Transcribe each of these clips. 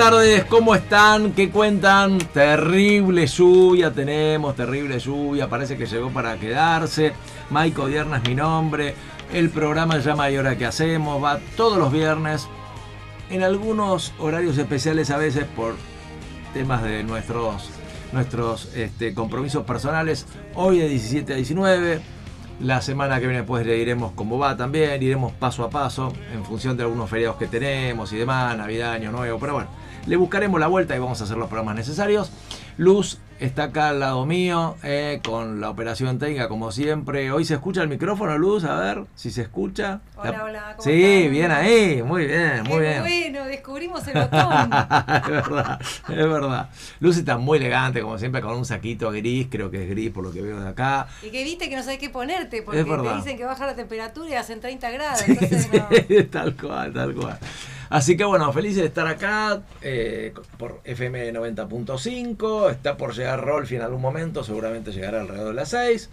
Buenas tardes, ¿cómo están? ¿Qué cuentan? Terrible lluvia tenemos, terrible lluvia, parece que llegó para quedarse. Maico Dierna es mi nombre. El programa se llama Y Hora que Hacemos, va todos los viernes, en algunos horarios especiales a veces por temas de nuestros, nuestros este, compromisos personales. Hoy de 17 a 19. La semana que viene pues le diremos cómo va también, iremos paso a paso en función de algunos feriados que tenemos y demás, Navidad, Año Nuevo, pero bueno, le buscaremos la vuelta y vamos a hacer los programas necesarios. Luz está acá al lado mío eh, con la operación técnica como siempre. Hoy se escucha el micrófono, Luz, a ver si se escucha. Hola, hola. ¿cómo Sí, están? bien ahí, muy bien, muy Qué bien. bueno, descubrimos el botón. es verdad, es verdad. Luz está muy elegante, como siempre, con un saquito gris, creo que es gris por lo que veo de acá. y que viste que no sabes qué ponerte, porque te dicen que baja la temperatura y hacen 30 grados. Sí, entonces sí, no. tal cual, tal cual. Así que bueno, felices de estar acá eh, por FM 90.5. Está por llegar Rolfi en algún momento, seguramente llegará alrededor de las 6.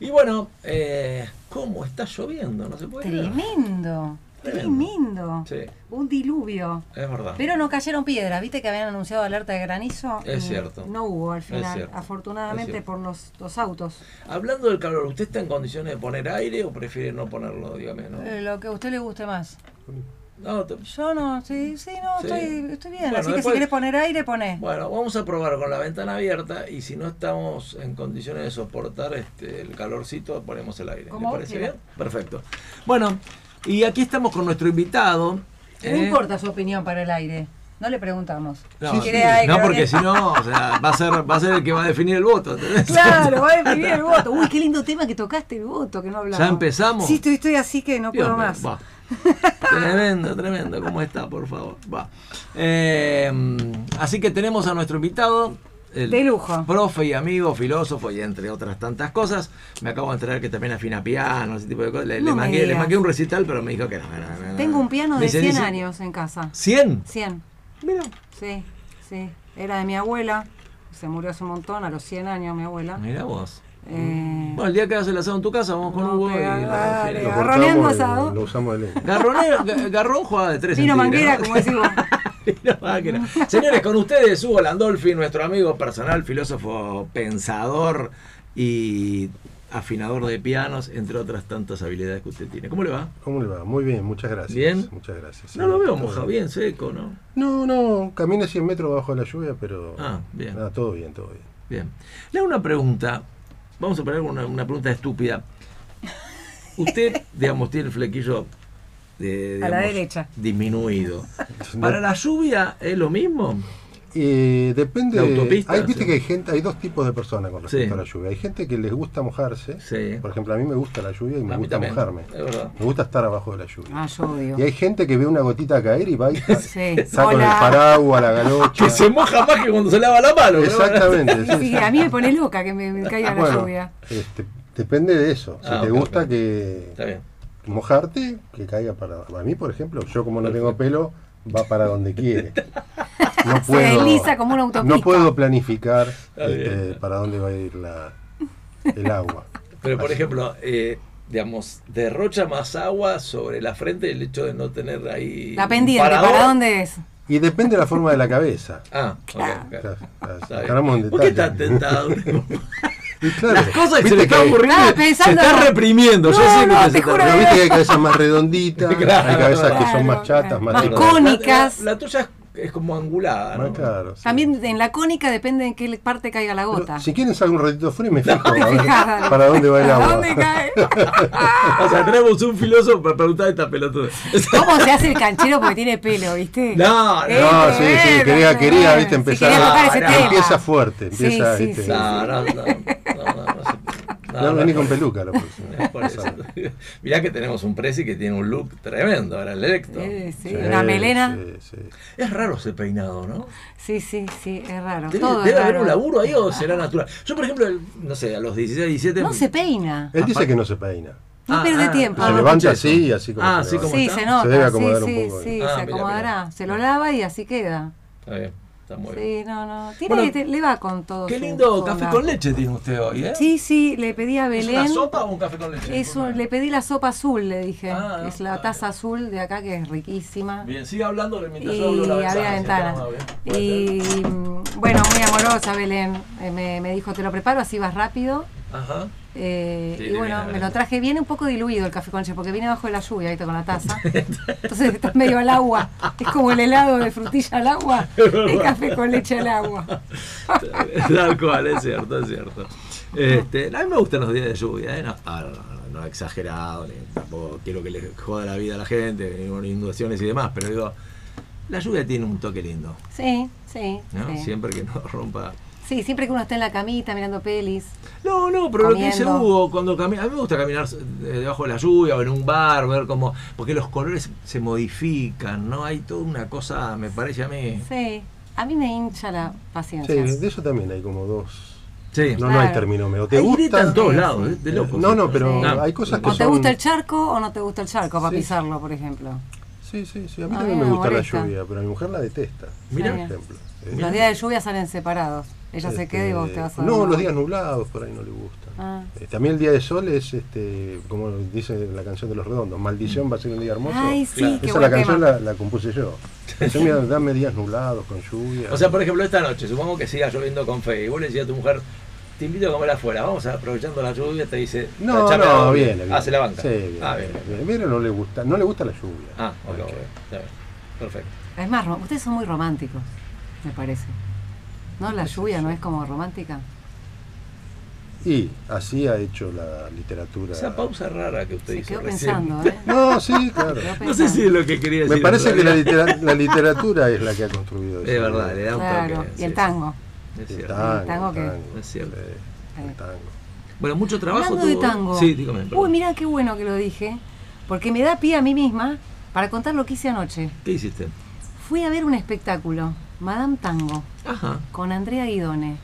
Y bueno, eh, ¿cómo está lloviendo? No se puede. Tremendo, Tremendo. tremendo. Sí, Un diluvio. es verdad. Pero no cayeron piedras, viste que habían anunciado alerta de granizo. Es y cierto. No hubo al Es final, afortunadamente cierto. por los, los autos. Hablando del calor, ¿usted está en condiciones de poner aire o prefiere no ponerlo? Dígame, ¿no? Eh, lo que a usted le guste más. No, te- Yo no, sí, sí, no, Sí. Estoy, estoy bien. Bueno, así que si querés poner aire, poné. Bueno, vamos a probar con la ventana abierta y si no estamos en condiciones de soportar este, el calorcito, ponemos el aire. ¿Le parece bien? Perfecto. Bueno, y aquí estamos con nuestro invitado. No ¿eh? importa su opinión para el aire. No le preguntamos. No, Si sí, quiere aire, no, aire. porque si no, o sea, va a ser, va a ser el que va a definir el voto. ¿entendés? Claro, va a definir el voto. Uy, qué lindo tema que tocaste el voto, que no hablamos. ¿Ya empezamos? Sí, estoy, estoy así que no puedo más. va. Tremendo, tremendo. ¿Cómo está, por favor? Va. Eh, así que tenemos a nuestro invitado. El De lujo. Profe y amigo, filósofo y entre otras tantas cosas. Me acabo de enterar que también afina piano, ese tipo de cosas. Le, No le mangué, le mangué un recital, pero me dijo que no. no. Tengo un piano de Dice, 100 dice, años en casa. ¿100? 100. Mira. Sí, sí. Era de mi abuela. Se murió hace un montón, a los 100 años mi abuela. Mira vos. Eh, Bueno, el día que hagas el asado en tu casa, vamos con No, Hugo y pega- la- Lo cortamos asado. Lo, lo usamos de ley. Garronero, Ga- Garrón juega de tres Vino manguera, ¿no? como decimos. Señores, con ustedes Hugo Landolfi, nuestro amigo personal, filósofo, pensador y afinador de pianos, entre otras tantas habilidades que usted tiene. ¿Cómo le va? ¿Cómo le va? Muy bien, muchas gracias. ¿Bien? Muchas gracias. sí, No lo veo mojado, bien seco, ¿no? No, no, camina 100 metros bajo la lluvia, pero. Ah, bien. Nada, todo bien, todo bien. Bien. Le hago una pregunta. Vamos a poner una, una pregunta estúpida. Usted, digamos, tiene el flequillo de, A la derecha. disminuido. ¿Para la lluvia es lo mismo? Eh, depende. La autopista, hay, viste sí. que hay gente, hay dos tipos de personas con respecto Sí. a la lluvia. Hay gente que les gusta mojarse. Sí. Por ejemplo, a mí me gusta la lluvia y me A gusta mojarme. Me gusta estar abajo de la lluvia. Ah, yo odio. Y hay gente que ve una gotita caer y va y saca con el paraguas, la galocha. Que se moja más que cuando se lava la mano. Exactamente. sí, Sí, sí. a mí me pone loca que me, me caiga la Bueno, lluvia. este, depende de eso. Si Ah, te gusta que Está bien. mojarte, que caiga para. A mí, por ejemplo, yo como no tengo pelo, va para donde quiere. No Se desliza como una autopista. No puedo planificar este, para dónde va a ir la, el agua. Pero por Así. ejemplo, eh, digamos, derrocha más agua sobre la frente el hecho de no tener ahí. La pendiente. ¿para dónde es? Y depende de la forma de la cabeza. Ah, ok, Claro. Claro, ¿Por qué tentado? Claro, Las cosas que se le están ocurriendo. Se pensando- está reprimiendo. Yo No, sé que no, usted te juro Pero viste que hay cabezas más redonditas, Claro, hay cabezas que son claro, más chatas, claro. más Más cónicas. La, la tuya es, es como angulada, ¿no? Más claro, sí. También en la cónica depende en qué parte caiga la Pero gota. si quieren salgo un ratito fuera y me fijo a ver para dónde va el ¿A agua. dónde cae? O sea, tenemos un filósofo para preguntar esta pelotuda. ¿Cómo se hace el canchero porque tiene pelo, viste? No, no. Eh, No, sí, sí, quería, quería, viste, empezar. quería tocar ese no, tema. Empieza fuerte, empieza, sí, viste. sí. No, no, no. no, no, no se- no, No, no, vení no. con peluca la próxima. Es por eso. Mirá que tenemos un Prezi que tiene un look tremendo, ahora el electo. Eh, sí, Sí, una melena. sí, sí. Es raro ese peinado, ¿no? Sí, sí, sí, es raro. ¿Debe, Todo debe es haber raro. un laburo ahí o será natural? Yo, por ejemplo, el- no sé, a los 16, 17. No se peina. Él dice que no se peina. No Ah, pierde ah, tiempo. ah, se no levanta así, eso. así como Ah, se así como Sí, está? se nota. Se debe sí, acomodar un sí, poco. sí, Ah, se mira, acomodará. Se lo lava y así queda. Está bien, Sí, no, no. Tiene, Bueno, te- le va con todo. Qué lindo su café con leche tiene usted hoy, ¿eh? Sí, sí, le pedí a ¿Es Belén. una sopa o un café con leche? Es un- le pedí la sopa azul, le dije. Ah, es la taza azul de acá que es riquísima. Bien, sigue hablando mientras y yo hablo la ventana. si ventana. Y mm, bueno, muy amorosa Belén. Eh, me, me dijo, te lo preparo, así vas rápido. Ajá. Eh, Sí, y bueno, me lo traje bien un poco diluido el café con leche, porque viene bajo de la lluvia, ¿viste? Con la taza. Entonces está medio al agua. Es como el helado de frutilla al agua, el café con leche al agua. Tal cual, es cierto, es cierto. Este, a mí me gustan los días de lluvia, ¿eh? no, no, no, no exagerado, ni tampoco quiero que le joda la vida a la gente, inundaciones y demás, pero digo, la lluvia tiene un toque lindo, Sí, sí. sí. Siempre que no rompa. Sí, siempre que uno está en la camita mirando pelis. No, no, pero lo que dice. Hugo, cuando camina, a mí me gusta caminar eh, debajo de la lluvia o en un bar, ver cómo, porque los colores se modifican, ¿no? Hay toda una cosa, me parece a mí. Sí, a mí me hincha la Sí, paciencia. de eso también hay como dos. Sí. No, no hay término medio. ¿Te Hay gusta? en todos Sí, lados, sí. de locos. No, no, pero Sí. hay cosas que o te son... gusta el charco o no te gusta el charco para Sí. pisarlo, por ejemplo. Sí, sí, sí. A mí A también me me gusta la lluvia, pero a mi mujer la detesta. Mirá. Por ejemplo. Eh, Los días de lluvia salen separados. Ella se este, queda y vos te vas a No, dormir. los días nublados por ahí no le gusta. Ah. Este, a mí el día de sol es, este, como dice la canción de los redondos, maldición va a ser un día hermoso. Ay, sí, Claro. qué Esa la canción la, la compuse yo. Yo mira, dame días nublados con lluvia. O sea, por ejemplo, esta noche, supongo que siga lloviendo con fe, y vos le decís a tu mujer, te invito a comer afuera, vamos a, aprovechando la lluvia, te dice, no, "Echame no, agua". viene, viene. Ah, se la banca. Sí, viene, ah, bien. viene. Viene, no le gusta, no le gusta la lluvia. Ah, ok, Ok. ok, está bien. Perfecto. Es más, ustedes son muy románticos, me parece. ¿No? La lluvia no es como romántica. Y así ha hecho la literatura. Esa pausa rara que usted Se hizo quedó recién. pensando, ¿eh? No, sí, claro. No sé si es lo que quería decir. Me parece que la, realidad. litera- la literatura es la que ha construido Es eso. verdad, le da un Claro, toque. y el tango. Es El cierto. tango, El tango el que- tango, Es cierto. sí, el Eh. tango. Bueno, mucho trabajo Hablando de tuvo. tango. Sí, dígame. Uy, mira qué bueno que lo dije, porque me da pie a mí misma para contar lo que hice anoche. ¿Qué hiciste? Fui a ver un espectáculo, Madame Tango, Ajá, con Andrea Guidone.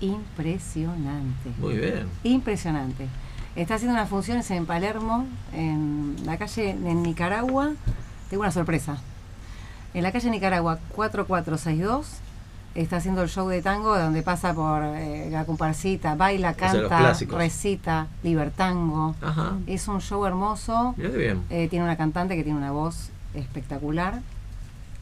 Impresionante. muy bien. Impresionante. Está haciendo unas funciones en Palermo, en la calle en Nicaragua. Tengo una sorpresa. En la calle Nicaragua 4462 está haciendo el show de tango donde pasa por eh, la comparsita, baila, canta, recita, libertango. Ajá, Es un show hermoso. bien. Eh, tiene una cantante que tiene una voz espectacular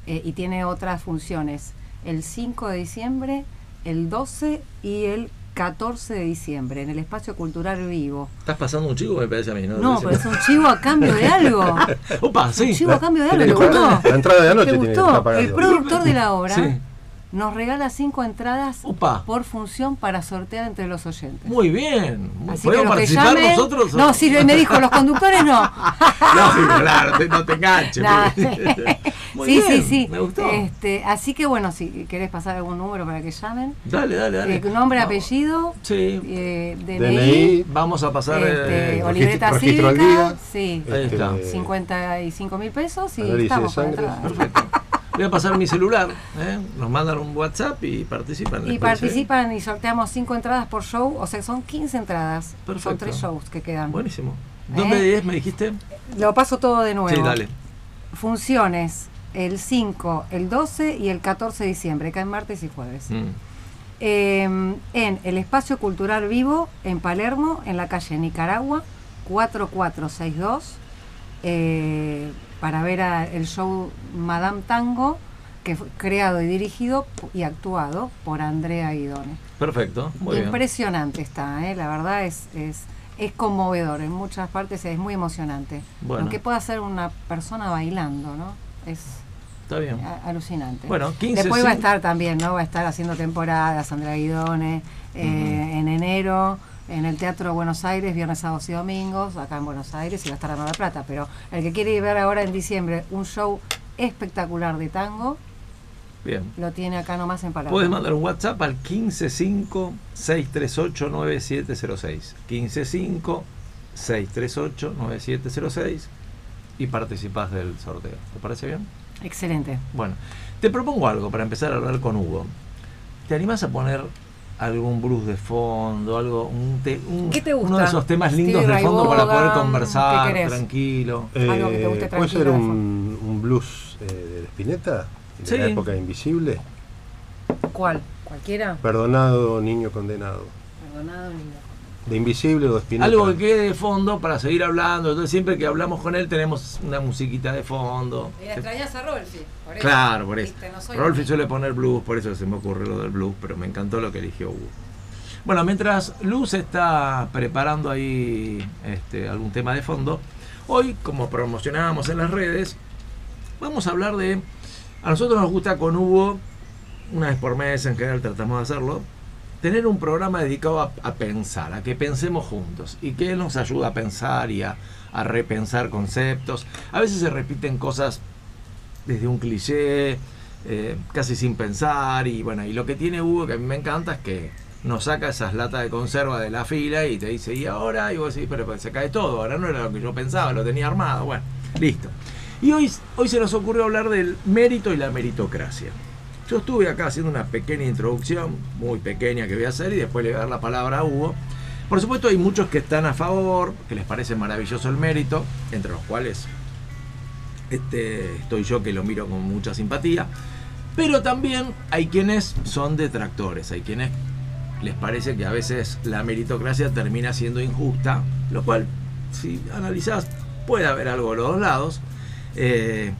eh, y tiene otras funciones. El 5 de diciembre, el 12 y el 14 de diciembre en el Espacio Cultural Vivo. Estás pasando un chico, me parece a mí, ¿no? No, pero es un chivo a cambio de algo. Opa, sí. Un chivo a cambio de algo. tiene ¿Te gustó? la entrada de anoche ¿Te tiene que gustó? estar pagando. El productor de la obra Sí. Nos regala cinco entradas Opa. por función para sortear entre los oyentes. Muy bien. Así ¿Podemos que participar llamen- nosotros? o- No, sí, me dijo, los conductores no. Lógico, claro, no te enganches. Nah. Muy sí, bien, sí, sí. Me gustó. Este, así que bueno, si querés pasar algún número para que llamen. Dale, dale, dale. Eh, nombre, Vamos. apellido, Sí. eh, DNI, DNI, Vamos a pasar. este, eh, o registro- libreta registro al cívica. día. Sí, Ahí está. 55 mil pesos y Análisis estamos. Perfecto. Voy a pasar mi celular. ¿eh? Nos mandan un WhatsApp y participan. Y ¿les parece? participan y sorteamos cinco entradas por show, o sea, son 15 entradas. Son Perfecto. tres shows que quedan. Buenísimo. ¿Eh? ¿Dónde es, me dijiste? Lo paso todo de nuevo. Sí, dale. Funciones el 5, el 12 y el 14 de diciembre, caen martes y jueves. Mm. Eh, en el Espacio Cultural Vivo, en Palermo, en la calle Nicaragua, 4462, eh, para ver a- el show Madame Tango, que fue creado y dirigido y actuado por Andrea Guidone. Perfecto. Muy bien. Impresionante está, ¿eh? la verdad es, es, es conmovedor, en muchas partes es muy emocionante. Bueno. Aunque pueda ser una persona bailando, ¿no? Es Está bien. alucinante. Bueno, 15 Después va a estar también, ¿no? Va a estar haciendo temporadas, Andrea Guidone, eh, en enero, en el Teatro Buenos Aires, viernes, sábados y domingos, acá en Buenos Aires, y va a estar en Mar del Plata. Pero el que quiere ver ahora en diciembre un show espectacular de tango, Bien. lo tiene acá nomás en Palermo. Puedes mandar un WhatsApp al 155-638-9706. 155-638-9706 y participás del sorteo. ¿Te parece bien? Excelente. Bueno, te propongo algo para empezar a hablar con Hugo. ¿Te animás a poner algún blues de fondo, algo, un te- un- ¿Qué te gusta? uno de esos temas lindos de Ray fondo para poder conversar tranquilo? Algo que te guste Eh, ¿Puede ser un, un blues eh, de Spinetta? De Sí. la época invisible. ¿Cuál? ¿Cualquiera? Perdonado, niño condenado. Perdonado, niño. De Invisible o de Spinetta. Algo que quede de fondo para seguir hablando. Entonces siempre que hablamos con él tenemos una musiquita de fondo. Y la extrañas a Rolfi. por eso. Claro, por eso. No Rolfi suele poner blues, por eso se me ocurrió lo del blues, pero me encantó lo que eligió Hugo. Bueno, mientras Luz está preparando ahí este, algún tema de fondo, hoy, como promocionábamos en las redes, vamos a hablar de... A nosotros nos gusta con Hugo, una vez por mes en general tratamos de hacerlo, tener un programa dedicado a, pensar, a que pensemos juntos y que nos ayuda a pensar y a, a repensar conceptos. A veces se repiten cosas desde un cliché, eh, casi sin pensar. Y bueno, y lo que tiene Hugo, que a mí me encanta, es que nos saca esas latas de conserva de la fila y te dice, ¿y ahora? Y vos decís, pero pues, se cae todo, ahora no era lo que yo pensaba, lo tenía armado. Bueno, listo. Y hoy, hoy se nos ocurrió hablar del mérito y la meritocracia. Yo estuve acá haciendo una pequeña introducción, muy pequeña que voy a hacer, y después le voy a dar la palabra a Hugo. Por supuesto, hay muchos que están a favor, que les parece maravilloso el mérito, entre los cuales este, estoy yo que lo miro con mucha simpatía. Pero también hay quienes son detractores, hay quienes les parece que a veces la meritocracia termina siendo injusta, lo cual, si analizás, puede haber algo de los dos lados. Eh,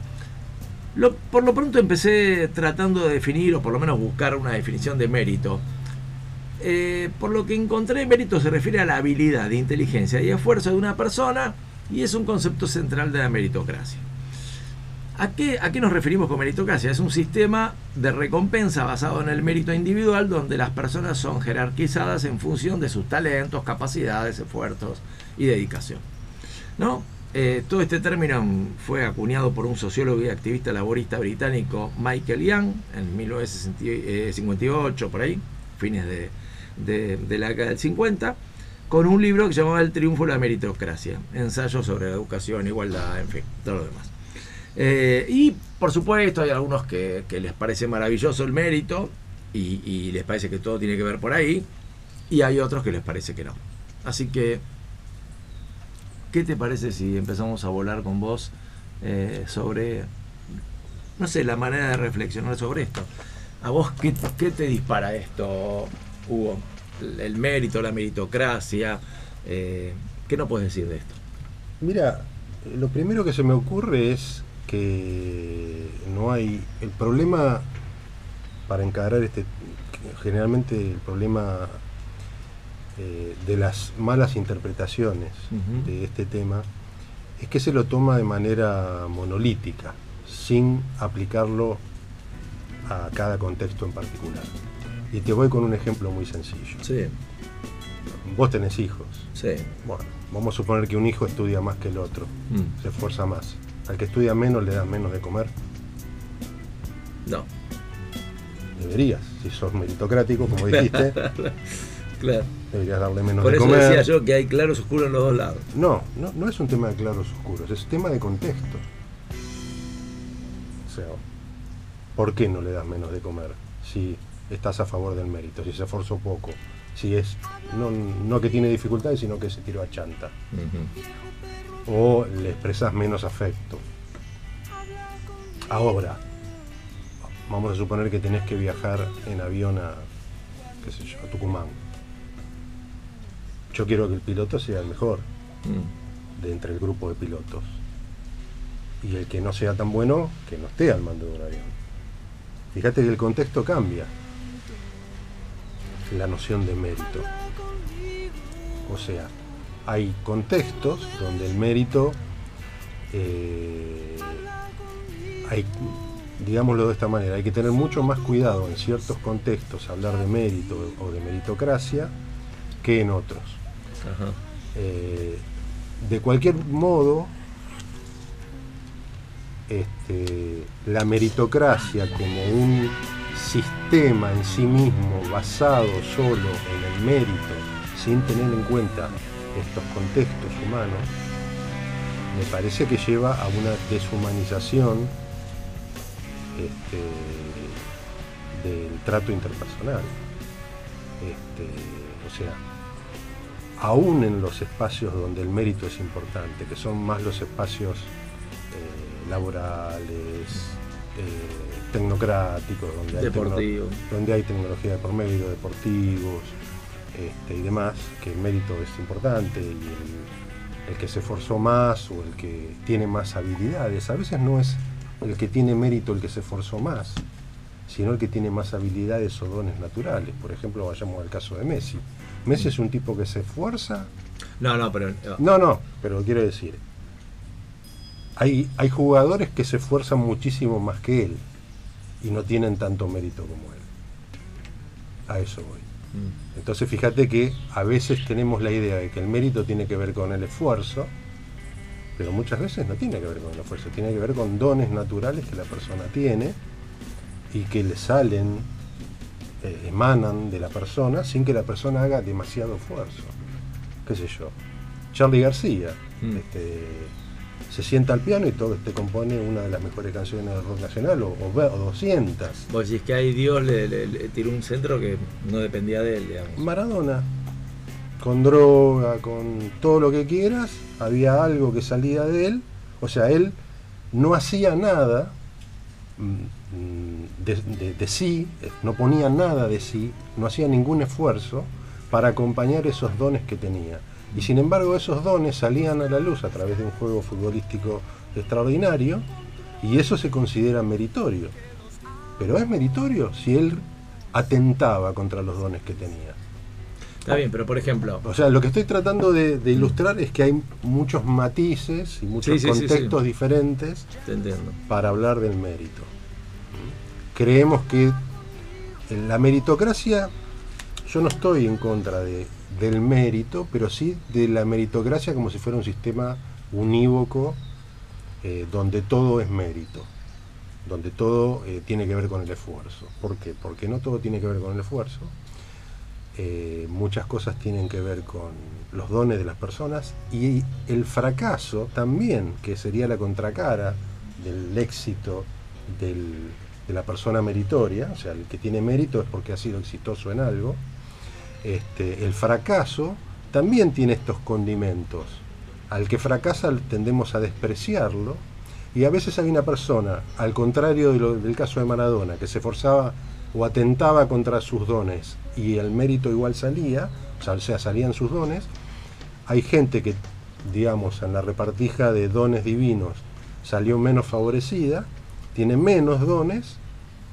por lo pronto empecé tratando de definir, o por lo menos buscar una definición de mérito. Eh, por lo que encontré, mérito se refiere a la habilidad, inteligencia y esfuerzo de una persona y es un concepto central de la meritocracia. ¿A qué, ¿A qué nos referimos con meritocracia? Es un sistema de recompensa basado en el mérito individual donde las personas son jerarquizadas en función de sus talentos, capacidades, esfuerzos y dedicación. ¿No? Eh, todo este término fue acuñado por un sociólogo y activista laborista británico Michael Young en 1958, por ahí, fines de, la década del 50, con un libro que se llamaba El triunfo de la meritocracia, ensayo sobre educación, igualdad, en fin, todo lo demás. Eh, y por supuesto hay algunos que, les parece maravilloso el mérito y les parece que todo tiene que ver por ahí, y hay otros que les parece que no. Así que ¿Qué te parece si empezamos a volar con vos eh, sobre, no sé, la manera de reflexionar sobre esto? ¿A vos qué, qué te dispara esto, Hugo? El, mérito, la meritocracia. eh, ¿Qué no puedes decir de esto? Mira, lo primero que se me ocurre es que no hay. El problema para encarar este. Generalmente el problema eh, de las malas interpretaciones de este tema es que se lo toma de manera monolítica, sin aplicarlo a cada contexto en particular. Y te voy con un ejemplo muy sencillo. Sí, Vos tenés hijos. sí. Bueno, vamos a suponer que un hijo estudia más que el otro, Mm, se esfuerza más. Al que estudia menos le das menos de comer. No, Deberías, si sos meritocrático, como dijiste, claro. deberías darle menos Por de eso comer. decía yo que hay claros oscuros en los dos lados. No, no, no es un tema de claros oscuros, es un tema de contexto. O sea, ¿por qué no le das menos de comer si estás a favor del mérito, si se esforzó poco, si es no, no que tiene dificultades, sino que se tiró a chanta? O le expresas menos afecto. Ahora, vamos a suponer que tenés que viajar en avión a, qué sé yo, a Tucumán. Yo quiero que el piloto sea el mejor Mm, de entre el grupo de pilotos. Y el que no sea tan bueno, que no esté al mando de un avión. Fíjate que el contexto cambia. La noción de mérito. O sea, hay contextos donde el mérito eh, hay, digámoslo de esta manera, hay que tener mucho más cuidado en ciertos contextos hablar de mérito o de meritocracia que en otros. Eh, de cualquier modo, este, la meritocracia como un sistema en sí mismo basado solo en el mérito, sin tener en cuenta estos contextos humanos, me parece que lleva a una deshumanización este, del trato interpersonal. Este, o sea, aún en los espacios donde el mérito es importante, que son más los espacios eh, laborales, eh, tecnocráticos, donde hay, tecno- Deportivo. donde hay tecnología de por medio, deportivos este, y demás, que el mérito es importante y el, el que se esforzó más o el que tiene más habilidades. A veces no es el que tiene mérito el que se esforzó más, sino el que tiene más habilidades o dones naturales. Por ejemplo, vayamos al caso de Messi. Messi es un tipo que se esfuerza. No, no, pero. No, no, pero quiero decir, hay, hay jugadores que se esfuerzan muchísimo más que él y no tienen tanto mérito como él. A eso voy. Mm. Entonces fíjate que a veces tenemos la idea de que el mérito tiene que ver con el esfuerzo, pero muchas veces no tiene que ver con el esfuerzo, tiene que ver con dones naturales que la persona tiene y que le salen, eh, emanan de la persona sin que la persona haga demasiado esfuerzo. ¿Qué sé yo? Charlie García Mm. este, se sienta al piano y todo, te compone una de las mejores canciones del rock nacional o, o o 200. Vos decís que ahí Dios le, le- le tiró un centro que no dependía de él, digamos. Maradona, con droga, con todo lo que quieras, había algo que salía de él, o sea, él no hacía nada mm, de, de- de sí, no ponía nada de sí, no hacía ningún esfuerzo para acompañar esos dones que tenía. Y sin embargo esos dones salían a la luz a través de un juego futbolístico extraordinario y eso se considera meritorio. Pero es meritorio si él atentaba contra los dones que tenía. Está bien, pero por ejemplo. O sea, lo que estoy tratando de, de ilustrar es que hay muchos matices y muchos Sí, sí, sí, contextos sí. diferentes Te para hablar del mérito. Creemos que la meritocracia, yo no estoy en contra de, del mérito, pero sí de la meritocracia como si fuera un sistema unívoco eh, donde todo es mérito, donde todo eh, tiene que ver con el esfuerzo. ¿Por qué? Porque no todo tiene que ver con el esfuerzo. Eh, muchas cosas tienen que ver con los dones de las personas y el fracaso también, que sería la contracara del éxito del- de la persona meritoria, o sea, el que tiene mérito es porque ha sido exitoso en algo, este, el fracaso también tiene estos condimentos. Al que fracasa tendemos a despreciarlo y a veces hay una persona, al contrario del caso de Maradona, que se esforzaba o atentaba contra sus dones y el mérito igual salía, o sea, salían sus dones, hay gente que, digamos, en la repartija de dones divinos salió menos favorecida, tiene menos dones,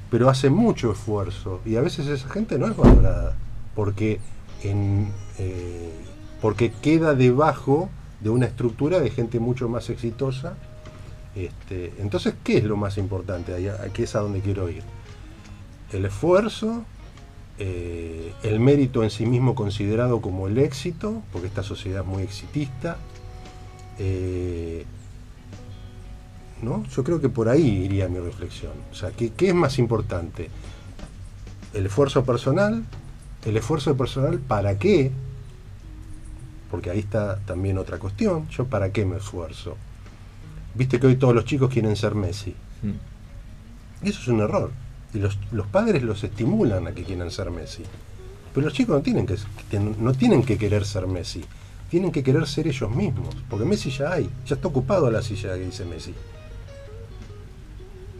pero hace mucho esfuerzo y a veces esa gente no es valorada porque, en, eh, porque queda debajo de una estructura de gente mucho más exitosa. Este, entonces, ¿qué es lo más importante? Aquí es a donde quiero ir. El esfuerzo, eh, el mérito en sí mismo considerado como el éxito, porque esta sociedad es muy exitista. eh, ¿no? Yo creo que por ahí iría mi reflexión. O sea, ¿qué, qué es más importante? ¿El esfuerzo personal? ¿El esfuerzo personal para qué? Porque ahí está también otra cuestión. ¿Yo para qué me esfuerzo? Viste que hoy todos los chicos quieren ser Messi. Mm. Y eso es un error. Y los, los padres los estimulan a que quieran ser Messi. Pero los chicos no tienen, que, no tienen que querer ser Messi. Tienen que querer ser ellos mismos. Porque Messi ya hay. Ya está ocupado la silla que dice Messi.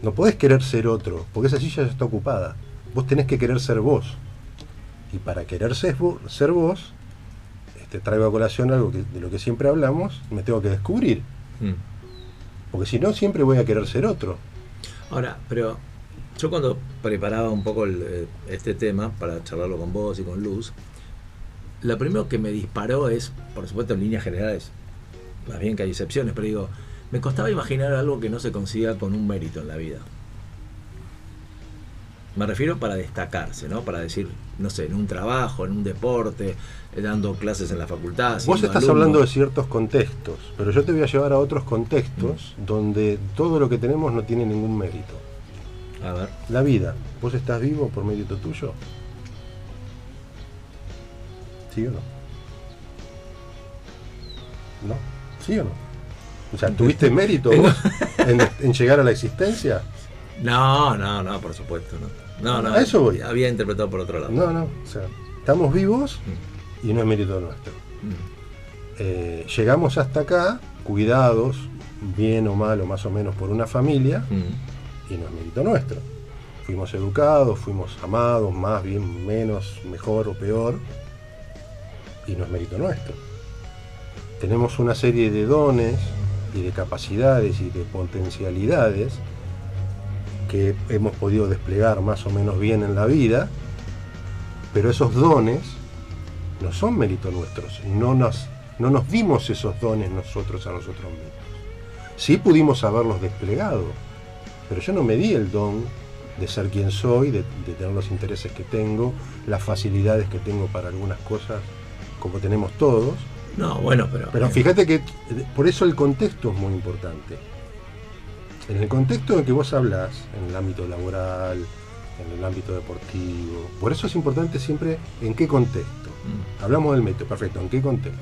No podés querer ser otro, porque esa silla ya está ocupada. Vos tenés que querer ser vos. Y para querer ser vos, ser vos este, traigo a colación algo que- de lo que siempre hablamos, me tengo que descubrir. Mm. Porque si no, siempre voy a querer ser otro. Ahora, pero yo cuando preparaba un poco el, eh, este tema para charlarlo con vos y con Luz, lo primero que me disparó es, por supuesto en líneas generales, más bien que hay excepciones, pero digo, me costaba imaginar algo que no se consiga con un mérito en la vida. Me refiero para destacarse, ¿no? Para decir, no sé, en un trabajo, en un deporte, eh, dando clases en la facultad. Vos estás alumno. hablando de ciertos contextos, pero yo te voy a llevar a otros contextos Mm. donde todo lo que tenemos no tiene ningún mérito. A ver. La vida, ¿vos estás vivo por mérito tuyo? ¿Sí o no? ¿No? ¿Sí o no? O sea, ¿tuviste mérito vos en, en llegar a la existencia? No, no, no, por supuesto, no. No, no. A eso voy. Había interpretado por otro lado. No, no. O sea, estamos vivos y no es mérito nuestro. Mm. Eh, llegamos hasta acá, cuidados, bien o mal o más o menos por una familia, Mm. y no es mérito nuestro. Fuimos educados, fuimos amados, más bien, menos, mejor o peor, y no es mérito nuestro. Tenemos una serie de dones y de capacidades y de potencialidades que hemos podido desplegar más o menos bien en la vida, pero esos dones no son mérito nuestros, no nos, no nos dimos esos dones nosotros a nosotros mismos. Sí pudimos haberlos desplegado, pero yo no me di el don de ser quien soy, de, de tener los intereses que tengo, las facilidades que tengo para algunas cosas, como tenemos todos. No, bueno, pero. Pero fíjate que por eso el contexto es muy importante. En el contexto en que vos hablas, en el ámbito laboral, en el ámbito deportivo, por eso es importante siempre en qué contexto. Mm. Hablamos del método, perfecto, ¿en qué contexto?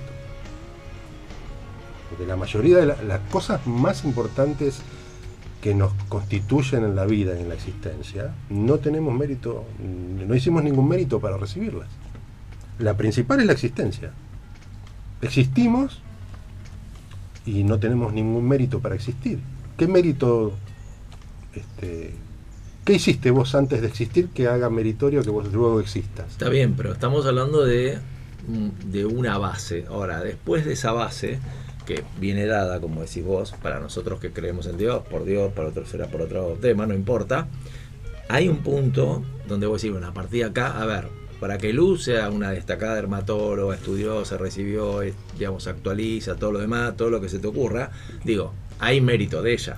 Porque la mayoría de la- las cosas más importantes que nos constituyen en la vida, en la existencia, no tenemos mérito, no hicimos ningún mérito para recibirlas. La principal es la existencia. Existimos y no tenemos ningún mérito para existir. ¿Qué mérito, este, qué hiciste vos antes de existir que haga meritorio que vos luego existas? Está bien, pero estamos hablando de, mm, de una base. Ahora, después de esa base, que viene dada, como decís vos, para nosotros que creemos en Dios, por Dios, para otros será por otro tema, no importa. Hay un punto donde vos decís, bueno, a partir de acá, a ver, para que Luz sea una destacada dermatóloga, estudió, se recibió, digamos, actualiza, todo lo demás, todo lo que se te ocurra, digo, hay mérito de ella.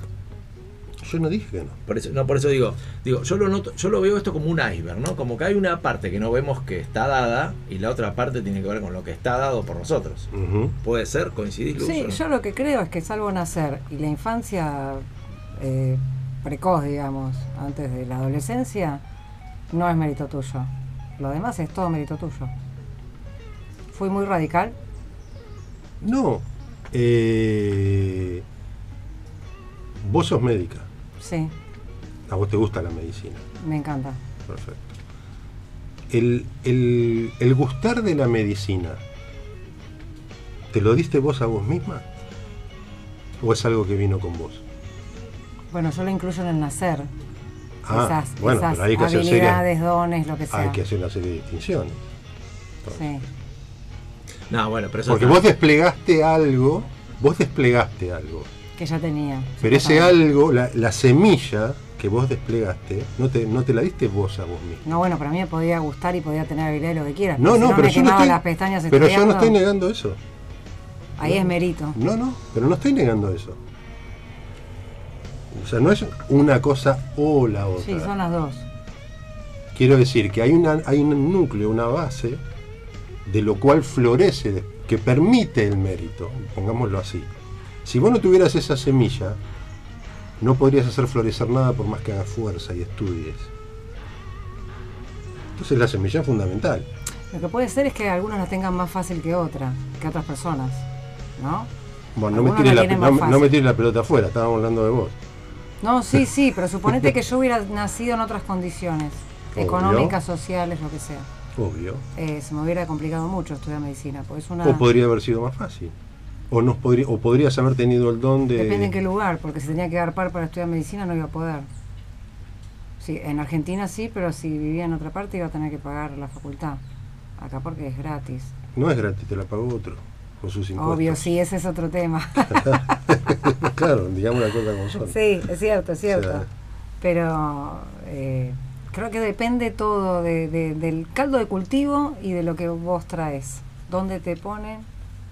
Yo no dije que no. Por eso, no, por eso digo, digo, yo lo noto, yo lo veo esto como un iceberg, ¿no? Como que hay una parte que no vemos que está dada y la otra parte tiene que ver con lo que está dado por nosotros. ¿Puede ser? ¿Coincidís, Luz, Sí, no? yo lo que creo es que salvo nacer y la infancia eh, precoz, digamos, antes de la adolescencia, no es mérito tuyo. Lo demás es todo mérito tuyo. Fui muy radical. No. eh, vos sos médica. Sí, A vos te gusta la medicina. me encanta. Perfecto. El, el- el gustar de la medicina, ¿te lo diste vos a vos misma? ¿O es algo que vino con vos? Bueno, yo lo incluyo en el nacer. Ah, esas bueno, esas pero hay que hacer habilidades, dones, lo que sea. Hay que hacer una serie de distinciones. Sí. No, bueno, pero eso Porque está- vos desplegaste algo, vos desplegaste algo. Que ya tenía. Pero ese algo, la, la semilla que vos desplegaste, no te, no te la diste vos a vos mismo. No, bueno, para mí me podía gustar y podía tener habilidad lo que quiera. No, no, pero me yo no quemaba estoy, las pestañas pero yo no estoy negando eso. Ahí es mérito. No, no, pero no estoy negando eso. O sea, no es una cosa o la otra. Sí, son las dos. Quiero decir que hay, una, hay un núcleo, una base, de lo cual florece, que permite el mérito, pongámoslo así. Si vos no tuvieras esa semilla, no podrías hacer florecer nada por más que hagas fuerza y estudies. Entonces la semilla es fundamental. Lo que puede ser es que algunos la tengan más fácil que otra, que otras personas, ¿no? Bueno, no me, la no, me- no me fácil. tires la pelota afuera, estábamos hablando de vos. No, sí, sí, pero suponete que yo hubiera nacido en otras condiciones, Obvio. económicas, sociales, lo que sea. Obvio. Eh, se me hubiera complicado mucho estudiar medicina, porque es una... O podría haber sido más fácil. O, nos podría, o podrías haber tenido el don de... Depende en qué lugar, porque si tenía que par para estudiar medicina no iba a poder. Sí, en Argentina sí, pero si vivía en otra parte iba a tener que pagar la facultad. Acá porque es gratis. No es gratis, te la pagó otro. Con sus impuestos. Obvio, sí, ese es otro tema. claro, digamos la cosa como son. sí, es cierto, es cierto. O sea, Pero eh, creo que depende todo de- de- del caldo de cultivo y de lo que vos traes. ¿Dónde te ponen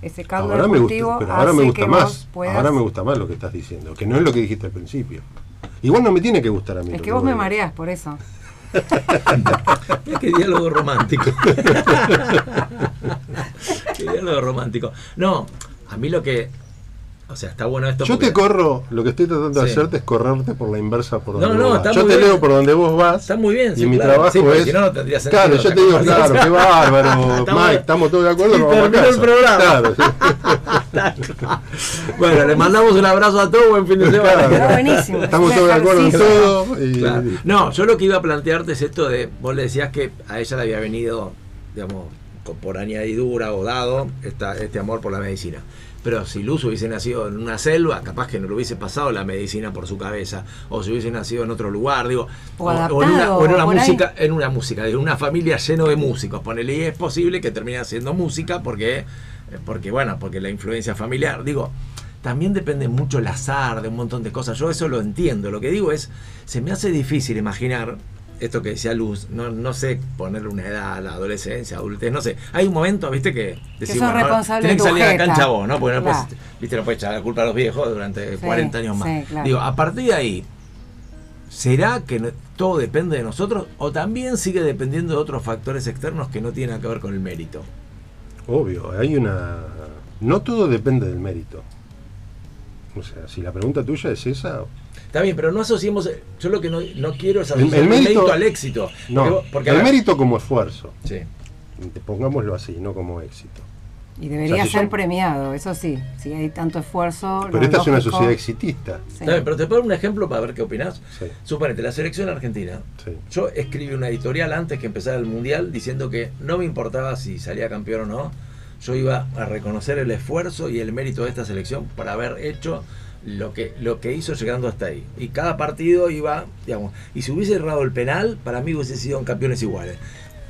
ese caldo ahora de me cultivo? gusta, pero ahora me gusta más. puedas- Ahora me gusta más lo que estás diciendo, que no es lo que dijiste al principio. Igual no me tiene que gustar a mí. Es que vos me digo. mareás por eso. Qué diálogo romántico. qué diálogo romántico. No, a mí lo que. O sea, está bueno esto. Yo porque te corro, lo que estoy tratando de Sí. hacerte es correrte por la inversa por No, donde no, vos está vas. Yo te bien. leo por donde vos vas. Está muy bien, Y sí, mi claro. trabajo Sí, es. si no, no tendría sentido claro, yo te digo, claro, qué bárbaro. Estamos- Mike, estamos todos de acuerdo, a terminó el programa. Claro, sí. bueno, le mandamos un abrazo a todos, buen fin de semana. Claro. Pero buenísimo. Estamos es todos de acuerdo en todo. y- Claro. No, yo lo que iba a plantearte es esto de, vos le decías que a ella le había venido, digamos, con- por añadidura o dado esta, este amor por la medicina. Pero si Luz hubiese nacido en una selva, capaz que no le hubiese pasado la medicina por su cabeza. O si hubiese nacido en otro lugar, digo. O en una, o en una por ahí. música, en una música, de una familia lleno de músicos. Ponele, y es posible que termine haciendo música porque, porque bueno, porque la influencia familiar, digo, también depende mucho el azar de un montón de cosas. Yo eso lo entiendo. Lo que digo es, se me hace difícil imaginar esto que decía Luz, no, no sé ponerle una edad a la adolescencia, adultez, no sé. Hay un momento, viste, que tenés que tu salir a la cancha vos, ¿no? Porque no Claro. puedes, viste, no puedes echar la culpa a los viejos durante Sí, 40 años más. sí, claro. Digo, a partir de ahí, ¿será que todo depende de nosotros o también sigue dependiendo de otros factores externos que no tienen que ver con el mérito? Obvio, hay una. No todo depende del mérito. O sea, si la pregunta tuya es esa, Está bien, pero no asociemos, yo lo que no, no quiero es asociar el el, mérito- mérito al éxito. no. Porque, el mérito como esfuerzo, Sí. pongámoslo así, no como éxito. Y debería O sea, si ser son- premiado, eso sí. Si hay tanto esfuerzo. Pero esta es una sociedad exitista. Sí. Bien, pero te pongo un ejemplo para ver qué opinás. Sí, Suponete, la selección argentina. sí. Yo escribí una editorial antes que empezara el mundial diciendo que no me importaba si salía campeón o no. Yo iba a reconocer el esfuerzo y el mérito de esta selección por haber hecho lo que, lo que hizo llegando hasta ahí. Y cada partido iba, digamos, y si hubiese errado el penal, para mí hubiese sido campeones iguales.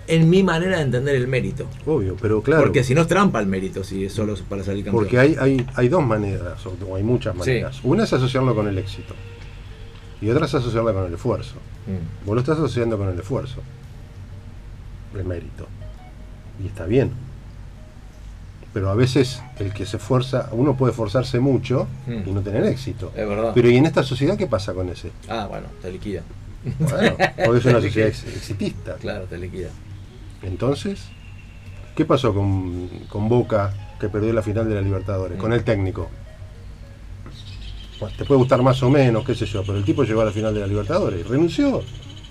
En mi manera de entender el mérito. Obvio, pero claro. Porque si no es trampa el mérito, si es solo para salir campeón. Porque hay, hay, hay dos maneras, o hay muchas maneras. Una es asociarlo con el éxito. Y otra es asociarlo con el esfuerzo. Mm. Vos lo estás asociando con el esfuerzo. El mérito. Y está bien. Pero a veces el que se esfuerza, uno puede esforzarse mucho Mm. y no tener éxito. Es verdad. Pero ¿y en esta sociedad qué pasa con ese? Ah, bueno, te liquida. Bueno, porque es una sociedad ex- exitista. Claro, te liquida. Entonces, ¿qué pasó con, con Boca que perdió la final de la Libertadores? Con el técnico. Bueno, te puede gustar más o menos, qué sé yo, pero el tipo llegó a la final de la Libertadores y renunció.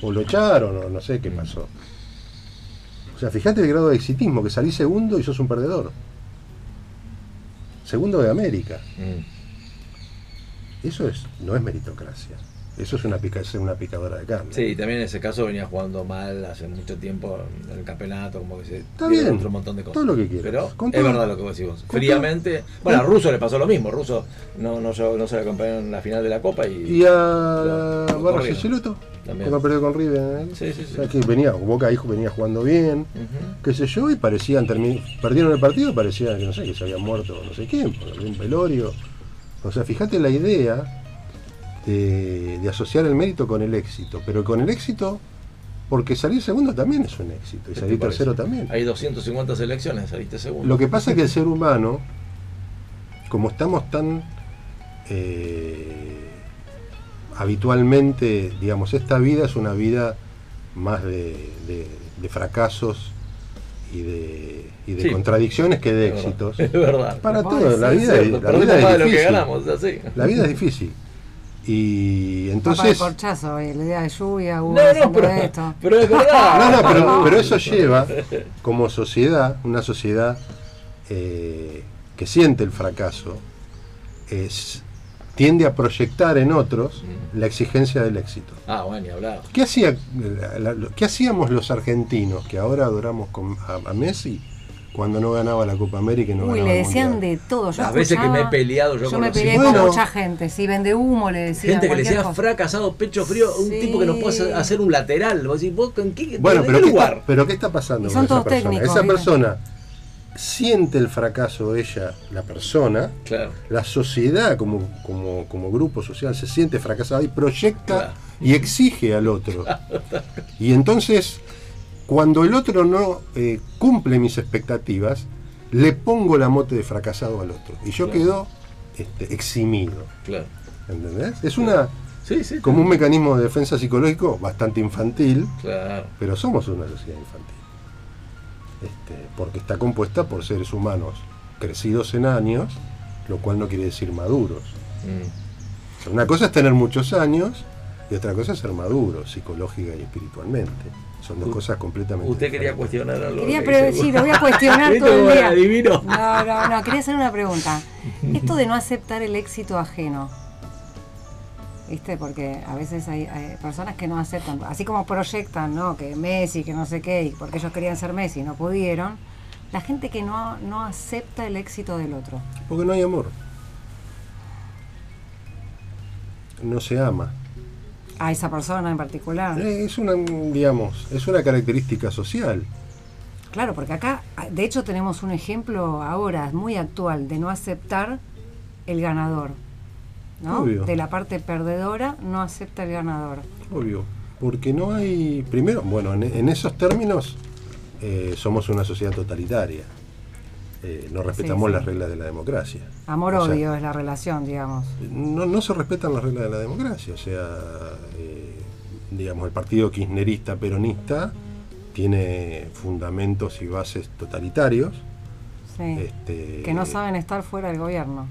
O lo echaron, o no sé qué pasó. O sea, fíjate el grado de exitismo, que salís segundo y sos un perdedor. Segundo de América. Mm. Eso es, no es meritocracia. Eso es una, pica, es una picadora de carne. Sí, y también en ese caso venía jugando mal hace mucho tiempo en el campeonato, como que se Está bien, otro montón de cosas. todo lo que quieras. Pero Con es todo- verdad lo que vos decís vos. Fríamente. bueno, a Russo le pasó lo mismo. Russo no, no, no se le acompañó en la final de la Copa y. Y a Barra. Ciceloto, También. cuando perdió con River. ¿eh? Sí, sí, sí. O sea, que venía, Boca hijo venía jugando bien, Ujú. qué sé yo, y parecían, perdieron el partido y parecían que no sé, que se habían muerto no sé quién, por algún velorio. O sea, fíjate la idea de, de asociar el mérito con el éxito, pero con el éxito, porque salir segundo también es un éxito, y ¿Qué te salir tercero también. Hay 250 selecciones, saliste segundo. Lo que pasa es que el ser humano, como estamos tan eh, habitualmente, digamos, esta vida es una vida más de, de- de fracasos y de, y de Sí. contradicciones que de Es verdad. éxitos. Es verdad. Para todo, la vida, es- la vida difícil. La vida es difícil. Y Papá de entonces... corchazo, eh, el día de lluvia, hubo No, no, pero, esto. pero es verdad. No, no, pero, pero eso lleva, como sociedad, una sociedad eh, que siente el fracaso, es, tiende a proyectar en otros la exigencia del éxito. Ah, bueno, ni hablar. ¿Qué, hacía, la- la- qué hacíamos los argentinos, que ahora adoramos con- a, a Messi, cuando no ganaba la Copa América y no Uy, ganaba le el decían Mundial? de todo. Yo Las veces que me he peleado yo, Yo con me peleé con Bueno. mucha gente. Si vende humo, le decía. Gente que le decía cosa. fracasado, pecho frío, un Sí. tipo que no puede hacer un lateral. Vos decís, ¿vos con qué, Bueno, ¿de pero qué ¿qué, lugar? está, pero ¿qué está pasando Y con esa persona? técnicos, esa persona siente el fracaso ella, la persona, Claro. la sociedad como, como, como grupo social se siente fracasada y proyecta Claro. y exige al otro. Y entonces, cuando el otro no eh, cumple mis expectativas, le pongo la mote de fracasado al otro. Y yo Claro. quedo este, eximido. Claro. ¿Entendés? Es una Sí, sí. como un mecanismo de defensa psicológico bastante infantil, Claro. pero somos una sociedad infantil. Este, porque está compuesta por seres humanos crecidos en años, lo cual no quiere decir maduros. Mm. O sea, una cosa es tener muchos años y otra cosa es ser maduro, psicológica y espiritualmente. Son dos U- cosas completamente Usted quería diferentes. cuestionar algo. Quería que pre- dice- sí, lo voy a cuestionar ¿Viste todo el día. adivino? No, no, no, quería hacer una pregunta. Esto de no aceptar el éxito ajeno. ¿Viste? Porque a veces hay, hay personas que no aceptan, así como proyectan, ¿no? Que Messi, que no sé qué, y porque ellos querían ser Messi y no pudieron. La gente que no, no acepta el éxito del otro. Porque no hay amor. No se ama. A esa persona en particular. Eh, Es una, digamos, es una característica social. Claro, porque acá, de hecho, tenemos un ejemplo ahora muy actual de no aceptar el ganador. ¿no? Obvio. De la parte perdedora no acepta el ganador. Obvio. Porque no hay. Primero, bueno, en, en esos términos eh, somos una sociedad totalitaria. Eh, no respetamos sí. las reglas de la democracia. Amor-odio O sea, es la relación, digamos. no, no se respetan las reglas de la democracia. O sea, eh, digamos, el partido kirchnerista peronista tiene fundamentos y bases totalitarios. Sí. Este, que no saben estar fuera del gobierno.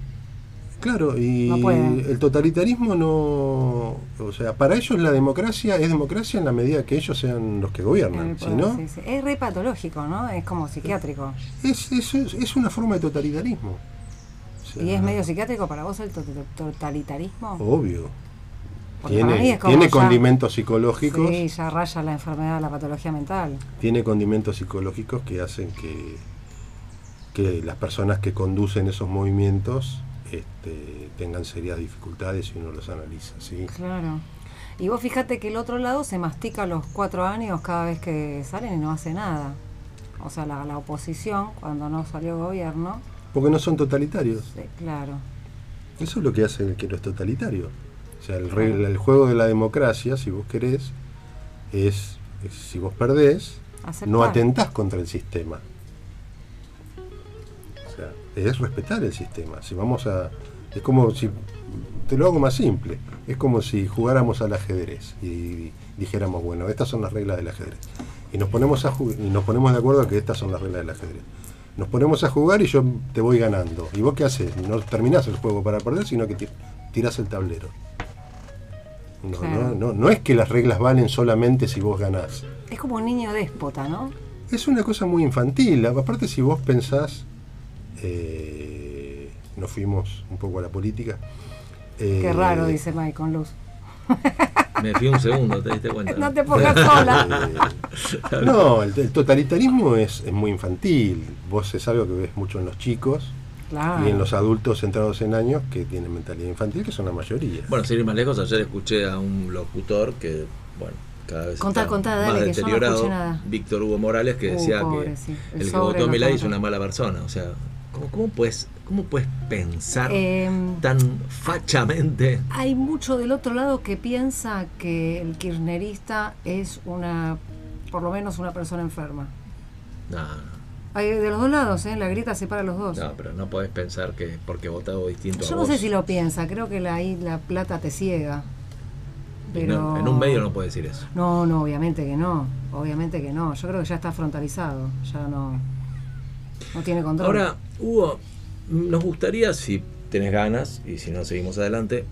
Claro, y No el totalitarismo no. O sea, para ellos la democracia es democracia en la medida que ellos sean los que gobiernan. Si poder, no, sí, sí. Es re patológico, ¿no? Es como psiquiátrico. es, es, una forma de totalitarismo. O sea, ¿Y es medio psiquiátrico para vos el to- to- totalitarismo? Obvio. Porque Tiene, tiene ya- condimentos psicológicos. Sí, ya raya la enfermedad, la patología mental. Tiene condimentos psicológicos que hacen que, que las personas que conducen esos movimientos este, tengan serias dificultades si uno los analiza. ¿sí? Claro. Y vos fíjate que el otro lado se mastica los cuatro años cada vez que salen y no hace nada. O sea, la, la oposición, cuando no salió gobierno, Porque no son totalitarios. sí, claro. Eso es lo que hace el que no es totalitario. O sea, el, re- el juego de la democracia, si vos querés, es, es si vos perdés, Aceptar. no atentás contra el sistema. Es respetar el sistema. Si vamos a. Es como si. Te lo hago más simple. Es como si jugáramos al ajedrez y dijéramos, bueno, estas son las reglas del ajedrez. Y nos ponemos a y nos ponemos de acuerdo que estas son las reglas del ajedrez. Nos ponemos a jugar y yo te voy ganando. ¿Y vos qué haces? No terminás el juego para perder, sino que tir- tirás el tablero. No, Claro. no, no, no es que las reglas valen solamente si vos ganás. Es como un niño déspota, ¿no? Es una cosa muy infantil. Aparte, si vos pensás, eh, nos fuimos un poco a la política. Qué eh, raro, dice Mike con luz. Me fui un segundo, ¿te diste cuenta? No te pongas sola. eh, no, el, el totalitarismo es, es muy infantil. Vos es algo que ves mucho en los chicos Claro. y en los adultos centrados en años que tienen mentalidad infantil, que son la mayoría. Bueno, sin ir más lejos, ayer escuché a un locutor que, bueno, cada vez Contá, está contá, dale, más que yo no deteriorado, nada. Víctor Hugo Morales, que Uh, decía pobre, que sí. El el, que votó contó. es una mala persona. O sea, ¿cómo, cómo puedes, cómo puedes pensar Em, tan fachamente? Hay mucho del otro lado que piensa que el kirchnerista es una, por lo menos una persona enferma. No, no, Hay de los dos lados, ¿eh? La grita separa a los dos. no, pero no podés pensar que porque votado distinto Yo a no sé si lo piensa, creo que la, ahí la plata te ciega. Pero... no, en un medio no puedes decir eso. No, no, obviamente que no. Obviamente que no. Yo creo que ya está frontalizado. Ya no, no tiene control. Ahora, Hugo, nos gustaría, si tenés ganas, y si no seguimos adelante,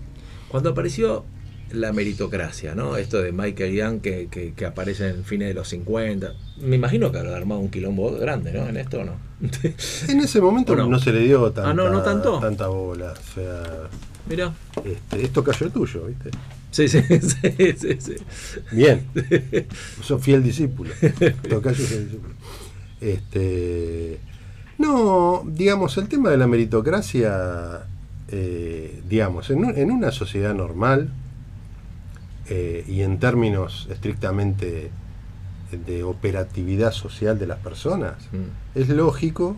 cuando apareció la meritocracia, ¿no? Esto de Michael Young que, que, que aparece en fines de los 50. Me imagino que habrá armado un quilombo grande, ¿no? En esto, ¿o ¿no? En ese momento ¿O no? no? se le dio tanta, Ah, no, no tanto. tanta bola. O sea, Mira. este, esto cayó tuyo, ¿viste? Sí, sí, sí, sí, sí. Bien. Sos fiel discípulo. Tocayo fiel discípulo. Este, no, digamos, el tema de la meritocracia, eh, digamos, en, un- en una sociedad normal eh, y en términos estrictamente de operatividad social de las personas, Mm. es lógico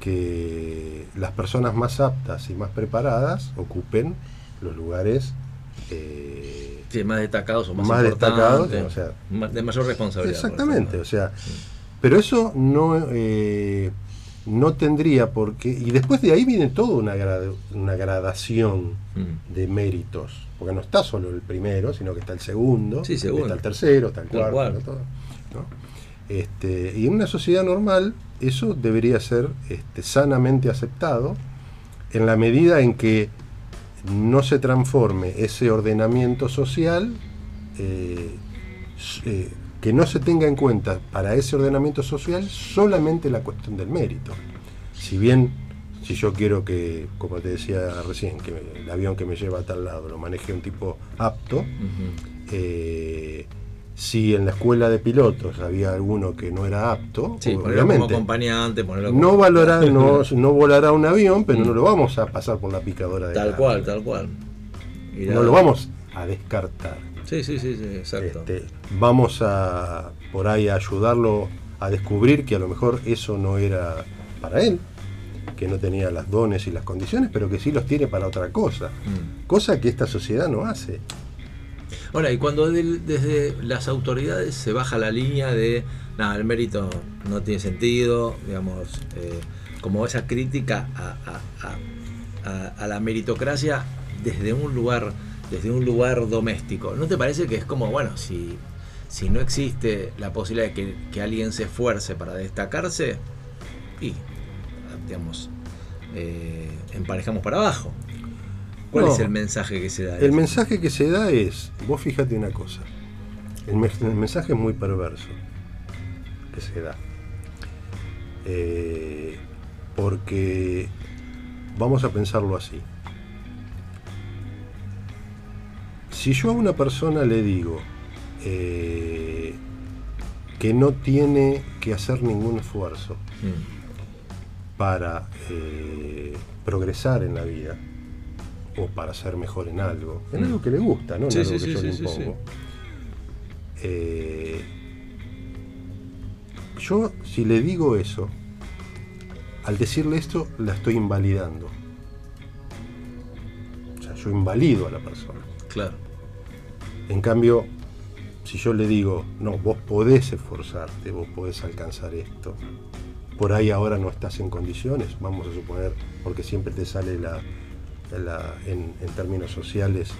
que las personas más aptas y más preparadas ocupen los lugares eh, Sí, más destacados o más, Más destacados, o sea, de mayor responsabilidad. Exactamente, o sea, pero eso no, eh, no tendría por qué, y después de ahí viene toda una, una gradación Mm. de méritos, porque no está solo el primero, sino que está el segundo, Sí, segundo. está el tercero, está el cuarto, todo, ¿no? Este, y en una sociedad normal eso debería ser este, sanamente aceptado en la medida en que no se transforme ese ordenamiento social, eh, eh, que no se tenga en cuenta para ese ordenamiento social solamente la cuestión del mérito. Si bien, si yo quiero que, como te decía recién, que el avión que me lleva a tal lado lo maneje un tipo apto, eh, Si en la escuela de pilotos había alguno que no era apto, Sí, como acompañante, ponerlo como- no valorará, no, no volará un avión, pero no lo vamos a pasar por la picadora de Tal la- cual, tal cual. No lo vamos a descartar. Sí, sí, sí, sí, exacto. Este, vamos a por ahí a ayudarlo a descubrir que a lo mejor eso no era para él, que no tenía las dones y las condiciones, pero que sí los tiene para otra cosa. Mm. Cosa que esta sociedad no hace. Ahora, y cuando desde las autoridades se baja la línea de, nada, el mérito no tiene sentido, digamos, eh, como esa crítica a, a- a- a- a la meritocracia desde un lugar, desde un lugar doméstico, ¿no te parece que es como, bueno, si, si no existe la posibilidad de que, que alguien se esfuerce para destacarse, y, digamos, eh, emparejamos para abajo? ¿Cuál No. es el mensaje que se da? El mensaje que se da es, vos fíjate una cosa, el, me- el mensaje es muy perverso que se da. Eh, porque vamos a pensarlo así. Si yo a una persona le digo eh, que no tiene que hacer ningún esfuerzo Mm. para eh, progresar en la vida o para ser mejor en algo, en Mm. algo que le gusta, no en Sí, algo sí, que sí, yo le impongo. Eh, yo si le digo eso, al decirle esto la estoy invalidando. O sea, yo invalido a la persona. Claro. En cambio, si yo le digo, no, vos podés esforzarte, vos podés alcanzar esto, por ahí ahora no estás en condiciones, vamos a suponer, porque siempre te sale la, la- en, en términos sociales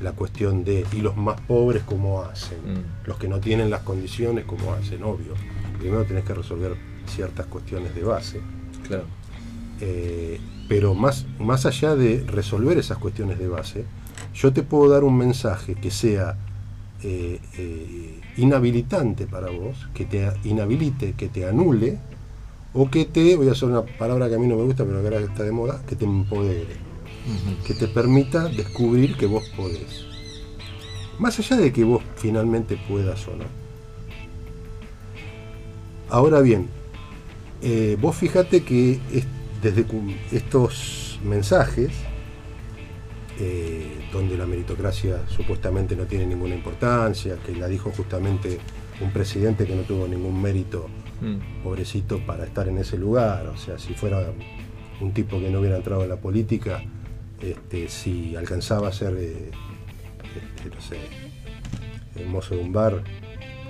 la cuestión de, ¿y los más pobres cómo hacen? Mm. Los que no tienen las condiciones, ¿cómo hacen? Obvio. Primero tenés que resolver ciertas cuestiones de base. Claro. Eh, pero más, más allá de resolver esas cuestiones de base, yo te puedo dar un mensaje que sea eh, eh, inhabilitante para vos, que te inhabilite, que te anule, o que te, voy a hacer una palabra que a mí no me gusta, pero que ahora está de moda, que te empodere, que te permita descubrir que vos podés. Más allá de que vos finalmente puedas o no. Ahora bien, eh, vos fíjate que es- desde estos mensajes, eh, donde la meritocracia supuestamente no tiene ninguna importancia, que la dijo justamente un presidente que no tuvo ningún mérito, Mm. pobrecito, para estar en ese lugar, o sea, si fuera un tipo que no hubiera entrado en la política, este, si alcanzaba a ser, eh, este, no sé, el mozo de un bar,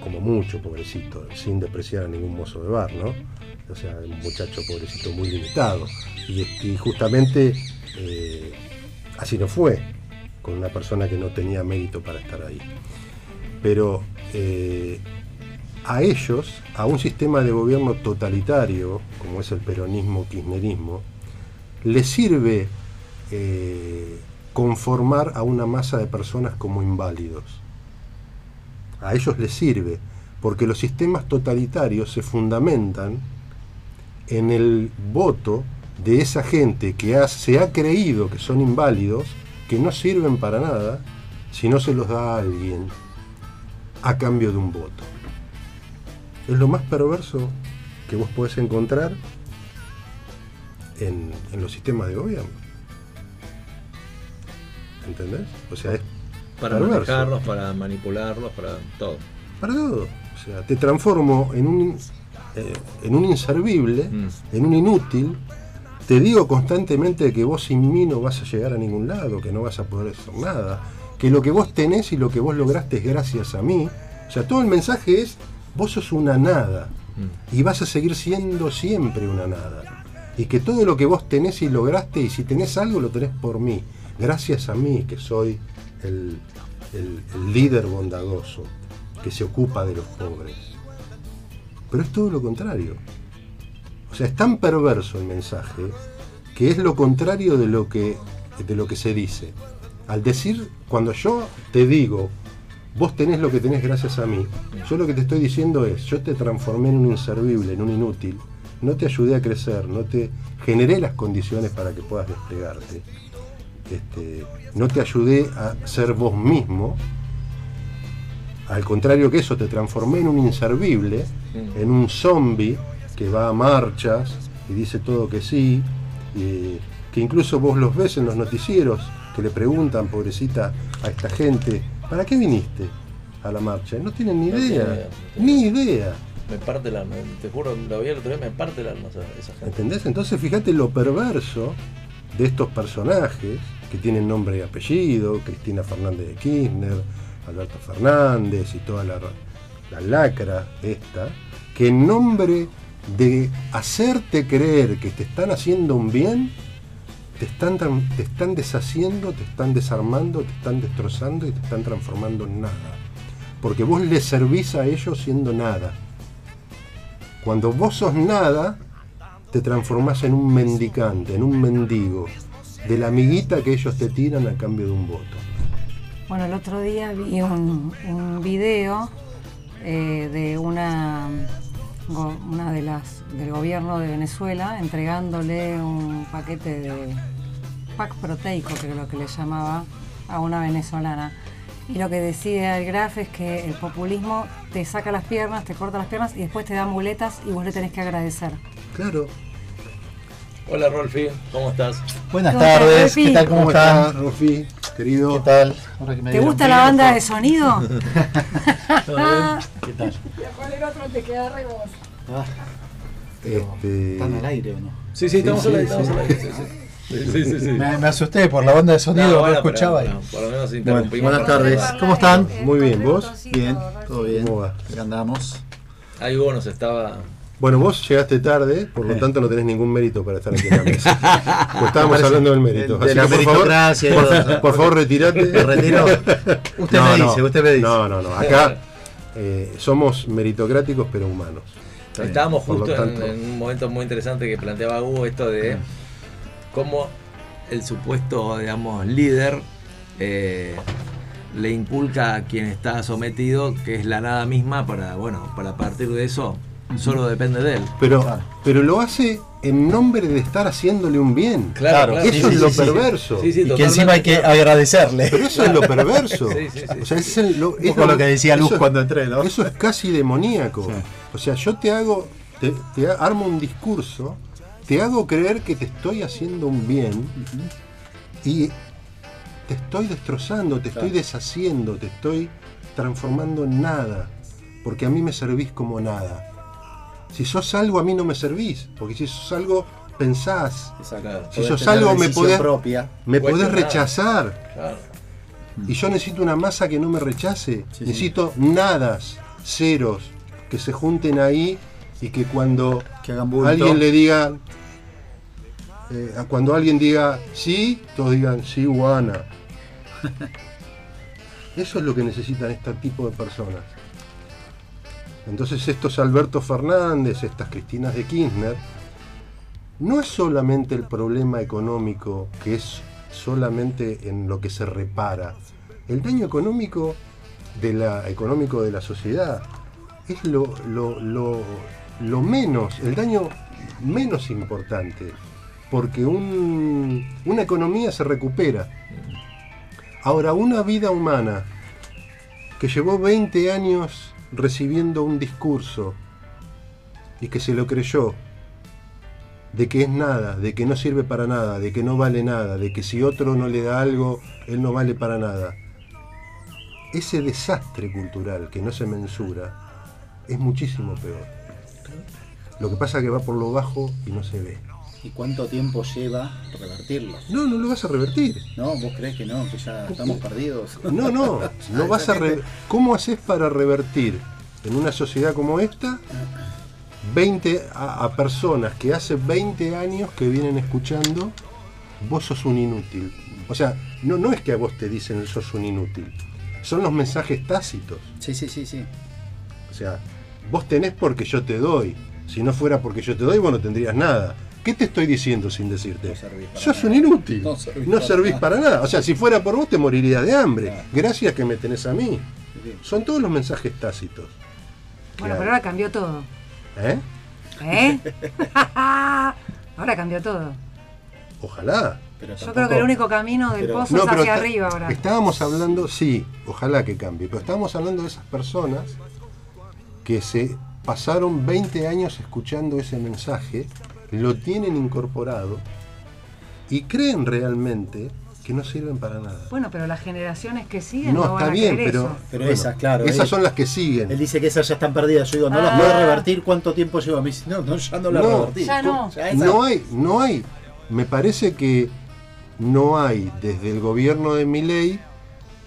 como mucho, pobrecito, sin despreciar a ningún mozo de bar, ¿no? O sea, un muchacho pobrecito muy limitado. Y, este, y justamente eh, así no fue, con una persona que no tenía mérito para estar ahí. Pero eh, a ellos, a un sistema de gobierno totalitario, como es el peronismo, kirchnerismo, les sirve eh, conformar a una masa de personas como inválidos. A ellos les sirve, porque los sistemas totalitarios se fundamentan en el voto de esa gente que ha- se ha creído que son inválidos, que no sirven para nada, si no se los da a alguien a cambio de un voto. Es lo más perverso que vos podés encontrar en, en los sistemas de gobierno. ¿Entendés? O sea, es Para perverso. manejarlos, para manipularlos, para todo. para todo. O sea, te transformo en un, eh, en un inservible, Mm. en un inútil. Te digo constantemente que vos sin mí no vas a llegar a ningún lado, que no vas a poder hacer nada, que lo que vos tenés y lo que vos lograste es gracias a mí. O sea, todo el mensaje es, vos sos una nada Mm. y vas a seguir siendo siempre una nada. Y que todo lo que vos tenés y lograste, y si tenés algo, lo tenés por mí. Gracias a mí, que soy el, el- el líder bondadoso, que se ocupa de los pobres. Pero es todo lo contrario. O sea, es tan perverso el mensaje que es lo contrario de lo que, de lo que se dice. Al decir, cuando yo te digo, vos tenés lo que tenés gracias a mí, yo lo que te estoy diciendo es, yo te transformé en un inservible, en un inútil, no te ayudé a crecer, no te generé las condiciones para que puedas desplegarte, este, no te ayudé a ser vos mismo, Al contrario que eso, te transformé en un inservible, en un zombie que va a marchas y dice todo que sí, y que incluso vos los ves en los noticieros que le preguntan, pobrecita, a esta gente, ¿para qué viniste a la marcha? No tienen ni No idea, idea. ni idea. Me parte el alma, te juro, lo vi el otro día, me parte el alma esa gente. ¿Entendés? Entonces fíjate lo perverso de estos personajes que tienen nombre y apellido, Cristina Fernández de Kirchner, Alberto Fernández y toda la, la lacra esta, que en nombre de hacerte creer que te están haciendo un bien, te están, te están deshaciendo, te están desarmando, te están destrozando y te están transformando en nada. Porque vos les servís a ellos siendo nada. Cuando vos sos nada, te transformás en un mendicante, en un mendigo, de la amiguita que ellos te tiran a cambio de un voto. Bueno, el otro día vi un, un video eh, de una, una de las del gobierno de Venezuela entregándole un paquete de pack proteico, que es lo que le llamaba, a una venezolana. Y lo que decía el Graf es que el populismo te saca las piernas, te corta las piernas y después te da muletas y vos le tenés que agradecer. Claro. Hola Rolfi, ¿cómo estás? Buenas ¿Cómo tardes, Rolfi? ¿qué tal? ¿Cómo, estás, están? Querido? ¿Qué tal? ¿Te gusta la banda por- de sonido? ¿Qué tal? Ah, Este, ¿Están al aire o no? Sí, sí, estamos Sí, al aire, sí, estamos sí. al aire, sí, sí. Sí, sí, sí, sí. Me, me asusté por la banda de sonido, no, bueno, escuchaba. pero, y- bueno, por lo menos interrumpimos. buenas tardes. ¿Cómo están? Muy bien, ¿vos? Bien, todo bien. ¿Cómo va? Andamos. Ahí Hugo nos estaba. Bueno, vos llegaste tarde, por lo tanto no tenés ningún mérito para estar aquí en la mesa. Pues estábamos Parece- hablando del mérito. de Así que, por favor, meritocracia y por, todo. por favor, retirate. ¿Me retiro? Usted No, me no. dice, usted me dice. No, no, no. Acá eh, somos meritocráticos pero humanos. Estábamos Por justo en, un momento muy interesante que planteaba Hugo esto de cómo el supuesto, digamos, líder eh, le inculca a quien está sometido que es la nada misma para, bueno, para partir de eso solo depende de él. Pero, Claro. pero lo hace en nombre de estar haciéndole un bien. Claro, Eso sí, es sí, lo sí, perverso. Sí, sí, Y que encima hay que agradecerle. Pero eso es lo perverso. Sí, sí, sí, o sea, es el- lo, poco lo que decía Luz eso es- cuando entré, ¿no? Eso es casi demoníaco. Sí. O sea, yo te hago, te, te armo un discurso, te hago creer que te estoy haciendo un bien y te estoy destrozando, te estoy deshaciendo, te estoy transformando en nada, porque a mí me servís como nada. Si sos algo, a mí no me servís, porque si sos algo, pensás, Si Podés sos algo, me podés- propia. me podés rechazar. claro. Y yo necesito una masa que no me rechace. Sí, sí. necesito nadas, ceros, que se junten ahí y que cuando Que alguien le diga, eh, cuando alguien diga sí, todos digan sí, Juana. Eso es lo que necesitan este tipo de personas. Entonces estos Alberto Fernández, estas Cristinas de Kirchner, no es solamente el problema económico, que es solamente en lo que se repara. El daño económico de la, económico de la sociedad es lo, lo- lo- lo menos, el daño menos importante, porque un- una economía se recupera. Ahora, una vida humana que llevó 20 años recibiendo un discurso y que se lo creyó, de que es nada, de que no sirve para nada, de que no vale nada, de que si otro no le da algo, él no vale para nada. Ese desastre cultural que no se mensura es muchísimo peor. Lo que pasa es que va por lo bajo y no se ve. ¿Y cuánto tiempo lleva revertirlo? No, no lo vas a revertir. ¿No? ¿Vos crees que no? Que ya estamos perdidos. No, no, no vas a re- ¿Cómo haces para revertir en una sociedad como esta 20 a, a personas que hace 20 años que vienen escuchando vos sos un inútil? O sea, no, no es que a vos te dicen sos un inútil, son los mensajes tácitos. Sí, sí, sí, sí. O sea, vos tenés porque yo te doy. Si no fuera porque yo te doy, vos no tendrías nada. ¿Qué te estoy diciendo sin decirte? No servís para Sos nada. un inútil. No servís No para servís nada. para nada. O sea, si fuera por vos te morirías de hambre. Claro. Gracias que me tenés a mí. Sí. Son todos los mensajes tácitos. Bueno, Claro. pero ahora cambió todo. ¿Eh? ¿Eh? ahora cambió todo. Ojalá. Pero Yo creo que el único camino del pero- pozo No, es hacia está- arriba ahora. Estábamos hablando, sí, ojalá que cambie, pero estábamos hablando de esas personas que se pasaron 20 años escuchando ese mensaje, lo tienen incorporado y creen realmente que no sirven para nada. Bueno, pero las generaciones que siguen no, No, van está a bien, querer pero, eso. Pero esas, claro, Esas él- son las que siguen. Él dice que esas ya están perdidas. Yo digo, no las Ah. puedo revertir. ¿Cuánto tiempo lleva? Me dice, no, no, ya no las No, revertí. ya no. Ya No hay, no hay. Me parece que no hay desde el gobierno de Milei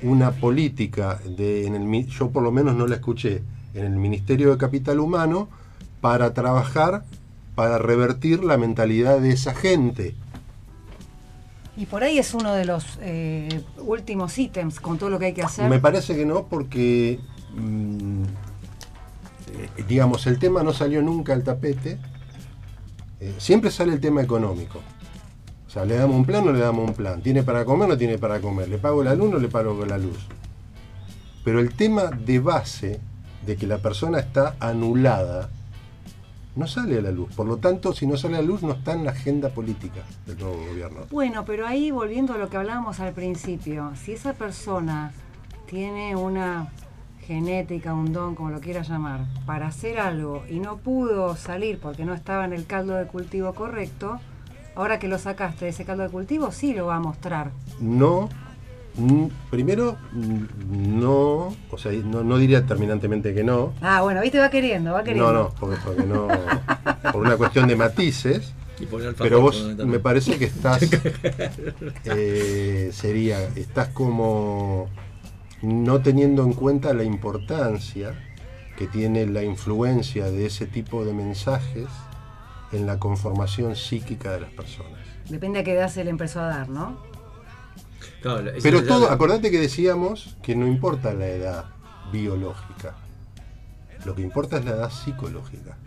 una política de, en el, yo por lo menos no la escuché en el Ministerio de Capital Humano para trabajar para revertir la mentalidad de esa gente. Y por ahí es uno de los eh, últimos ítems con todo lo que hay que hacer. Me parece que no porque mm, eh, digamos el tema no salió nunca al tapete. Eh, siempre sale el tema económico. O sea, le damos un plan o le damos un plan. ¿Tiene para comer o no tiene para comer? ¿Le pago la luz o no le pago la luz? Pero el tema de base de que la persona está anulada no sale a la luz. Por lo tanto, si no sale a la luz, no está en la agenda política del nuevo gobierno. Bueno, pero ahí volviendo a lo que hablábamos al principio, si esa persona tiene una genética, un don, como lo quieras llamar, para hacer algo y no pudo salir porque no estaba en el caldo de cultivo correcto, ahora que lo sacaste de ese caldo de cultivo, sí lo va a mostrar. No, primero, mm, no, o sea, no, no diría terminantemente que no. Ah, bueno, viste, va queriendo, va queriendo. No, no, porque, porque no, por una cuestión de matices. Y por el alfajor, Pero vos me parece que estás, eh, sería, estás como no teniendo en cuenta la importancia que tiene la influencia de ese tipo de mensajes en la conformación psíquica de las personas. Depende a qué edad se le empezó a dar, ¿no? Claro, Pero todo, acordate que decíamos que no importa la edad biológica, lo que importa es la edad psicológica.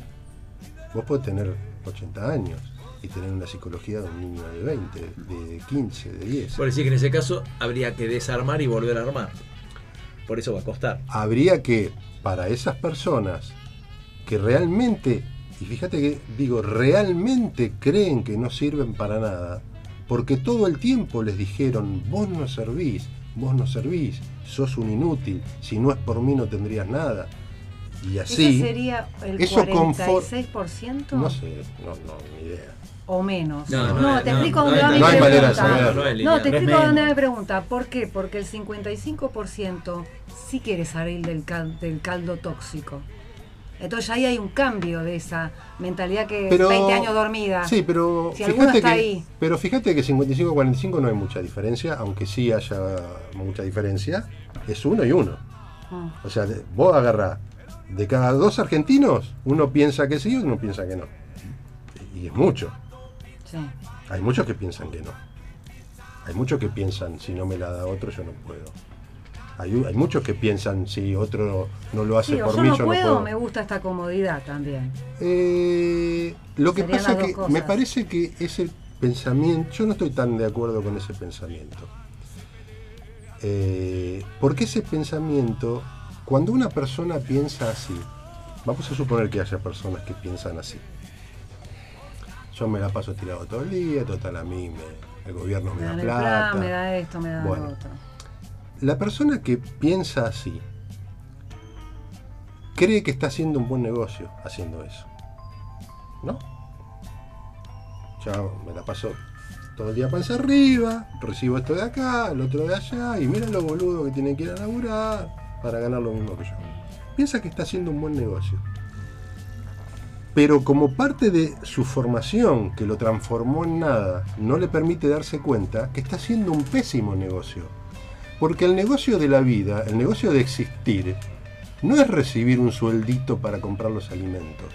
Vos podés tener 80 años y tener una psicología de un niño de 20, de 15, de 10. Por decir que en ese caso habría que desarmar y volver a armar. Por eso va a costar. Habría que, para esas personas que realmente, y fíjate que digo, realmente creen que no sirven para nada, porque todo el tiempo les dijeron, vos no servís, vos no servís, sos un inútil, si no es por mí no tendrías nada. Y así, ¿Ese sería el eso confor- 46%? no sé, no, no, ni idea. o menos. No, No, no, te explico dónde va mi no hay pregunta. manera de saberlo. No te explico dónde mi pregunta. ¿Por qué? Porque el 55% sí quiere salir del, cal- del caldo tóxico. Entonces ahí hay un cambio de esa mentalidad que Pero- 20 años dormida. Sí, pero Si fíjate que, ahí. pero fíjate que 55-45 no hay mucha diferencia, aunque sí haya mucha diferencia, es uno y uno. Mm. O sea, vos agarrás, de cada dos argentinos, uno piensa que sí y uno piensa que no. Y es mucho. Sí. Hay muchos que piensan que no. Hay muchos que piensan, si no me la da otro, yo no puedo. Hay, hay muchos que piensan, si otro no lo hace Sí, por yo mí, no yo puedo, no puedo. me gusta esta comodidad también. Eh, lo que Serían pasa las que me parece que ese pensamiento, yo no estoy tan de acuerdo con ese pensamiento. Eh, porque ese pensamiento, cuando una persona piensa así, vamos a suponer que haya personas que piensan así. Yo me la paso tirado todo el día, total a mí me- el gobierno me Me da plata. plan, me da esto, me da Bueno. lo otro. La persona que piensa así cree que está haciendo un buen negocio haciendo eso. ¿No? Yo me la paso todo el día panza arriba, recibo esto de acá, el otro de allá, y mira lo boludo que tienen que ir a laburar para ganar lo mismo que yo. Piensa que está haciendo un buen negocio. Pero como parte de su formación, que lo transformó en nada, no le permite darse cuenta que está haciendo un pésimo negocio. Porque el negocio de la vida, el negocio de existir, no es recibir un sueldito para comprar los alimentos.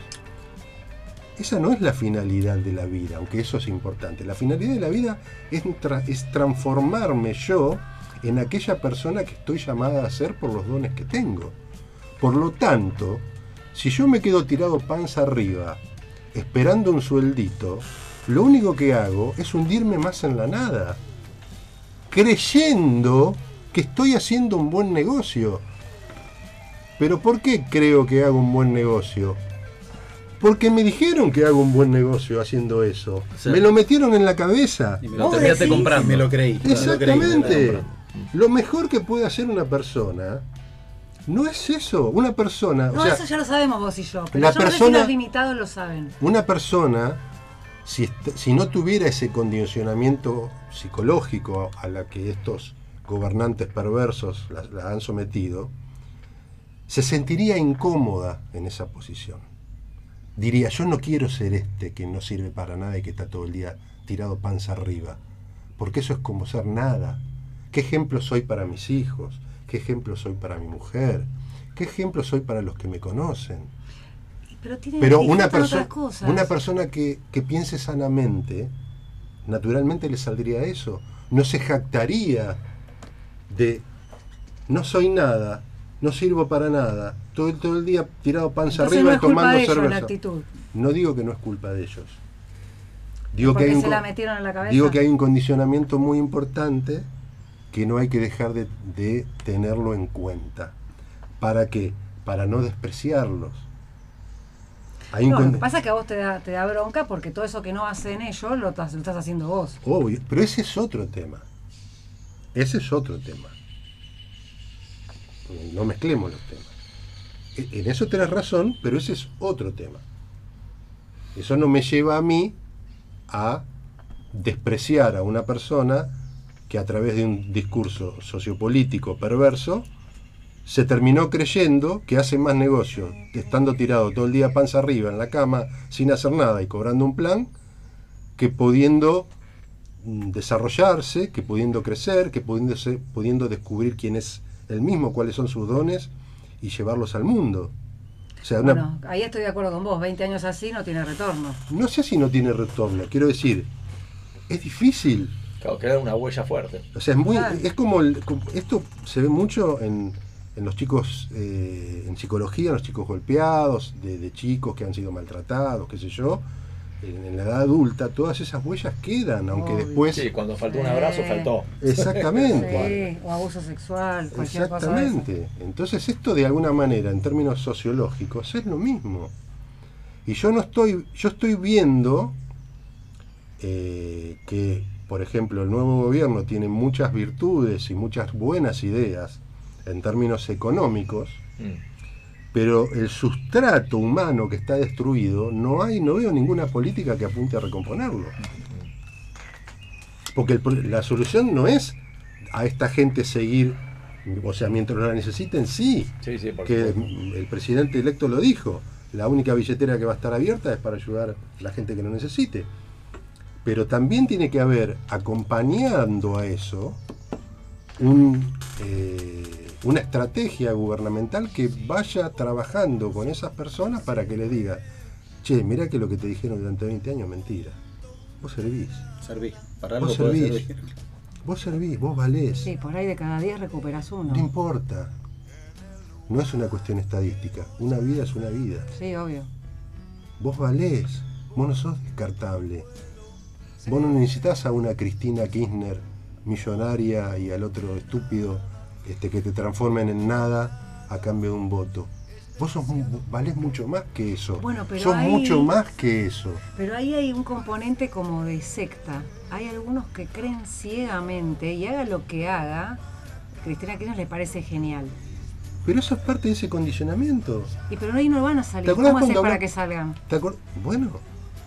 Esa no es la finalidad de la vida, aunque eso es importante. La finalidad de la vida es, tra- es transformarme yo en aquella persona que estoy llamada a ser por los dones que tengo. Por lo tanto, si yo me quedo tirado panza arriba, esperando un sueldito, lo único que hago es hundirme más en la nada creyendo que estoy haciendo un buen negocio. Pero ¿por qué creo que hago un buen negocio? Porque me dijeron que hago un buen negocio haciendo eso. Sí. Me lo metieron en la cabeza. Y me Lo lo, ¿Vos terminaste comprando. y me lo creí. me lo creí. Exactamente. Lo mejor que puede hacer una persona no es eso. Una persona, No, o sea, eso ya lo sabemos vos y yo. Pero la yo no sé si persona- los limitados lo saben. una persona, si, si no tuviera ese condicionamiento psicológico a la que estos gobernantes perversos la, la han sometido, se sentiría incómoda en esa posición. Diría, yo no quiero ser este que no sirve para nada y que está todo el día tirado panza arriba, porque eso es como ser nada. ¿Qué ejemplo soy para mis hijos? ¿Qué ejemplo soy para mi mujer? ¿Qué ejemplo soy para los que me conocen? Pero, Pero una, cosas. una persona que, que piense sanamente, naturalmente le saldría eso. No se jactaría de no soy nada, no sirvo para nada, todo, el- todo el día tirado panza Entonces arriba no y tomando ellos cerveza. No digo que no es culpa de ellos. Digo que, hay un, la metieron en la cabeza. digo que hay un condicionamiento muy importante que no hay que dejar de, de tenerlo en cuenta. ¿Para qué? Para no despreciarlos. Hay un No, lo que pasa es que a vos te da, te da bronca porque todo eso que no hacen ellos lo lo estás haciendo vos. Obvio, pero ese es otro tema. Ese es otro tema. No mezclemos los temas. E- En eso tenés razón, pero ese es otro tema. Eso no me lleva a mí a despreciar a una persona que a través de un discurso sociopolítico perverso se terminó creyendo que hace más negocio estando tirado todo el día panza arriba en la cama sin hacer nada y cobrando un plan que pudiendo desarrollarse, que pudiendo crecer, que pudiendo, ser- pudiendo descubrir quién es el mismo, cuáles son sus dones y llevarlos al mundo. O sea, una- Bueno, ahí estoy de acuerdo con vos. 20 años así no tiene retorno. no sé si no tiene retorno, quiero decir, es difícil. Claro, queda una huella fuerte. O sea, es muy, Claro. es como, el- como- esto se ve mucho en, en los chicos, eh, en psicología, en los chicos golpeados, de, de chicos que han sido maltratados, qué sé yo. En, en la edad adulta, todas esas huellas quedan, aunque Obvio. después... Sí, cuando faltó un abrazo, faltó. Exactamente. Sí, o abuso sexual, cualquier cosa de. Exactamente. Entonces esto de alguna manera, en términos sociológicos, es lo mismo. Y yo no estoy, yo estoy viendo eh, que, por ejemplo, el nuevo gobierno tiene muchas virtudes y muchas buenas ideas en términos económicos, Mm. Pero el sustrato humano que está destruido, no hay, no veo ninguna política que apunte a recomponerlo. Porque el la solución no es a esta gente seguir, o sea, mientras la necesiten, sí, Sí, que el presidente electo lo dijo, la única billetera que va a estar abierta es para ayudar a la gente que lo necesite. Pero también tiene que haber, acompañando a eso, un, eh, una estrategia gubernamental que vaya trabajando con esas personas para que les diga, che, mira que lo que te dijeron durante 20 años es mentira. Vos servís, Serví. Para Vos algo podés servís. servir. vos servís, vos valés. Sí, por ahí de cada 10 recuperas uno. No importa. No es una cuestión estadística. Una vida es una vida. Sí, obvio. Vos valés. Vos no sos descartable. Vos no necesitas a una Cristina Kirchner millonaria y al otro estúpido este, que te transformen en nada a cambio de un voto. Vos sos, valés mucho más que eso. Bueno, pero sos mucho más que eso. Pero ahí hay un componente como de secta. Hay algunos que creen ciegamente y haga lo que haga, Cristina Kirchner le parece genial. Pero eso es parte de ese condicionamiento. Y pero ahí no van a salir. ¿Te acuerdas ¿Cómo haces para que salgan? ¿Te Bueno,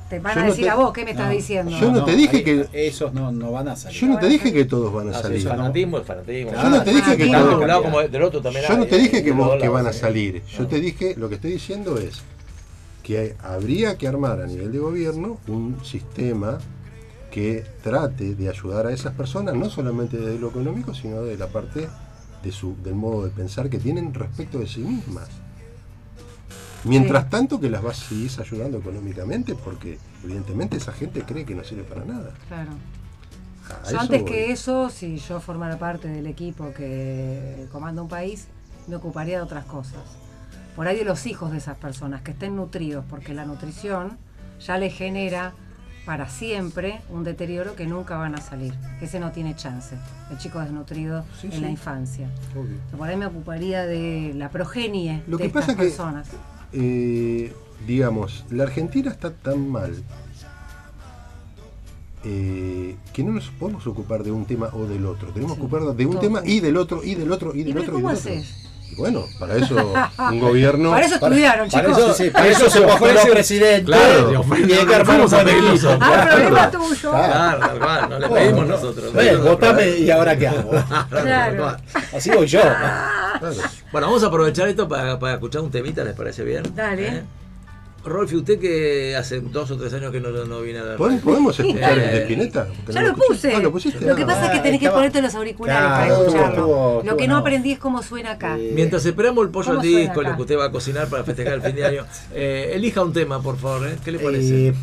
Te van Yo a no decir te- a vos, ¿qué me estás No, diciendo? Yo no te dije ahí- que- Esos no, no van a salir. yo no te dije que todos van a Ah, sí, salir. el fanatismo es fanatismo. Yo no te dije que todos- un lado como del otro también Yo no te dije que, vos, que van a salir. Yo No. te dije, lo que estoy diciendo es que hay- habría que armar a nivel de gobierno un sistema que trate de ayudar a esas personas, no solamente desde lo económico, sino de la parte de su, del modo de pensar que tienen respecto de sí mismas. Mientras Sí. tanto que las vas a seguir ayudando económicamente, porque evidentemente esa gente cree que no sirve para nada. Claro. Yo antes voy. que eso, si yo formara parte del equipo que comanda un país, me ocuparía de otras cosas. Por ahí de los hijos de esas personas, que estén nutridos, porque la nutrición ya les genera para siempre un deterioro que nunca van a salir. Ese no tiene chance, el chico desnutrido Sí, en sí. la infancia. Obvio. Por ahí me ocuparía de la progenie Lo de que estas pasa que- personas. Eh, digamos, la Argentina está tan mal eh, que no nos podemos ocupar de un tema o del otro. Tenemos que ocuparnos de un todo tema y del otro, y del otro, y ¿Y del pero otro. y cómo del otro. haces? Y bueno, para eso un gobierno. Para eso estudiaron, Para chicos. eso, sí, para eso se bajó los presidentes. Claro, y tiene que armar un nosotros. Ah, problema Claro. tuyo. Claro, tal cual, no le pedimos nosotros. Bueno, votame y ahora qué hago. Claro. Así voy yo. Claro. Bueno, vamos a aprovechar esto para, para escuchar un temita, ¿les parece bien? Dale. ¿Eh? Rolfi, usted que hace dos o tres años que no, no viene a la ¿Podemos, podemos escuchar el de Spinetta? Ya lo puse. Ah, lo pusiste. Lo que Ah, pasa es que tenés que estaba- ponerte los auriculares Claro, para escucharlo. Lo que no no. aprendí es cómo suena acá. Eh, Mientras esperamos el pollo ¿Cómo al disco, lo que usted va a cocinar para festejar el fin de año, eh, elija un tema, por favor. ¿eh? ¿Qué le parece? Eh,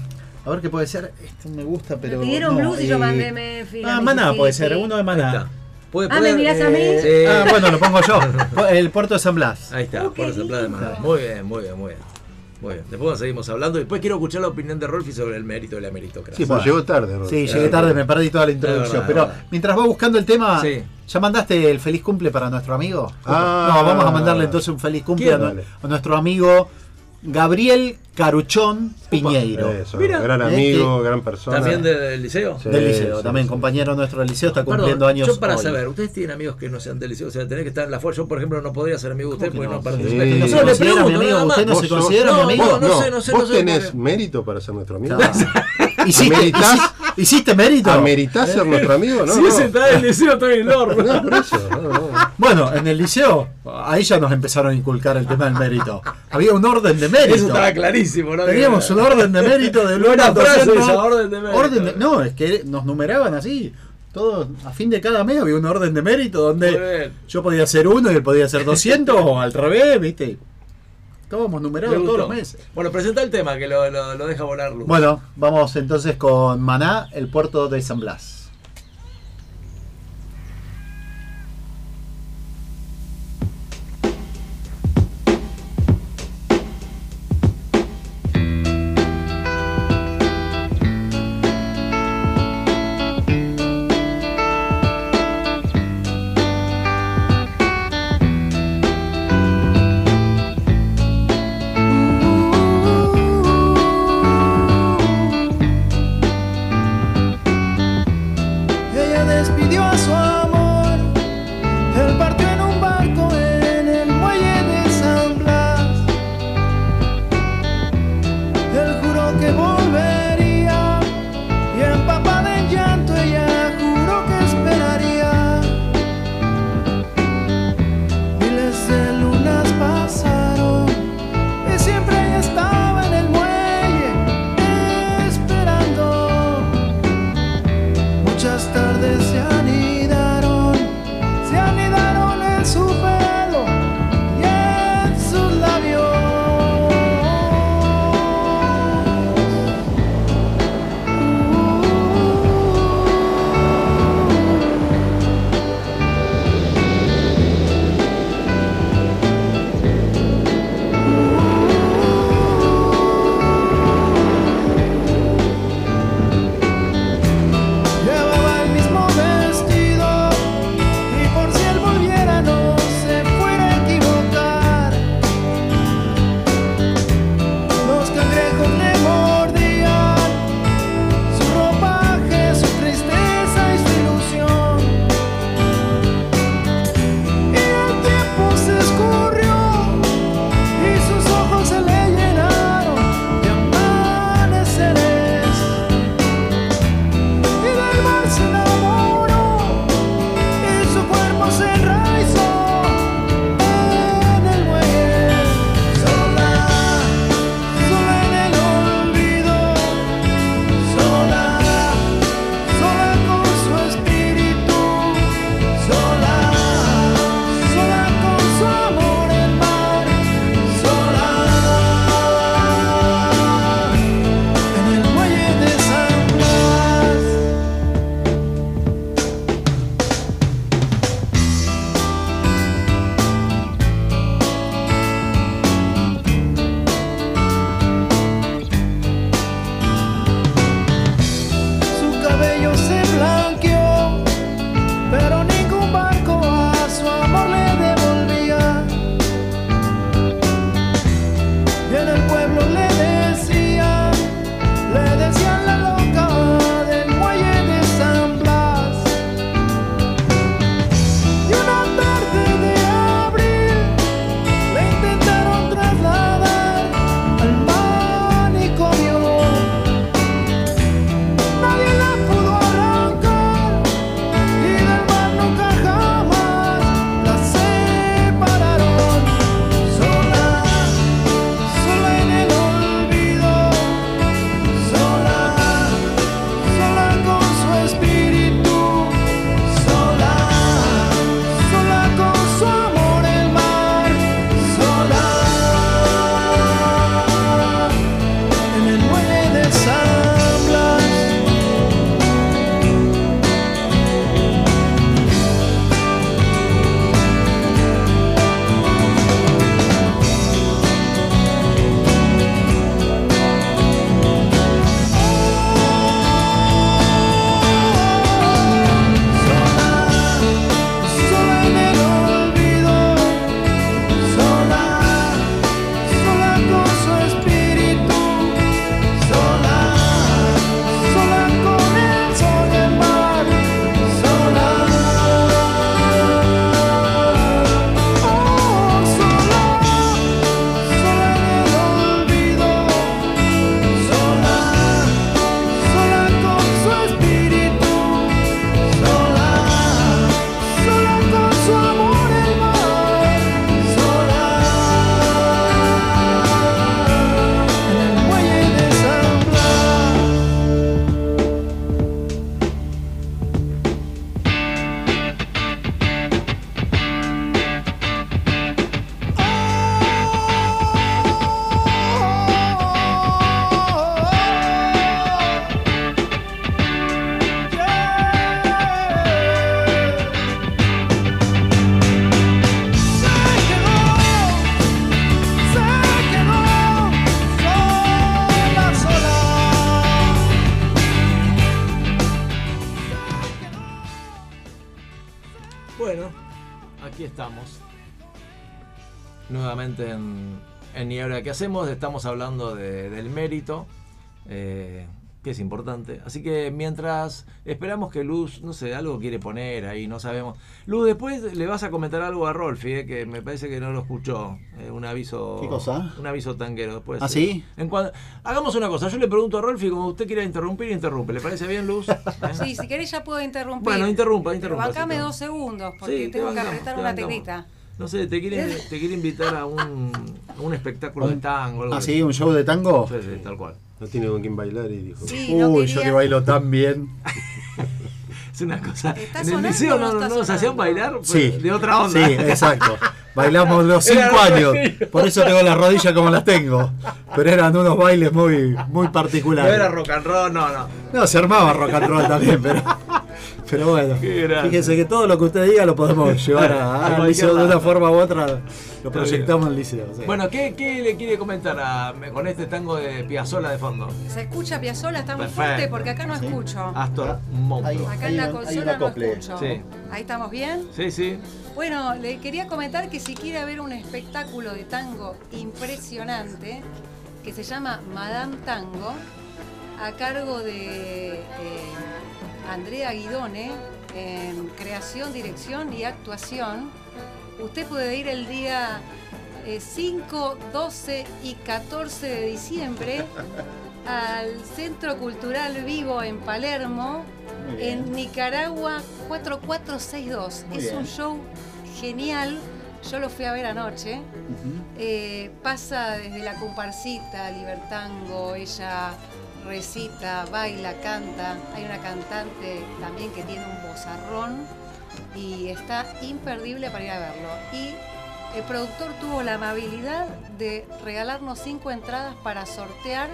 a ver qué puede ser. Este me gusta, pero. Me pidieron no, blues y yo eh, mandé Memphis, Ah, Maná puede ser, uno de Maná. está. ¿Puede Ah, ¿me mirás a mí? Sí. Ah, bueno, lo pongo yo. El puerto de San Blas. Ahí está, Uh, por qué ejemplo de. Maná. Muy bien, muy bien, muy bien. Muy bien. Después seguimos hablando. Después quiero escuchar la opinión de Rolfi sobre el mérito de la meritocracia. Sí, Bueno. llegó tarde. Rolf. Sí, llegué tarde, me perdí toda la introducción. verdad, pero mientras va buscando el tema, Sí. ¿ya mandaste el feliz cumple para nuestro amigo? Ah. no, vamos a mandarle entonces un feliz cumple a nuestro amigo Gabriel Caruchón Piñeiro. Eso, Mira. gran Este- amigo, gran persona. ¿También del liceo? Sí. Del liceo, sí, también sí. compañero nuestro del liceo, está Perdón, cumpliendo años. yo para hoy. saber, ¿ustedes tienen amigos que no sean del liceo? O sea, tenés que estar en la fuerza. Yo, por ejemplo, no podría ser amigo de usted ¿Cómo que porque no. Sí. No, ¿No le se considera pregunto, mi amigo? nada más. ¿Usted no se sos- considera mi no, amigo? no, no sé, no sé, Vos no sé, tenés porque- mérito para ser nuestro amigo. ¿Hiciste, ¿Ameritás? Hici- ¿Hiciste mérito? ¿Ameritás ser nuestro amigo? No, si no. ese está en el liceo, estoy en el horno. No, por eso. No, no. Bueno, en el liceo, ahí ya nos empezaron a inculcar el tema del mérito. Había un orden de mérito. Eso estaba clarísimo, ¿no? Teníamos un orden de mérito de uno frase 200. esa, orden de mérito. Orden de- no, es que nos numeraban así. Todo, a fin de cada mes había un orden de mérito donde yo podía ser uno y él podía ser 200 o al revés, ¿viste? Estábamos Me numerados todos los meses. Bueno, presenta el tema que lo, lo- lo deja volar Luz. Bueno, vamos entonces con Maná, el puerto de San Blas. Hacemos. Estamos hablando de- del mérito, eh, que es importante. Así que mientras esperamos que Luz, no sé, algo quiere poner ahí, no sabemos. Luz, después le vas a comentar algo a Rolfi, eh, que me parece que no lo escuchó. Eh, un aviso. ¿Qué cosa? Un aviso tanguero. Después, ¿Ah, eh, sí? en hagamos una cosa, yo le pregunto a Rolfi, como usted quiera interrumpir, interrumpe. ¿Le parece bien, Luz? ¿Eh? Sí, si querés ya puedo interrumpir. Bueno, interrumpa, Pero interrumpa. bancame dos segundos, porque Sí, te tengo que apretar te una teclita. No sé, te quiere, te quiere invitar a un, un espectáculo de tango. algo Ah, así. sí, un show de tango. Sí, sí, tal cual. No tiene con quién bailar y dijo. Sí, no Uy, yo que bailo tan bien. Es una cosa. ¿Está En el liceo no no, no nos hacían bailar pues, Sí. de otra onda. Sí, exacto. Bailamos los cinco años. Por eso tengo las rodillas como las tengo. Pero eran unos bailes muy, muy No particulares. era rock and roll, no, no. No, se armaba rock and roll también, pero. Pero bueno, fíjese que todo lo que usted diga lo podemos llevar a- al liceo de una forma u otra. Lo proyectamos al liceo. sí. Bueno, ¿qué, qué le quiere comentar a- con este tango de Piazzolla de fondo? ¿Se escucha Piazzola? Está muy Perfecto. fuerte porque acá no Sí. escucho. Astor, un monstruo. Acá en la consola no escucho. Sí. Ahí estamos bien. Sí, sí. Bueno, le quería comentar que si quiere ver un espectáculo de tango impresionante que se llama Madame Tango, a cargo de eh, Andrea Guidone en creación, dirección y actuación, usted puede ir el día eh, 5, 12 y 14 de diciembre al Centro Cultural Vivo en Palermo, en Nicaragua 4462. Muy es bien. un show genial. Yo lo fui a ver anoche. Eh, pasa desde la comparsita, Libertango, ella recita, baila, canta. Hay una cantante también que tiene un bozarrón y está imperdible para ir a verlo. Y el productor tuvo la amabilidad de regalarnos cinco entradas para sortear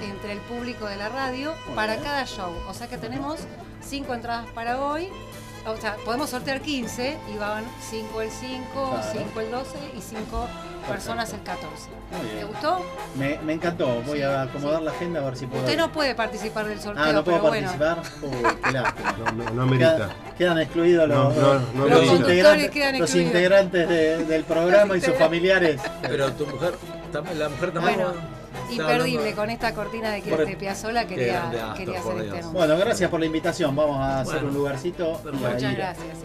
entre el público de la radio para cada show. O sea que tenemos cinco entradas para hoy. O sea, podemos sortear 15 y van 5 el 5, Claro. 5 el 12 y 5 personas el 14. Muy ¿Le bien. gustó? Me, me encantó. Voy Sí, a acomodar sí. la agenda a ver si puedo. Usted no puede participar del sorteo, Ah, no puedo pero bueno. participar. Uy, qué lástima. No, no, no amerita. Quedan, quedan excluidos los, No, no, no los integrantes, quedan los excluidos. integrantes de- del programa y sus familiares. Pero tu mujer, la mujer también. Bueno, Imperdible, con esta cortina de, Por- de Piazzolla Qué quería, Astor, quería hacer este anuncio. Bueno, gracias por la invitación. Vamos a hacer un lugarcito. Muchas gracias.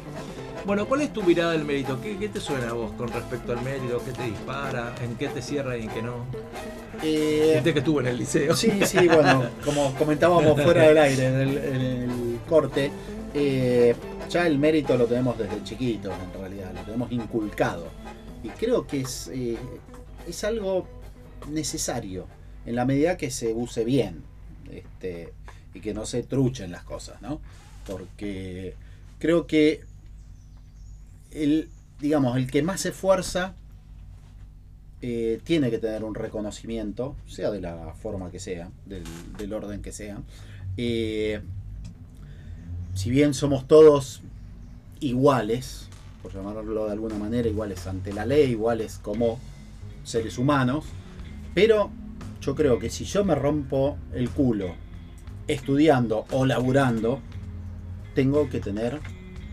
Bueno, ¿cuál es tu mirada del mérito? ¿Qué, qué te suena a vos con respecto al mérito? ¿Qué te dispara? ¿En qué te cierra y en qué no? Eh, que estuvo en el liceo. Sí, sí, bueno, como comentábamos fuera del aire en el, en el corte, eh, ya el mérito lo tenemos desde chiquitos, en realidad, lo tenemos inculcado. Y creo que es, eh, es algo necesario en la medida que se use bien este, y que no se truchen las cosas, ¿no? Porque creo que el, digamos, el que más se esfuerza eh, tiene que tener un reconocimiento, sea de la forma que sea, del, orden que sea. Eh, si bien somos todos iguales, por llamarlo de alguna manera, iguales ante la ley, iguales como seres humanos, pero yo creo que si yo me rompo el culo estudiando o laburando, tengo que tener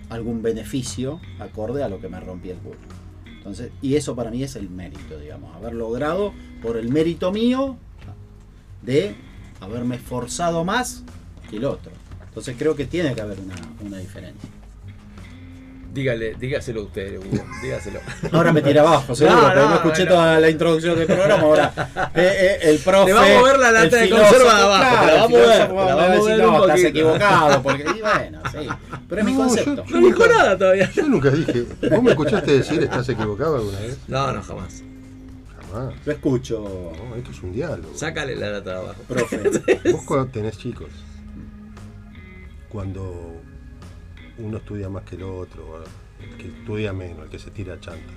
algún beneficio acorde a lo que me rompí el culo. Entonces, y eso para mí es el mérito, digamos, haber logrado por el mérito mío de haberme esforzado más que el otro. Entonces creo que tiene que haber una, una diferencia. Dígale, dígaselo usted, Hugo, dígaselo. Ahora me tira abajo, seguro, No, porque no, no, escuché toda la introducción del programa. Ahora, eh, eh, el profe. Le va a mover la lata de conserva de abajo, la va a mover, te la va a a mover no, estás poquito". equivocado. Porque, y bueno, sí. Pero es mi concepto. No dijo nada todavía. Yo nunca dije. ¿Vos me escuchaste decir estás equivocado alguna vez? No, no, jamás. Jamás. Lo escucho, No, esto es un diálogo. Sácale la lata de abajo. profe. Vos cuando tenés chicos, cuando uno estudia más que el otro, el que estudia menos, el que se tira chanta,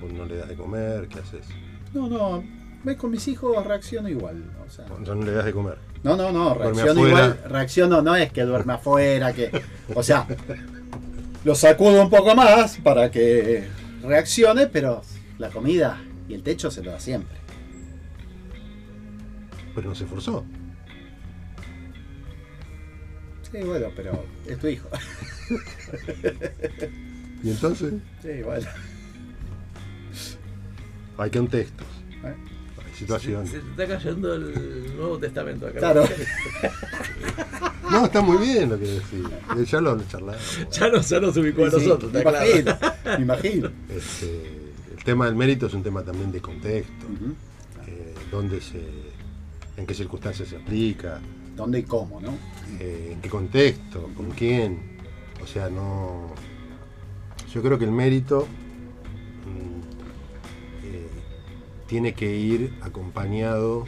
vos no le das de comer, ¿qué haces? No, no, ves con mis hijos reacciono igual. O sea, O sea, no le das de comer. no, no, no, reacciono igual. Reacciono no es que duerme afuera, que. O sea, lo sacudo un poco más para que reaccione, pero la comida y el techo se lo da siempre. Pero no se esforzó. Sí, bueno, pero es tu hijo. Y entonces, Sí, bueno. Hay contextos, ¿eh? hay situaciones. Se está cayendo el Nuevo Testamento acá. Claro. No, está muy bien lo que decís. Eh, Ya lo charlamos. Ya nos, ya nos ubicó a Sí, nosotros, me está claro. imagino, me imagino. Este, el tema del mérito es un tema también de contexto. Eh, dónde se, en qué circunstancias se aplica, ¿Dónde y cómo, no? eh, en qué contexto, con quién. O sea, no. Yo creo que el mérito mm, eh, tiene que ir acompañado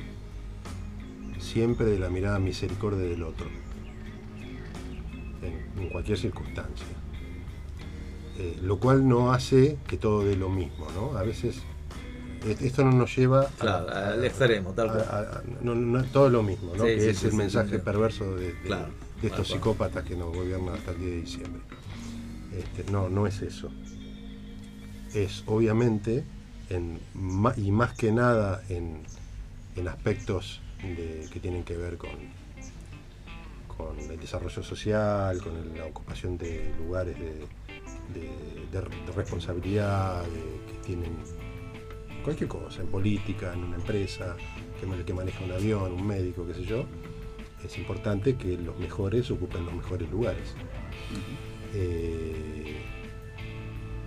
siempre de la mirada misericordia del otro, en, cualquier circunstancia. Eh, lo cual no hace que todo dé lo mismo, ¿no? A veces esto no nos lleva Claro, a- al extremo, tal cual. a- a- no, no, todo lo mismo, ¿no? Sí, que sí, es sí, el mensaje perverso de, de- Claro, de estos psicópatas que nos gobiernan hasta el 10 de diciembre. Este, no, no es eso. Es obviamente, en, y más que nada en, en aspectos de- que tienen que ver con, con el desarrollo social, con la ocupación de lugares de, de- responsabilidad, que tienen cualquier cosa, en política, en una empresa, que, que maneja un avión, un médico, qué sé yo, es importante que los mejores ocupen los mejores lugares. Eh,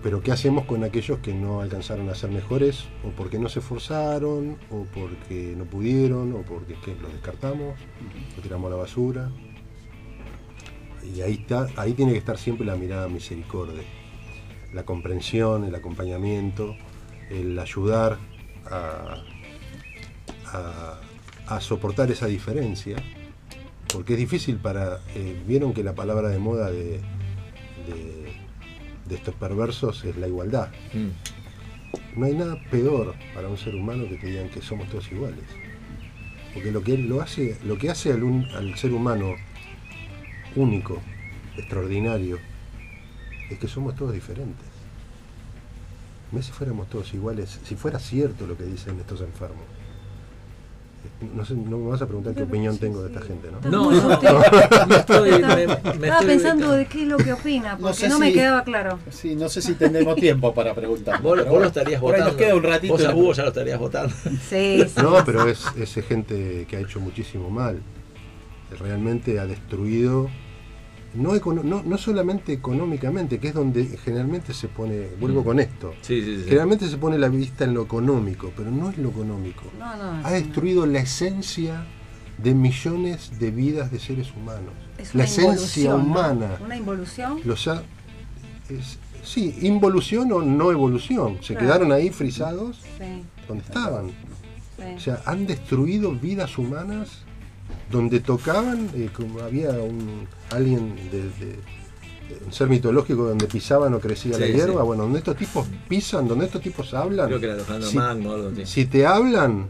pero ¿qué hacemos con aquellos que no alcanzaron a ser mejores? O porque no se esforzaron, o porque no pudieron, o porque ¿qué? los descartamos, lo tiramos a la basura. Y ahí, está, ahí tiene que estar siempre la mirada misericordia, la comprensión, el acompañamiento, el ayudar a, a- a soportar esa diferencia, porque es difícil para... eh, Vieron que la palabra de moda de, de- de estos perversos es la igualdad. Mm. No hay nada peor para un ser humano que te digan que somos todos iguales. Porque lo que él lo hace, lo que hace al, un- al ser humano único, extraordinario, es que somos todos diferentes. No si fuéramos todos iguales, si fuera cierto lo que dicen estos enfermos. No, sé, no me vas a preguntar qué opinión tengo de esta gente, ¿no? No, no, usted. me estoy, me, me Estaba estoy pensando ubicando. de qué es lo que opina, No porque sé no, me quedaba claro. Sí, no sé si tendremos tiempo para preguntar. Vos, lo estarías votando. nos queda un ratito. Vos a Hugo ya lo estarías votando. Sí, sí. No, pero es, es gente que ha hecho muchísimo mal. Realmente ha destruido, no, econo- no, no solamente económicamente, que es donde generalmente se pone, vuelvo Mm. con esto, Sí, sí, sí. generalmente se pone la vista en lo económico, pero no es lo económico. No, no, Ha es destruido la esencia de millones de vidas de seres humanos. Es La esencia humana. Una involución. Los ha, es- sí, involución o no evolución. Se Claro. quedaron ahí frisados Sí, donde estaban. sí. O sea, han destruido vidas humanas donde tocaban, eh, como había un alguien de, de- de un ser mitológico donde pisaban o crecía la Sí, hierba. sí. Bueno, donde estos tipos pisan, donde estos tipos hablan. Creo que era si, Magno o algo así. si te hablan,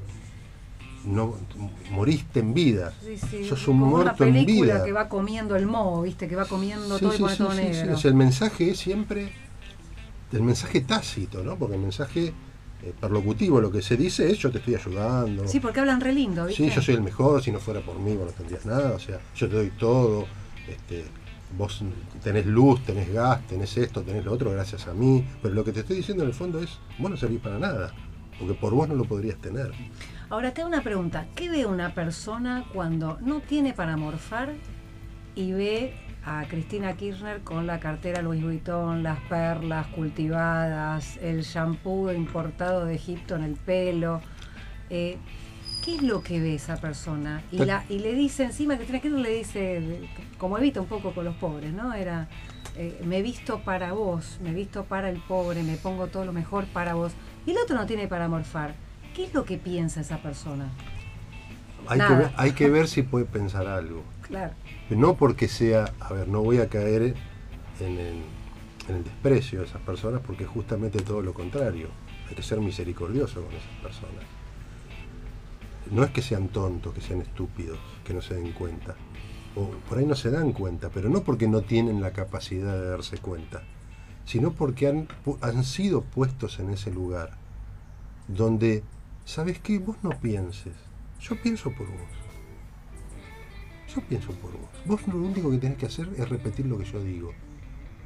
no moriste en vida. Sí, sí, Sos un como una muerto en película vida. que va comiendo el moho, viste, que va comiendo Sí, todo y pone sí, todo sí, sí. negro. O sea, el mensaje es siempre el mensaje tácito, ¿no? Porque el mensaje eh, perlocutivo, lo que se dice es yo te estoy ayudando. Sí, porque hablan re lindo, ¿viste? Sí, yo soy el mejor, si no fuera por mí vos no tendrías nada, o sea, yo te doy todo, este, vos tenés luz, tenés gas, tenés esto, tenés lo otro gracias a mí, pero lo que te estoy diciendo en el fondo es, vos no servís para nada, porque por vos no lo podrías tener. Ahora te hago una pregunta. ¿Qué ve una persona cuando no tiene para morfar y ve a Cristina Kirchner con la cartera Louis Vuitton, las perlas cultivadas, el shampoo importado de Egipto en el pelo? Eh, ¿Qué es lo que ve esa persona? Y, Te- la, y le dice encima, Cristina Kirchner le dice, como evita un poco con los pobres, ¿no? Era, eh, me visto para vos, me visto para el pobre, me pongo todo lo mejor para vos. Y el otro no tiene para morfar. ¿Qué es lo que piensa esa persona? Hay que, ver, hay que ver si puede pensar algo. Claro. No porque sea, a ver, no voy a caer en el, desprecio de esas personas porque es justamente todo lo contrario. Hay que ser misericordioso con esas personas. No es que sean tontos, que sean estúpidos, que no se den cuenta. O por ahí no se dan cuenta, pero no porque no tienen la capacidad de darse cuenta, sino porque han, han sido puestos en ese lugar donde, ¿sabes qué? Vos no pienses, yo pienso por vos. Yo pienso por vos. Vos lo único que tenés que hacer es repetir lo que yo digo.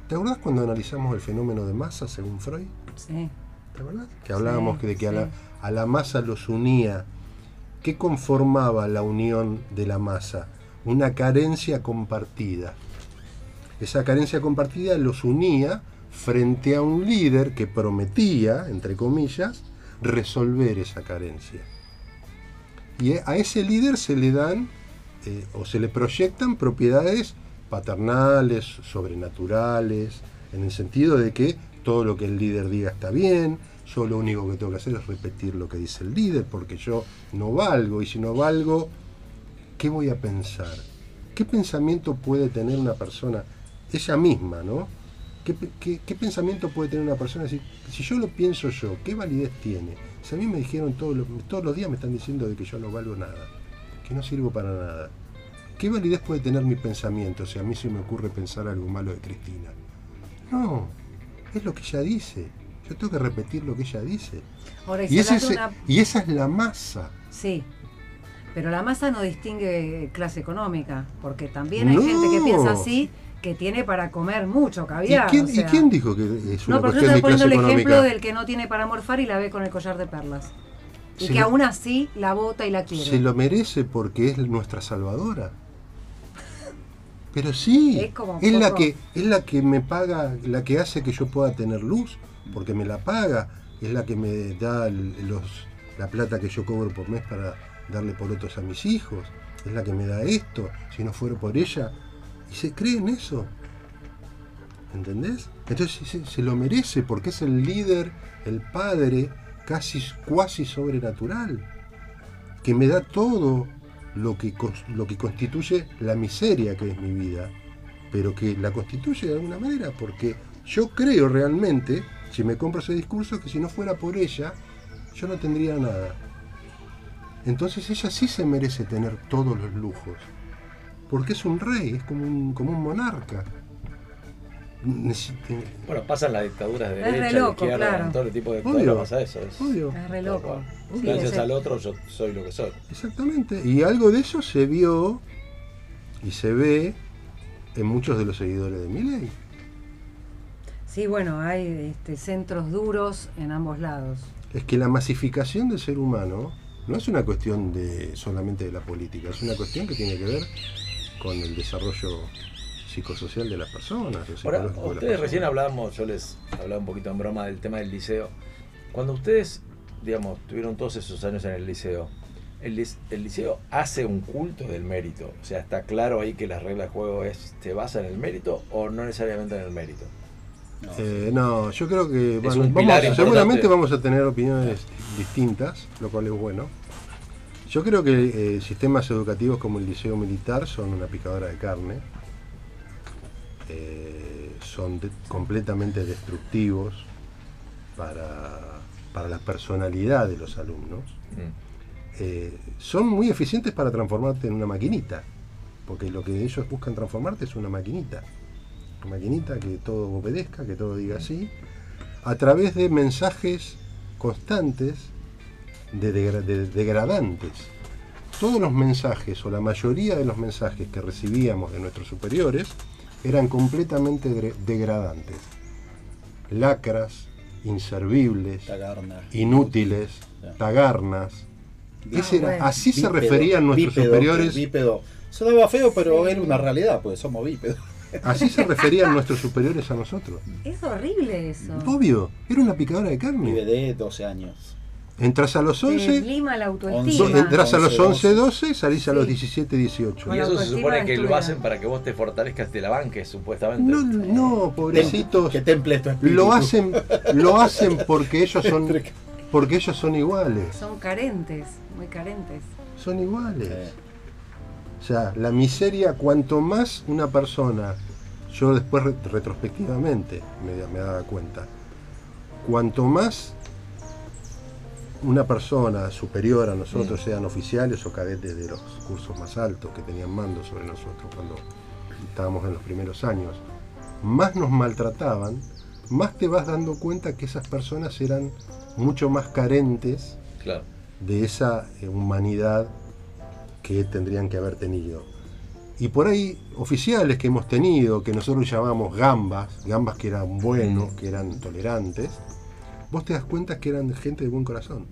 ¿Te acordás cuando analizamos el fenómeno de masa según Freud? Sí. ¿Te acordás? Que hablábamos Sí, de que a, la, a la masa los unía. ¿Qué conformaba la unión de la masa? Una carencia compartida. Esa carencia compartida los unía frente a un líder que prometía, entre comillas, resolver esa carencia. Y a ese líder se le dan eh, o se le proyectan propiedades paternales, sobrenaturales, en el sentido de que todo lo que el líder diga está bien, yo lo único que tengo que hacer es repetir lo que dice el líder, porque yo no valgo, y si no valgo, ¿qué voy a pensar? ¿Qué pensamiento puede tener una persona, ella misma, ¿no? ¿Qué, pe- qué- qué pensamiento puede tener una persona? Si, si yo lo pienso yo, ¿qué validez tiene? Si a mí me dijeron todos los, todos los días me están diciendo de que yo no valgo nada, que no sirvo para nada. ¿Qué validez puede tener mi pensamiento si a mí se me ocurre pensar algo malo de Cristina? No, es lo que ella dice. Yo tengo que repetir lo que ella dice. Ahora, y Y, ese una- y esa es la masa. Sí. Pero la masa no distingue clase económica, porque también hay No. gente que piensa así, que tiene para comer mucho ¿Y caviar. quién, o y quién dijo que es una No, pero yo estoy poniendo el ejemplo del que no tiene para morfar y la ve con el collar de perlas. Y que lo- aún así la bota y la quiere. Se lo merece porque es nuestra salvadora. Pero sí, Es como es la que es la que me paga, la que hace que yo pueda tener luz, porque me la paga, es la que me da los, la plata que yo cobro por mes para darle porotos a mis hijos, es la que me da esto, si no fuera por ella, y se cree en eso. ¿Entendés? Entonces se, se lo merece porque es el líder, el padre, casi cuasi sobrenatural, que me da todo lo que, lo que constituye la miseria que es mi vida, pero que la constituye de alguna manera, porque yo creo realmente, si me compro ese discurso, que si no fuera por ella, yo no tendría nada. Entonces ella sí se merece tener todos los lujos, porque es un rey, es como un, como un monarca. Bueno, pasan las dictaduras de derecha, de izquierda, claro. todo el tipo de Obvio. dictaduras pasa eso. Es, Obvio. Es re loco. Sí, Gracias al otro yo soy lo que soy. Exactamente. Y algo de eso se vio y se ve en muchos de los seguidores de Milei. Sí, bueno, hay este, centros duros en ambos lados. Es que la masificación del ser humano no es una cuestión de solamente de la política, es una cuestión que tiene que ver con el desarrollo psicosocial de las personas. Ahora, las ustedes personas. recién hablábamos, yo les hablaba un poquito en broma del tema del liceo. Cuando ustedes, digamos, tuvieron todos esos años en el liceo, el, lic- el liceo hace un culto del mérito. O sea, está claro ahí que las reglas de juego es, ¿se basa en el mérito o no necesariamente en el mérito? No, Eh, no, yo creo que bueno, vamos- seguramente vamos a tener opiniones distintas, lo cual es bueno. Yo creo que eh, sistemas educativos como el liceo militar son una picadora de carne, eh, son de- completamente destructivos para, para la personalidad de los alumnos. Mm. Eh, son muy eficientes para transformarte en una maquinita, porque lo que ellos buscan transformarte es una maquinita. Una maquinita que todo obedezca, que todo diga así, a través de mensajes constantes de, degra- de- degradantes. Todos los mensajes, o la mayoría de los mensajes que recibíamos de nuestros superiores, eran completamente degradantes. Lacras, inservibles, Tagarna. inútiles, Ya. tagarnas. Ese era- bueno. así se referían nuestros bípedo, superiores. Bípedo. Sonaba feo, pero Sí. era una realidad, porque somos bípedos. Así se referían nuestros superiores a nosotros. Es horrible eso. Obvio, era una picadora de Vive carne. de 12 años. Entras a los Te 11, deslima la autoestima. entras a los 11, 11, 12, salís a los Sí. 17, 18. Con Y eso se supone que lo hacen para que vos te fortalezcas, te la banques, supuestamente. No, no, pobrecitos. Que temple tu espíritu. Lo hacen, lo hacen porque ellos son, porque ellos son iguales. Son carentes, muy carentes. Son iguales. O sea, la miseria, cuanto más una persona, yo después re- retrospectivamente me, me daba cuenta, cuanto más una persona superior a nosotros, Mm. sean oficiales o cadetes de los cursos más altos que tenían mando sobre nosotros cuando estábamos en los primeros años, más nos maltrataban, más te vas dando cuenta que esas personas eran mucho más carentes Claro. de esa eh, humanidad que tendrían que haber tenido. Y por ahí oficiales que hemos tenido, que nosotros llamamos gambas, gambas que eran buenos, que eran tolerantes, vos te das cuenta que eran gente de buen corazón.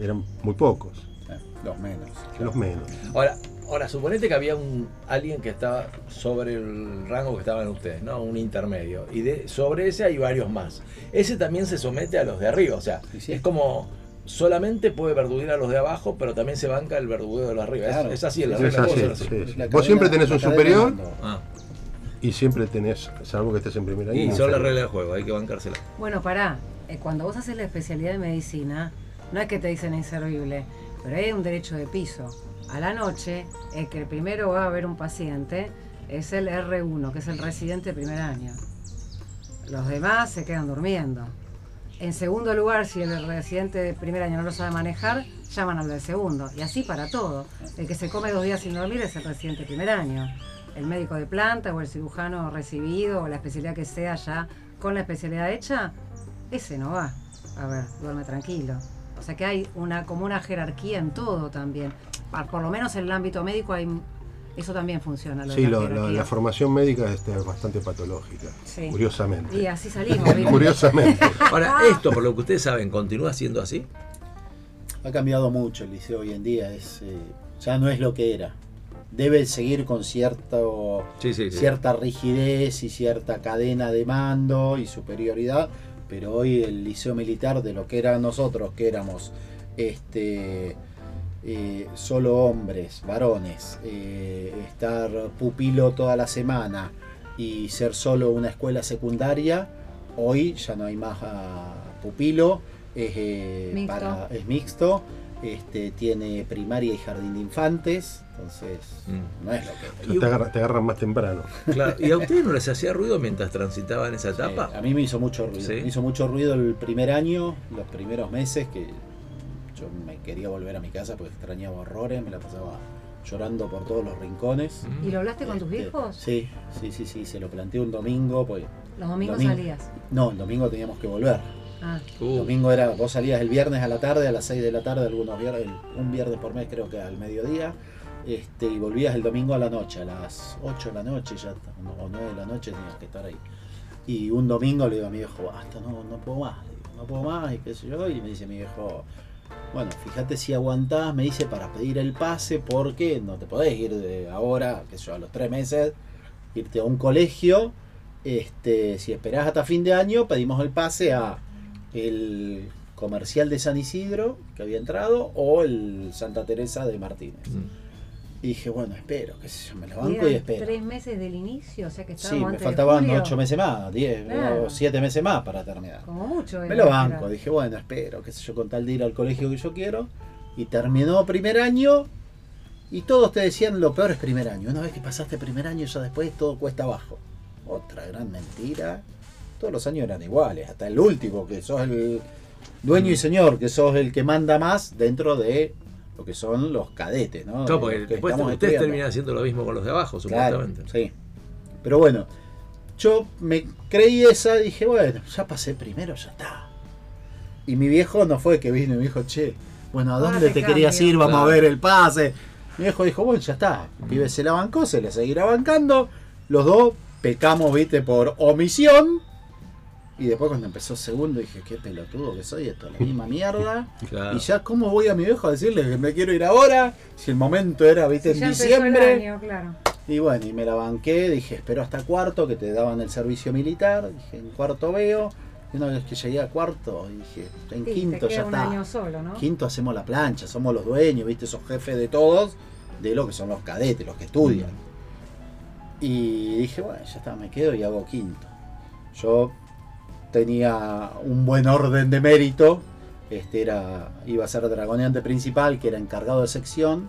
Eran muy pocos, Eh, Los menos. los menos. Ahora, ahora, suponete que había un alguien que estaba sobre el rango que estaban ustedes, ¿no? Un intermedio. Y de, sobre ese hay varios más. Ese también se somete a los de arriba. O sea, Sí, sí. es como solamente puede verduguir a los de abajo, pero también se banca el verdugueo de los arriba. Es- Claro. Es, así, el Es así, así. sí. Es la Vos cadena- siempre tenés la un superior. Ah, y siempre tenés, salvo que estés en primera y línea. son las reglas del juego, hay que bancársela. Bueno, pará. Eh, cuando vos haces la especialidad de medicina, no es que te dicen inservible, pero hay un derecho de piso. A la noche, el que primero va a ver un paciente es el R1, que es el residente de primer año. Los demás se quedan durmiendo. En segundo lugar, si el residente de primer año no lo sabe manejar, llaman al del segundo. Y así para todo. El que se come dos días sin dormir es el residente de primer año. El médico de planta o el cirujano recibido o la especialidad que sea ya con la especialidad hecha, ese no va. A ver, duerme tranquilo. O sea que hay una como una jerarquía en todo también. Por lo menos en el ámbito médico hay eso también funciona. lo de Sí, la lo- la, formación médica es bastante patológica, Sí. curiosamente. Y así salimos. Curiosamente. Ahora, esto, por lo que ustedes saben, ¿continúa siendo así? Ha cambiado mucho el liceo hoy en día, es, eh, ya no es lo que era. Debe seguir con cierto, Sí, sí, sí. cierta rigidez y cierta cadena de mando y superioridad, pero hoy el liceo militar de lo que eran nosotros, que éramos este, eh, solo hombres, varones, eh, estar pupilo toda la semana y ser solo una escuela secundaria, hoy ya no hay más ah, pupilo, es, eh, Mixto. para- es mixto, este, tiene primaria y jardín de infantes, entonces Mm. no es lo que Te, agarra- te agarran más temprano. Claro. ¿Y a ustedes no les hacía ruido mientras transitaban esa Sí, etapa? a mí me hizo mucho ruido. Sí. Me hizo mucho ruido el primer año, los primeros meses, que yo me quería volver a mi casa porque extrañaba horrores, me la pasaba llorando por todos los rincones. ¿Y lo hablaste con tus Este, viejos? Sí, sí, sí, sí, se lo planteé un domingo, pues Los domingos Domingo. salías. no, el domingo teníamos que volver. Ah, El Uh, domingo era, vos salías el viernes a la tarde, a las 6 de la tarde, algunos viernes, un viernes por mes creo que al mediodía, este, y volvías el domingo a la noche, a las 8 de la noche, ya o 9 de la noche tenías que estar ahí. Y un domingo le digo a mi viejo, basta, no, no puedo más, le digo, no puedo más, y qué sé yo, y me dice mi viejo, bueno, fíjate si aguantás, me dice, para pedir el pase, porque no te podés ir de ahora, que sé yo, a los 3 meses, irte a un colegio, este, si esperás hasta fin de año, pedimos el pase a el comercial de San Isidro, que había entrado, o el Santa Teresa de Martínez. mm. Y dije, bueno, espero, qué sé yo, me lo y banco y espero. tres meses del inicio, o sea que Sí, me antes de faltaban julio. ocho meses más, diez Claro. o siete meses más para terminar. Como mucho. Me era, lo banco, era. dije, bueno, espero, qué sé yo, con tal de ir al colegio que yo quiero. Y terminó primer año y todos te decían lo peor es primer año. Una vez que pasaste primer año, ya después todo cuesta abajo. Otra gran mentira. Todos los años eran iguales, hasta el último, que sos el dueño y señor, que sos el que manda más dentro de lo que son los cadetes, ¿no? Claro, porque después ustedes estudiando. terminan haciendo lo mismo con los de abajo, Claro, supuestamente. sí. Pero bueno, yo me creí esa y dije, bueno, ya pasé primero, ya está. Y mi viejo no fue que vino y me dijo, che, bueno, ¿a Ahora dónde te te querías ir? Vamos Claro. a ver el pase. Mi viejo dijo, bueno, ya está. El pibe se la bancó, se le seguirá bancando. Los dos pecamos, viste, por omisión. Y después cuando empezó segundo dije, qué pelotudo que soy, esto es la misma mierda. Claro. Y ya, ¿cómo voy a mi viejo a decirle que me quiero ir ahora? Si el momento era, viste, ya en diciembre. año, claro. Y bueno, y me la banqué, dije, espero hasta cuarto, que te daban el servicio militar, dije, en cuarto veo, y una vez que llegué a cuarto, dije, en Sí, quinto te ya queda un está. año solo, ¿no? Quinto hacemos la plancha, somos los dueños, viste, esos jefes de todos, de lo que son los cadetes, los que estudian. Y dije, bueno, ya está, me quedo y hago quinto. Yo tenía un buen orden de mérito, este era, iba a ser dragoneante principal, que era encargado de sección,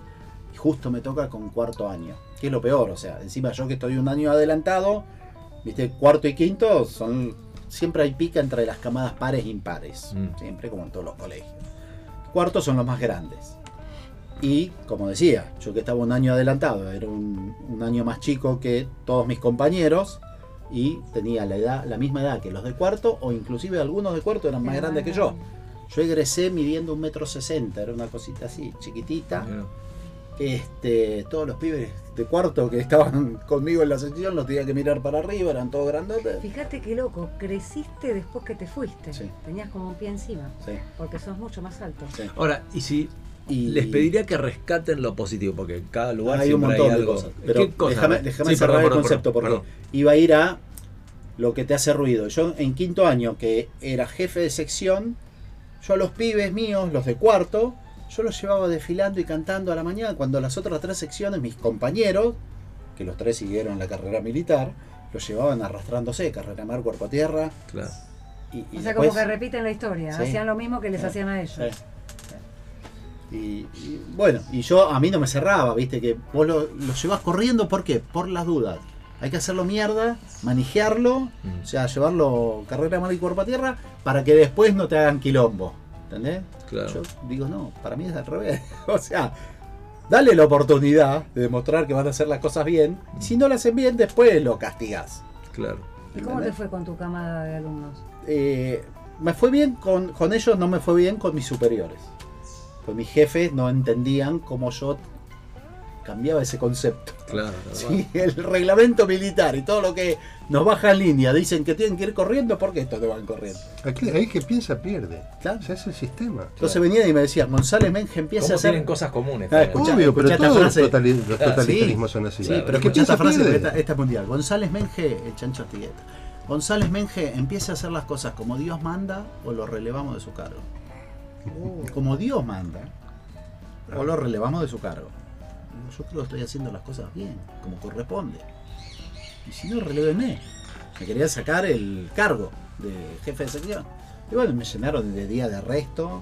y justo me toca con cuarto año, que es lo peor, o sea, encima yo que estoy un año adelantado, viste, cuarto y quinto son, siempre hay pica entre las camadas pares e impares, Mm. siempre como en todos los colegios. Cuartos son los más grandes. Y como decía, yo que estaba un año adelantado, era un, un año más chico que todos mis compañeros y tenía la edad, la misma edad que los de cuarto, o inclusive algunos de cuarto eran más Era grandes que más yo. Yo egresé midiendo un metro sesenta, era una cosita así, chiquitita. Este, todos los pibes de cuarto que estaban conmigo en la sección los tenía que mirar para arriba, eran todos grandotes. Fíjate qué loco, creciste después que te fuiste. Sí. Tenías como un pie encima, Sí, porque sos mucho más alto. sí. Ahora, y si Y les pediría que rescaten lo positivo, porque en cada lugar hay un montón hay de algo. cosas. Pero ¿Qué cosas? déjame, déjame Sí, cerrar perdón, el perdón, concepto perdón, porque iba a ir a lo que te hace ruido. Yo en quinto año, que era jefe de sección, yo a los pibes míos, los de cuarto, yo los llevaba desfilando y cantando a la mañana, cuando las otras tres secciones, mis compañeros, que los tres siguieron la carrera militar, los llevaban arrastrándose, carrera mar, cuerpo a tierra. Claro. Y, y O sea, después- como que repiten la historia, Sí. hacían lo mismo que les Sí. hacían a ellos. Y, y bueno, y yo a mí no me cerraba, viste, que vos lo, lo llevas corriendo, ¿por qué? Por las dudas. Hay que hacerlo mierda, manejarlo, Mm. o sea, llevarlo carrera mar y cuerpo a tierra, para que después no te hagan quilombo. ¿Entendés? Claro. Yo digo, no, para mí es al revés. o sea, dale la oportunidad de demostrar que van a hacer las cosas bien. y Si no lo hacen bien, después lo castigás. Claro. ¿Y cómo te fue con tu camada de alumnos? eh, me fue bien con, con ellos, no me fue bien con mis superiores. Pues mis jefes no entendían cómo yo cambiaba ese concepto. Claro. Sí, el reglamento militar y todo lo que nos baja en línea dicen que tienen que ir corriendo, ¿por qué estos no van corriendo? Aquí, ahí que piensa pierde. Claro. O sea, es el sistema. Entonces venían y me decían, González Menge empieza ¿Cómo a hacer... tienen cosas comunes? Ah, escuchá, Obvio, pero escuchá esta todos los, frase. totali- los Ah, sí. totalitarismos son así. Sí, Claro. pero Es que escuchá esta frase, porque esta, esta es mundial. González Menge, el chancho Artigueta. González Menge empieza a hacer las cosas como Dios manda o lo relevamos de su cargo. Como Dios manda o lo relevamos de su cargo. Yo creo que estoy haciendo las cosas bien, como corresponde. Y si no, relévenme. Me quería sacar el cargo de jefe de sección. Y bueno, me llenaron de día de arresto.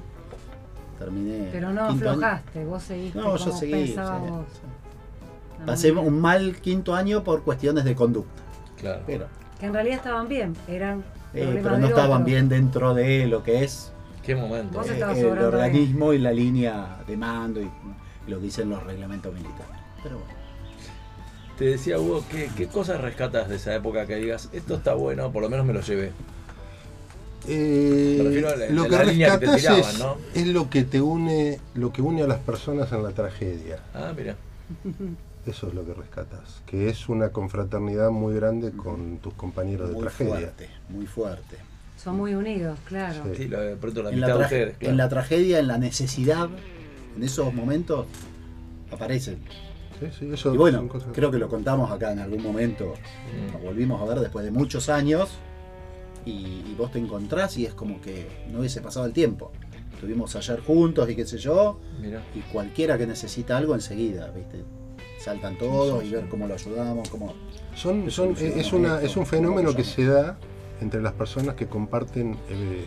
Terminé. Pero no quinto año. aflojaste, vos seguiste No, yo como seguí. pensabas sí, vos. sí. Pasé un mal quinto año por cuestiones de conducta. Claro. Pero, Que en realidad estaban bien, eran eh, pero no estaban otro. bien dentro de lo que es Qué momento. Vos eh, estabas el sobrando organismo y la línea de mando y, y lo que dicen los reglamentos militares. Pero bueno. Te decía Hugo, ¿qué, ¿qué cosas rescatas de esa época que digas, esto está bueno, por lo menos me lo llevé? Eh, Me refiero a la- lo que la que te rescatas tiraban, es, ¿no? es lo que te une, lo que une a las personas en la tragedia. Ah, mira. Eso es lo que rescatas, que es una confraternidad muy grande con tus compañeros de muy tragedia. fuerte, muy fuerte. Son muy unidos, claro. Sí. Sí, lo de pronto la En la, mitad de tra- ustedes. claro. en la tragedia, en la necesidad, en esos momentos aparecen. Sí, sí, eso Y bueno, cosas- creo que lo contamos acá en algún momento. Mm. Nos volvimos a ver después de muchos años y, y vos te encontrás y es como que no hubiese pasado el tiempo. Estuvimos ayer juntos y qué sé yo, y cualquiera que necesita algo enseguida, ¿viste? Saltan todos y ver cómo lo ayudamos, cómo... Son, son- es, una, es un fenómeno que se da entre las personas que comparten eh,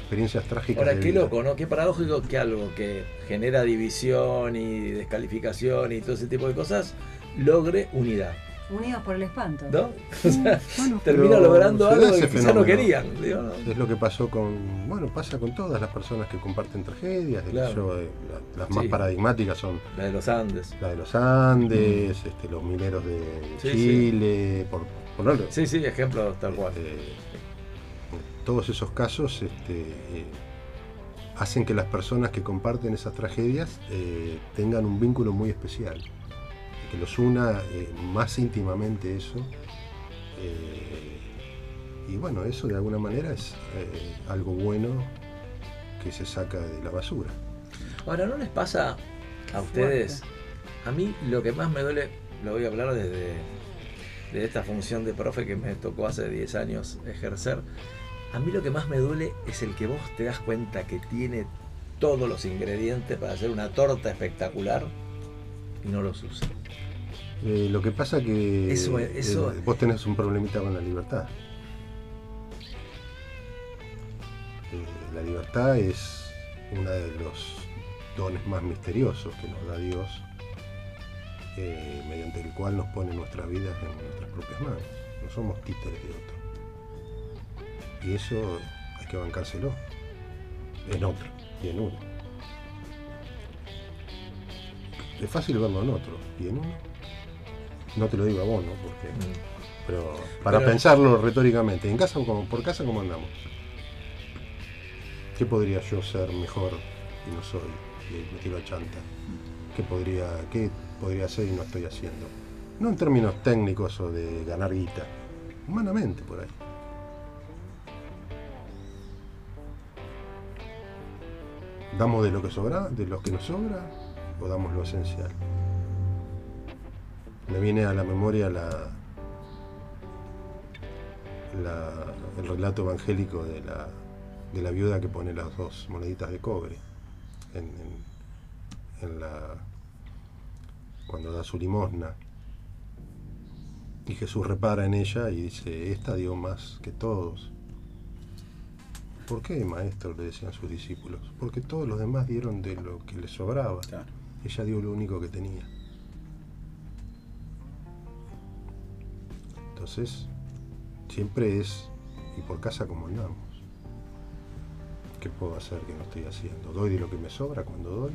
experiencias trágicas. Ahora, de qué vida. loco, ¿no? Qué paradójico que algo que genera división y descalificación y todo ese tipo de cosas logre unidad, Unidos por el espanto. ¿no? O sea, Bueno, termina logrando algo que quizá no querían. digo, ¿no? Es lo que pasó con, bueno, pasa con todas las personas que comparten tragedias. Claro. yo, eh, la- las más Sí. paradigmáticas son La de los Andes. la de los Andes, este, los mineros de Sí, Chile, por ponerlo. Sí, sí, ejemplo tal cual. Este, todos esos casos este, eh, hacen que las personas que comparten esas tragedias eh, tengan un vínculo muy especial, que los una eh, más íntimamente eso. eh, y bueno, eso de alguna manera es eh, algo bueno que se saca de la basura. Ahora, ¿no les pasa a ustedes? A mí lo que más me duele, lo voy a hablar desde de esta función de profe que me tocó hace 10 años ejercer. A mí lo que más me duele es el que vos te das cuenta que tiene todos los ingredientes para hacer una torta espectacular y no los usa. Eh, lo que pasa que Eso- eh, vos tenés un problemita con la libertad. Eh, la libertad es uno de los dones más misteriosos que nos da Dios, mediante el cual nos pone nuestras vidas en nuestras propias manos. No somos títeres de otro. Y eso hay que bancárselo en otro y en uno. Es fácil verlo en otro y en uno. No te lo digo a vos, ¿no? Porque Mm. pero para Pero- pensarlo retóricamente, en casa como por casa cómo andamos. ¿Qué podría yo ser mejor y no soy? Y me tiro a chanta. qué podría, qué podría hacer y no estoy haciendo. No en términos técnicos o de ganar guita, humanamente por ahí. ¿Damos de lo que sobra, de lo que nos sobra, o damos lo esencial? Me viene a la memoria la, el relato evangélico de la, de la viuda que pone las dos moneditas de cobre en- en la, cuando da su limosna. Y Jesús repara en ella y dice, esta dio más que todos. ¿Por qué, maestro? le decían sus discípulos. Porque todos los demás dieron de lo que les sobraba. Claro. Ella dio lo único que tenía. Entonces, siempre es, ¿y por casa cómo andamos? ¿Qué puedo hacer que no estoy haciendo? ¿Doy de lo que me sobra cuando doy?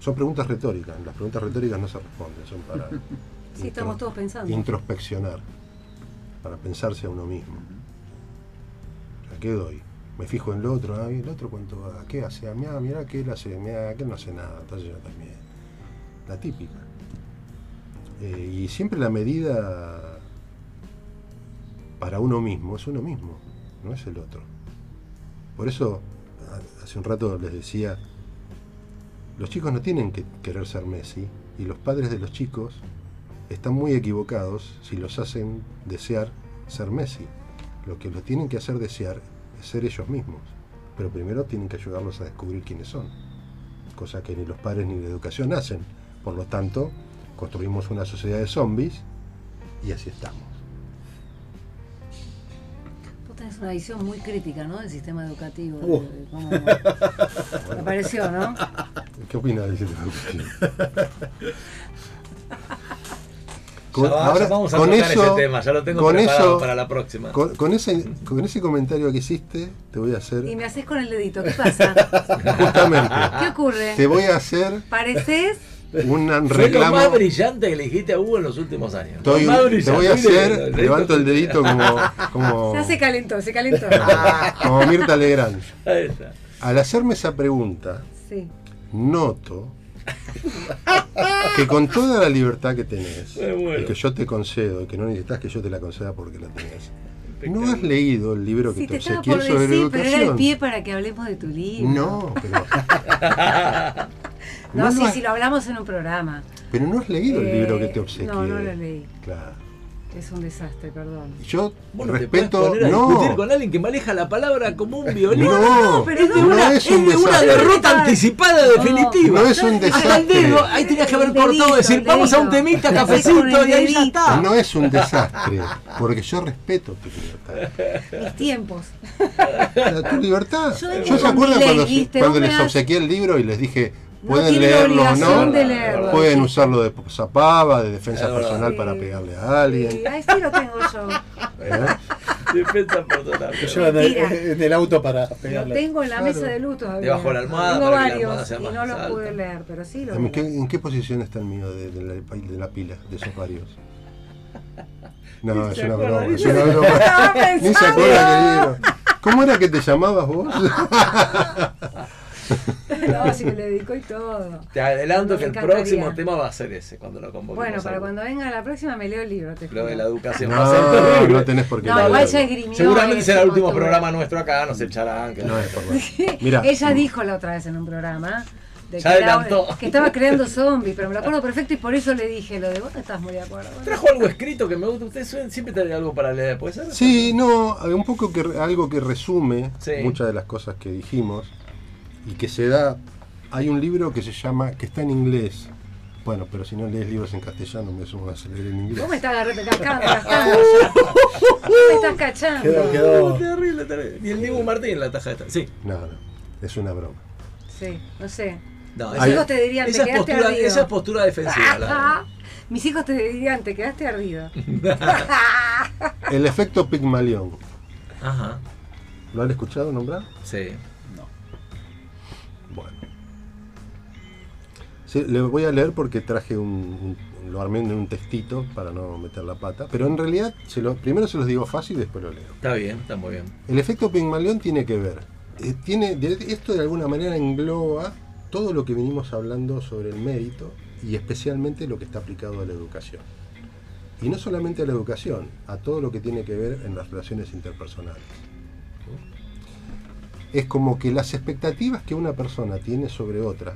Son preguntas retóricas. Las preguntas retóricas no se responden, son para Sí, estamos todos pensando. introspeccionar, para pensarse a uno mismo. ¿A qué doy? Me fijo en el otro, ah, ¿y el otro cuánto va? ¿Qué hace? Ah, mirá, mirá que él hace, mirá que él no hace nada, entonces yo también. La típica. Eh, y siempre la medida para uno mismo es uno mismo, no es el otro. Por eso, hace un rato les decía, los chicos no tienen que querer ser Messi y los padres de los chicos están muy equivocados si los hacen desear ser Messi. Lo que los tienen que hacer desear es ser ellos mismos. Pero primero tienen que ayudarlos a descubrir quiénes son. Cosa que ni los padres ni la educación hacen. Por lo tanto, construimos una sociedad de zombies y así estamos. Vos tenés una visión muy crítica, ¿no? Del sistema educativo. de- Uh. de cómo- Me pareció, ¿no? ¿Qué opinas del sistema educativo? Ya va- ya vamos a tocar ese tema, ya lo tengo con preparado eso- para la próxima. Con, con ese, con ese comentario que hiciste, te voy a hacer Y me haces con el dedito. ¿Qué pasa? justamente. ¿Qué ocurre? Te voy a hacer Pareces un Fue lo reclamo. más brillante que le dijiste a Hugo en los últimos años. Estoy- Lo más te voy a hacer, levanto el dedito como, como, Ya se calentó, se calentó. como Mirta Legrand. Ahí está. Al hacerme esa pregunta, Sí. noto que con toda la libertad que tenés, muero. y que yo te concedo, y que no necesitas que yo te la conceda porque la tenés, no has leído el libro que Sí, te te obsequié sobre decir, pero era el educación. pie para que hablemos de tu libro. No, pero, No, no sí, lo has- sí, lo hablamos en un programa. pero no has leído el libro que te Eh, obsequié. No, no lo leí. Claro. Es un desastre, perdón. Yo no te respeto. poner a no, discutir con alguien que maneja la palabra como un violín. no, pero es de no, una, es de una derrota anticipada definitiva. No es un Hasta el desastre. dedo, ahí tenías que haber El cortado decir, vamos a un temita, cafecito, y ahí ya está. No es un desastre, porque yo respeto tu libertad. Mis tiempos. Tu libertad. Yo Yo, se acuerdan cuando, cuando les obsequié el libro y les dije, No pueden tienen leerlo o no, de leerlo. pueden usarlo de zapava, de defensa personal Sí. para pegarle a alguien. Sí, ahí sí lo tengo yo. ¿eh? Defensa personal. Lo llevan en, Mentira. en el auto para Lo pegarle. tengo en la Claro. mesa de luz todavía. Debajo de la almohada Tengo para que la almohada varios y no los alta. pude leer, pero sí los ¿En qué, leo. en qué posición está el mío de, de la, de la pila, de esos varios? No, es una broma, es una broma. Ni se acuerda, querido. ¿Cómo era que te llamabas vos? No, si me le dedico y todo. Te adelanto que el próximo tema va a ser ese, cuando lo convoquemos. Bueno, para cuando venga la próxima me leo el libro, te Lo de la educación va a ser No, terrible. no tenés por qué No, leerlo. igual ya esgrimió. Seguramente será el último postura. programa nuestro acá, nos echarán. Que No es por. Mira, Ella dijo la otra vez en un programa de Ya que, era- que estaba creando zombies, pero me lo acuerdo perfecto y por eso le dije lo de vos no estás muy de acuerdo. Trajo algo escrito que me gusta. Ustedes suelen siempre traen algo para leer, ¿puede ser? Sí, no, un poco que algo que resume Sí. muchas de las cosas que dijimos y que se da. Hay un libro que se llama, que está en inglés. Bueno, pero si no lees libros en castellano, me sumo a leer en inglés. Vos me estás agarrando, cascando, me estás cachando. Quedó, Oh, quedó. terrible, terrible. Y el Dibu Martín la taja esta. Sí. No, no, es una broma. Sí, no sé. No, Mis hijos te dirían, esa te es quedaste postura, ardido. esa es postura defensiva. la verdad. Mis hijos te dirían, te quedaste ardido. El efecto Pigmalión. Ajá. ¿Lo han escuchado nombrar? Sí. Sí, le voy a leer porque traje un, un- lo armé en un textito para no meter la pata, pero en realidad se lo, primero se los digo fácil y después lo leo. Está bien, está muy bien. El efecto Pigmalión tiene que ver, eh, tiene, esto de alguna manera engloba todo lo que venimos hablando sobre el mérito y especialmente lo que está aplicado a la educación. Y no solamente a la educación, a todo lo que tiene que ver en las relaciones interpersonales. Es como que las expectativas que una persona tiene sobre otra,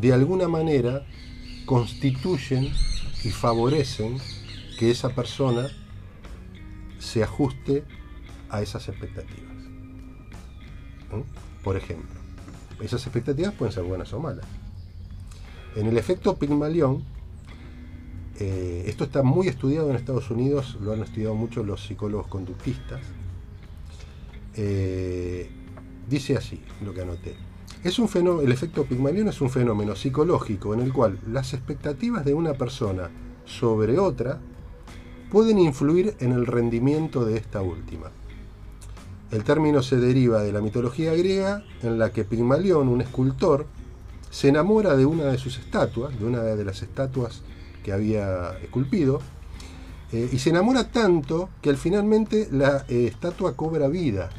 de alguna manera constituyen y favorecen que esa persona se ajuste a esas expectativas. Por ejemplo, esas expectativas pueden ser buenas o malas. En el efecto Pigmalión, eh, esto está muy estudiado en Estados Unidos, lo han estudiado mucho los psicólogos conductistas. Eh, dice así lo que anoté. Es un el efecto Pigmalión es un fenómeno psicológico en el cual las expectativas de una persona sobre otra pueden influir en el rendimiento de esta última. El término se deriva de la mitología griega en la que Pigmalión, un escultor, se enamora de una de sus estatuas, de una de las estatuas que había esculpido, eh, y se enamora tanto que al finalmente la eh, estatua cobra vida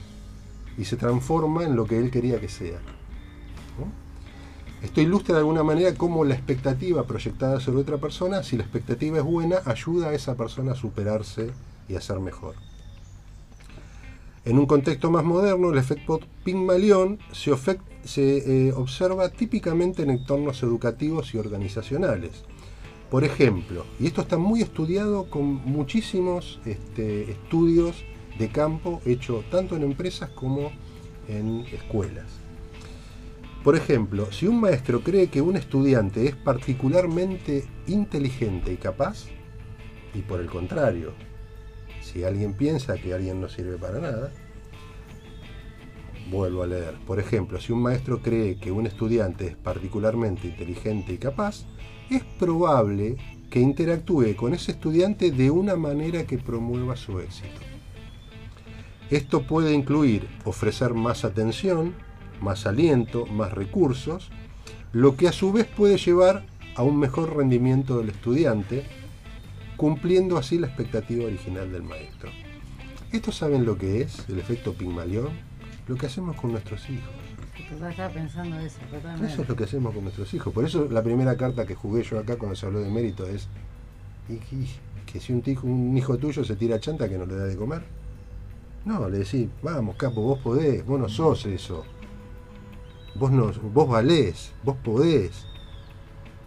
y se transforma en lo que él quería que sea. Esto ilustra de alguna manera cómo la expectativa proyectada sobre otra persona, si la expectativa es buena, ayuda a esa persona a superarse y a ser mejor. En un contexto más moderno, el efecto Pygmalion se, se eh, observa típicamente en entornos educativos y organizacionales. Por ejemplo, y esto está muy estudiado con muchísimos este, estudios de campo hechos tanto en empresas como en escuelas. Por ejemplo, si un maestro cree que un estudiante es particularmente inteligente y capaz, y por el contrario, si alguien piensa que alguien no sirve para nada, vuelvo a leer. Por ejemplo, si un maestro cree que un estudiante es particularmente inteligente y capaz, es probable que interactúe con ese estudiante de una manera que promueva su éxito. Esto puede incluir ofrecer más atención, más aliento, más recursos, lo que a su vez puede llevar a un mejor rendimiento del estudiante, cumpliendo así la expectativa original del maestro. ¿Esto saben lo que es el efecto Pigmalión? Lo que hacemos con nuestros hijos. pensando eso, Eso es lo que hacemos con nuestros hijos. Por eso la primera carta que jugué yo acá cuando se habló de mérito es que si un hijo, un hijo tuyo se tira chanta que no le da de comer. No, le decís, vamos, capo, vos podés, vos no sos eso. Vos, no, vos valés, vos podés.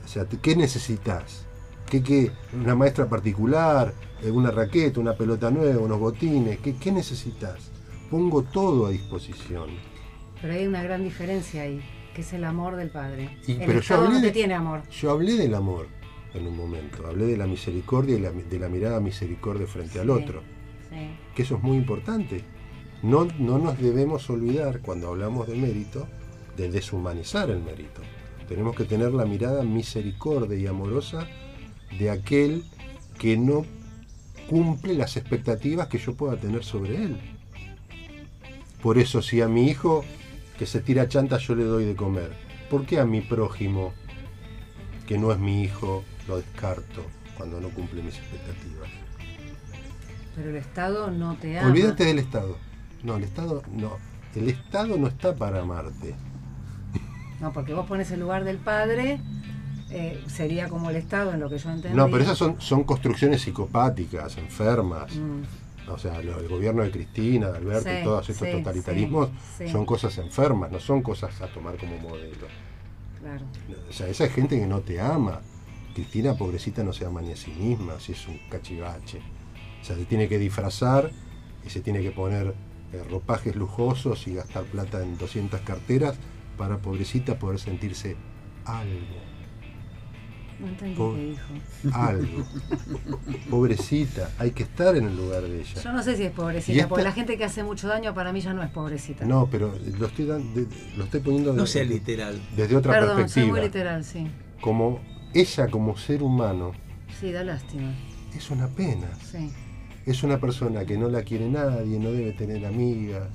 O sea, ¿qué necesitas? ¿Qué, qué? ¿Una maestra particular? ¿Una raqueta? ¿Una pelota nueva? ¿Unos botines? ¿Qué, qué necesitas? Pongo todo a disposición. Pero hay una gran diferencia ahí, que es el amor del Padre. el pero yo hablé de, tiene amor. Yo hablé del amor en un momento, hablé de la misericordia y de la mirada misericordia frente al otro. Que eso es muy importante. No, no nos debemos olvidar cuando hablamos de mérito de deshumanizar el mérito. Tenemos que tener la mirada misericordia y amorosa de aquel que no cumple las expectativas que yo pueda tener sobre él. Por eso si a mi hijo que se tira chanta yo le doy de comer, ¿por qué a mi prójimo, que no es mi hijo, lo descarto cuando no cumple mis expectativas? Pero el Estado no te ama. Olvídate del Estado. No, el Estado no. El Estado no está para amarte. No, porque vos pones el lugar del padre, eh, sería como el Estado en lo que yo entiendo. No, pero esas son, son construcciones psicopáticas, enfermas. Mm. O sea, el gobierno de Cristina, de Alberto y todos estos totalitarismos son cosas enfermas, no son cosas a tomar como modelo. Claro. O sea, esa gente que no te ama. Cristina, pobrecita, no se ama ni a sí misma, si es un cachivache. O sea, se tiene que disfrazar y se tiene que poner eh, ropajes lujosos y gastar plata en 200 carteras para pobrecita poder sentirse algo. No entendí qué dijo. Algo. pobrecita, hay que estar en el lugar de ella. Yo no sé si es pobrecita, porque la gente que hace mucho daño para mí ya no es pobrecita. No, pero lo estoy, lo estoy poniendo no sea literal. desde otra Perdón, perspectiva. Soy muy literal, sí. Como ella como ser humano. Sí, da lástima. Es una pena. Sí. Es una persona que no la quiere nadie, no debe tener amigas,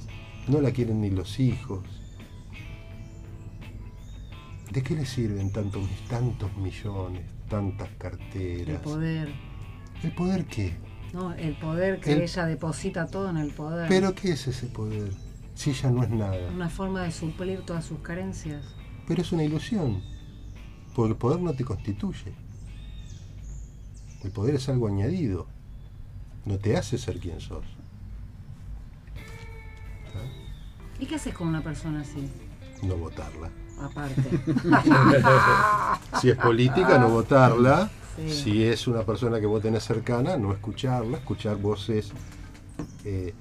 no la quieren ni los hijos ¿De qué le sirven tantos, tantos millones, tantas carteras? El poder. ¿El poder qué? No, el poder que ella deposita todo en el poder. ¿Pero qué es ese poder? si ella no es nada? Una forma de suplir todas sus carencias. Pero es una ilusión, porque el poder no te constituye. El poder es algo añadido, no te hace ser quien sos. ¿Y qué haces con una persona así? No votarla. Aparte. Si es política, no votarla. Sí. Si es una persona que vos tenés cercana, no escucharla, escuchar voces. eh,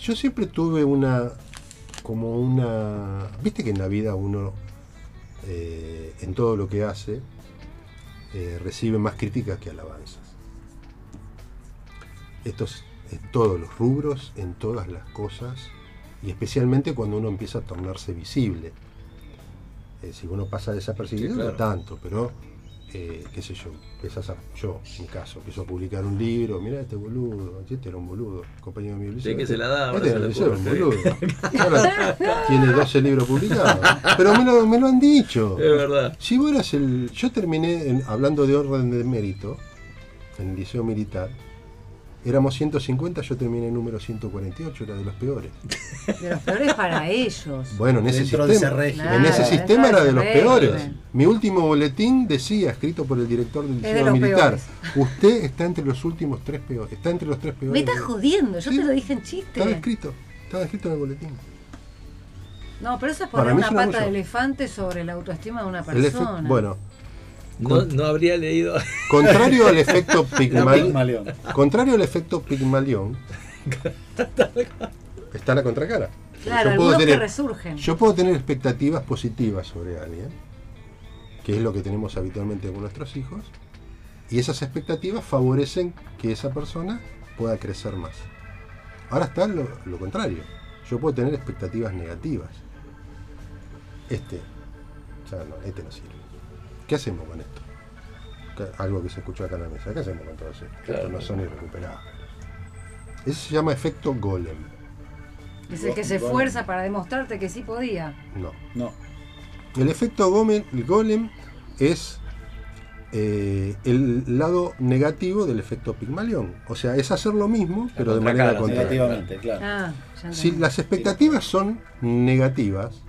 yo siempre tuve una, como una, viste que en la vida uno, eh, en todo lo que hace, eh, recibe más críticas que alabanzas. Esto es en todos los rubros, en todas las cosas, y especialmente cuando uno empieza a tornarse visible. Eh, si uno pasa desapercibido, Sí, claro. no tanto, pero eh, qué sé yo, empiezas a, yo, en mi caso, empiezo a publicar un libro, mira este boludo, este era un boludo, compañero mío. Sí, que se la da, Este era un boludo. Ahora tiene 12 libros publicados. Pero me lo, me lo han dicho. Es verdad. Si vos eras el. Yo terminé en- hablando de orden de mérito en el liceo militar. Éramos 150, yo terminé en número 148, era de los peores. De los peores para ellos. Bueno, en ese Dentro de ese sistema. En ese sistema era de los peores. Mi último boletín decía, escrito por el director del de liceo militar, peores. usted está entre los últimos tres peores. Está entre los tres peores. Me estás jodiendo, yo Sí. te lo dije en Estaba chiste. escrito, estaba escrito en el boletín. No, pero eso es poner una es un pata de elefante sobre la autoestima de una persona. bueno, No, no habría leído. contrario al efecto Pigmalión, contrario al efecto Pigmalión, está la contracara. claro, yo, puedo algunos que tener, resurgen. yo puedo tener expectativas positivas sobre alguien, que es lo que tenemos habitualmente con nuestros hijos, y esas expectativas favorecen que esa persona pueda crecer más. Ahora está lo, lo contrario. Yo puedo tener expectativas negativas. Este, ya no, este no sirve. ¿Qué hacemos con esto? Algo que se escuchó acá en la mesa. ¿Qué hacemos con todo esto? Claro. Estos no son irrecuperables. Ese se llama efecto golem. Es el que se esfuerza para demostrarte que sí podía. No. No. El efecto golem, el golem es eh, el lado negativo del efecto Pigmalión. O sea, es hacer lo mismo, pero de manera contraria. Negativamente, claro. Ah, ya Si las expectativas son negativas,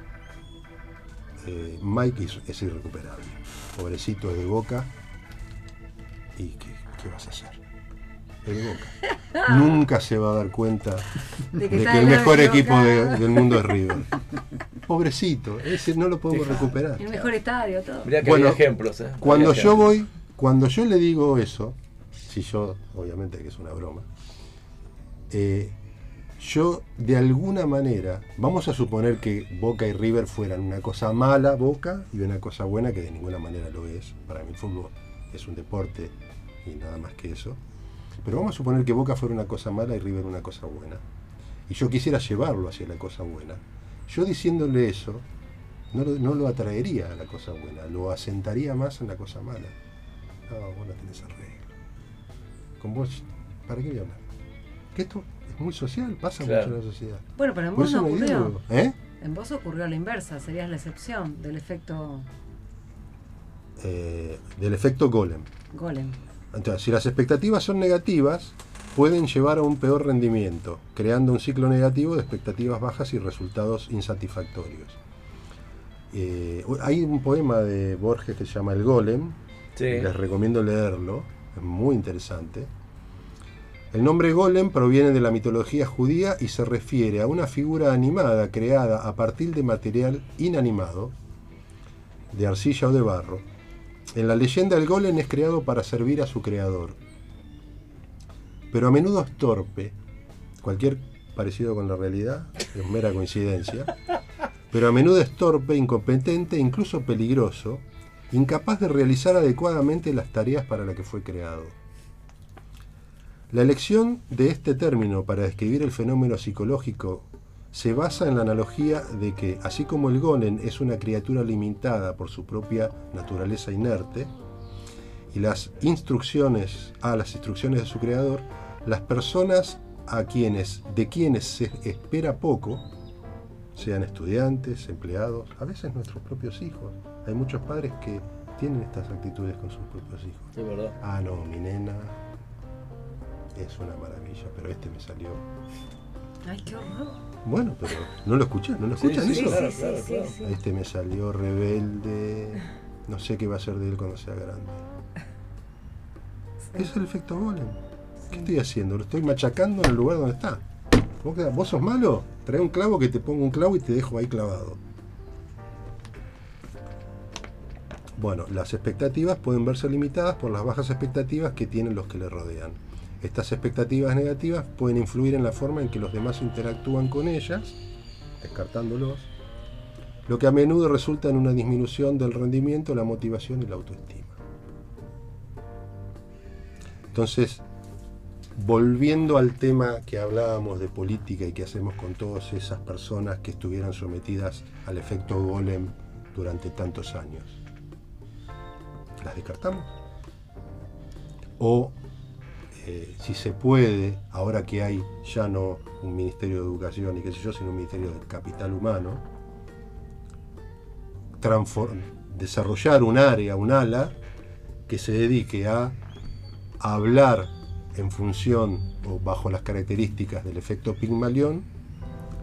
eh, Mike es, es irrecuperable. Pobrecito es de boca. ¿Y qué, qué vas a hacer? Es de boca. Nunca se va a dar cuenta De que el mejor equipo de- del mundo es River. Pobrecito, ese no lo podemos recuperar. El mejor estadio, todo. Mirá que Bueno, hay ejemplos. ¿eh? Cuando Hay yo ejemplos. voy, cuando yo le digo eso, si yo, obviamente que es una broma, eh, yo de alguna manera, vamos a suponer que Boca y River fueran una cosa mala, Boca, y una cosa buena, que de ninguna manera lo es. Para mí el fútbol es un deporte y nada más que eso. Pero vamos a suponer que Boca fuera una cosa mala y River una cosa buena. Y yo quisiera llevarlo hacia la cosa buena. Yo diciéndole eso, no lo, atraería a la cosa buena, lo asentaría más en la cosa mala. No, vos no tenés arreglo. Con vos, ¿para qué voy a hablar? Que esto es muy social, pasa Claro. mucho en la sociedad. Bueno, pero en Por vos no ocurrió. ¿Eh? En vos ocurrió la inversa, serías la excepción del efecto Eh, del efecto golem. golem. Entonces, si las expectativas son negativas, pueden llevar a un peor rendimiento, creando un ciclo negativo de expectativas bajas y resultados insatisfactorios. Eh, hay un poema de Borges que se llama El Golem, Sí. les recomiendo leerlo, es muy interesante. El nombre Golem proviene de la mitología judía y se refiere a una figura animada creada a partir de material inanimado, de arcilla o de barro. En la leyenda el golem es creado para servir a su creador, pero a menudo es torpe. Cualquier parecido con la realidad es mera coincidencia. Pero a menudo es torpe, incompetente e incluso peligroso, incapaz de realizar adecuadamente las tareas para las que fue creado. La elección de este término para describir el fenómeno psicológico se basa en la analogía de que, así como el golem es una criatura limitada por su propia naturaleza inerte, y las instrucciones a las instrucciones de su creador, las personas a quienes de quienes se espera poco, sean estudiantes, empleados, a veces nuestros propios hijos. Hay muchos padres que tienen estas actitudes con sus propios hijos. Es verdad. Ah, no, mi nena es una maravilla, pero este me salió. Ay, qué horror. Bueno, pero no lo escuchan, ¿no lo escuchan sí, eso? claro, sí, claro, sí, claro. sí. Este me salió rebelde. No sé qué va a ser de él cuando sea grande. Sí. Es el efecto golem. ¿Qué Sí. estoy haciendo? Lo estoy machacando en el lugar donde está. ¿Vos, quedás- vos sos malo? Trae un clavo que te pongo un clavo y te dejo ahí clavado. Bueno, las expectativas pueden verse limitadas por las bajas expectativas que tienen los que le rodean. Estas expectativas negativas pueden influir en la forma en que los demás interactúan con ellas, descartándolos, lo que a menudo resulta en una disminución del rendimiento, la motivación y la autoestima. Entonces, volviendo al tema que hablábamos de política y que hacemos con todas esas personas que estuvieran sometidas al efecto golem durante tantos años, ¿las descartamos? O, eh, si se puede, ahora que hay ya no un Ministerio de Educación y qué sé yo, sino un Ministerio del Capital Humano, desarrollar un área, un ala, que se dedique a hablar en función o bajo las características del efecto Pigmalión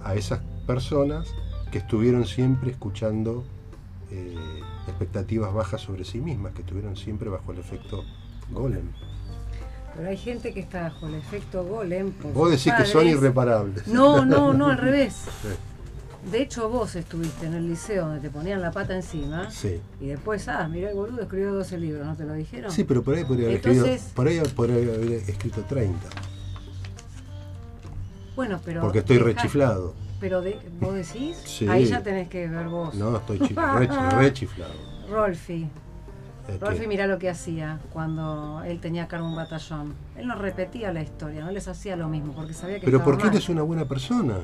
a esas personas que estuvieron siempre escuchando eh, expectativas bajas sobre sí mismas, que estuvieron siempre bajo el efecto golem. Pero hay gente que está bajo el efecto golem. Vos decís que son irreparables. No, no, no, al revés. Sí, De hecho, vos estuviste en el liceo donde te ponían la pata encima sí. y después, ah, mirá el boludo escribió 12 libros, ¿no te lo dijeron? Sí, pero por ahí podría haber, Entonces- escrito, por ahí podría haber escrito 30, Bueno, pero. porque estoy dejá- rechiflado. Pero de, vos decís, Sí. ahí ya tenés que ver vos. No, estoy chi- rechi- rechiflado. Rolfi. Es Rolfi, mirá lo que hacía cuando él tenía a cargo un batallón. Él no repetía la historia, no les hacía lo mismo, porque sabía que pero estaba porque mal. eres una buena persona.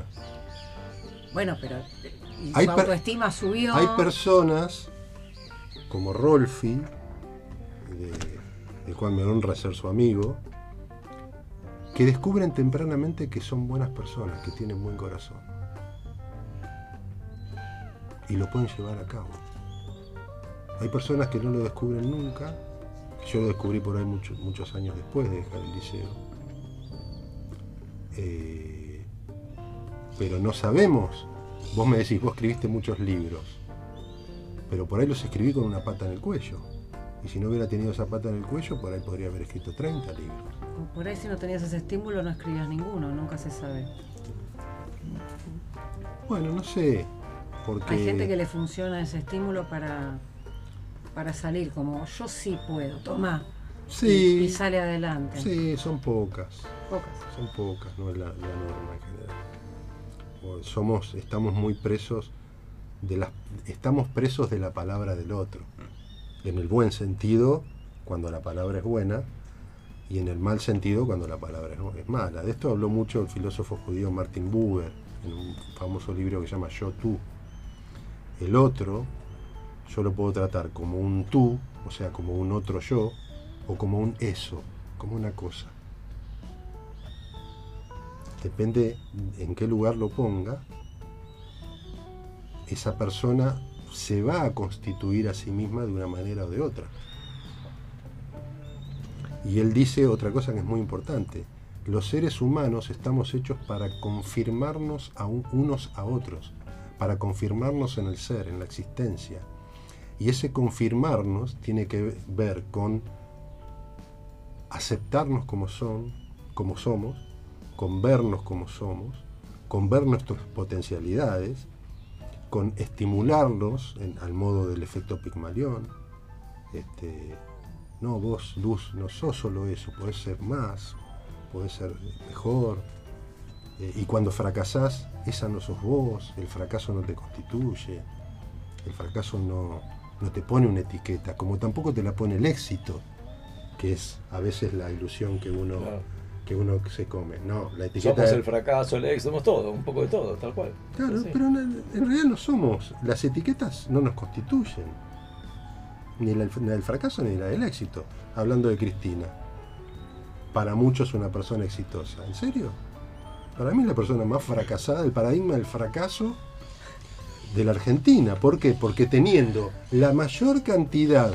Bueno, pero y Hay su autoestima subió. Hay personas como Rolfi, de- del cual me honra ser su amigo, que descubren tempranamente que son buenas personas, que tienen buen corazón. Y lo pueden llevar a cabo. Hay personas que no lo descubren nunca. Yo lo descubrí por ahí muchos, muchos años después de dejar el liceo. Eh, pero no sabemos. Vos me decís, vos escribiste muchos libros, pero por ahí los escribí con una pata en el cuello. Y si no hubiera tenido esa pata en el cuello, por ahí podría haber escrito 30 libros. Por ahí si no tenías ese estímulo no escribías ninguno, nunca se sabe. Bueno, no sé. Porque Hay gente que le funciona ese estímulo para, para salir, como yo sí puedo, toma. Y, Sí, y sale adelante. sí, son pocas. Pocas. Son pocas, no es la, la norma en general. O Somos, estamos muy presos de las, estamos presos de la palabra del otro. En el buen sentido, cuando la palabra es buena, y en el mal sentido, cuando la palabra es, es mala. De esto habló mucho el filósofo judío Martin Buber, en un famoso libro que se llama Yo tú. El otro, yo lo puedo tratar como un tú, o sea, como un otro yo, o como un eso, como una cosa. Depende en qué lugar lo ponga, esa persona se va a constituir a sí misma de una manera o de otra. Y él dice otra cosa que es muy importante. Los seres humanos estamos hechos para confirmarnos a un- unos a otros, para confirmarnos en el ser, en la existencia. Y ese confirmarnos tiene que ver con aceptarnos como son, como somos, con vernos como somos, con ver nuestras potencialidades, con estimularlos en- al modo del efecto Pigmalión. Este, no, vos, Luz, no sos solo eso, podés ser más, podés ser mejor. Eh, y cuando fracasás, esa no sos vos, el fracaso no te constituye, el fracaso no, no te pone una etiqueta, como tampoco te la pone el éxito, que es a veces la ilusión que uno, Claro. que uno se come. No, la etiqueta Somos es- el fracaso, el éxito, somos todo, un poco de todo, tal cual. Claro, Sí, pero en, en realidad no somos. Las etiquetas no nos constituyen. Ni la, ni la del fracaso ni la del éxito. Hablando de Cristina. Para muchos una persona exitosa. ¿En serio? Para mí es la persona más fracasada, el paradigma del fracaso de la Argentina. ¿Por qué? Porque teniendo la mayor cantidad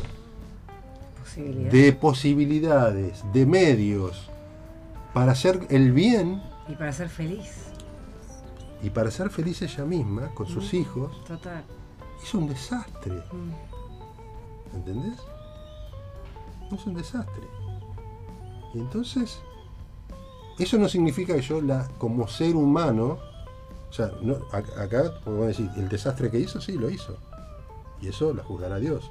Posibilidad. de posibilidades, de medios para hacer el bien, Y para ser feliz. Y para ser feliz ella misma, con sus hijos, Total. hizo un desastre. Mm. ¿Entendés? Es un desastre. Y entonces, eso no significa que yo, la, como ser humano, sea, no, acá podemos decir, el desastre que hizo, sí, lo hizo. Y eso la juzgará Dios.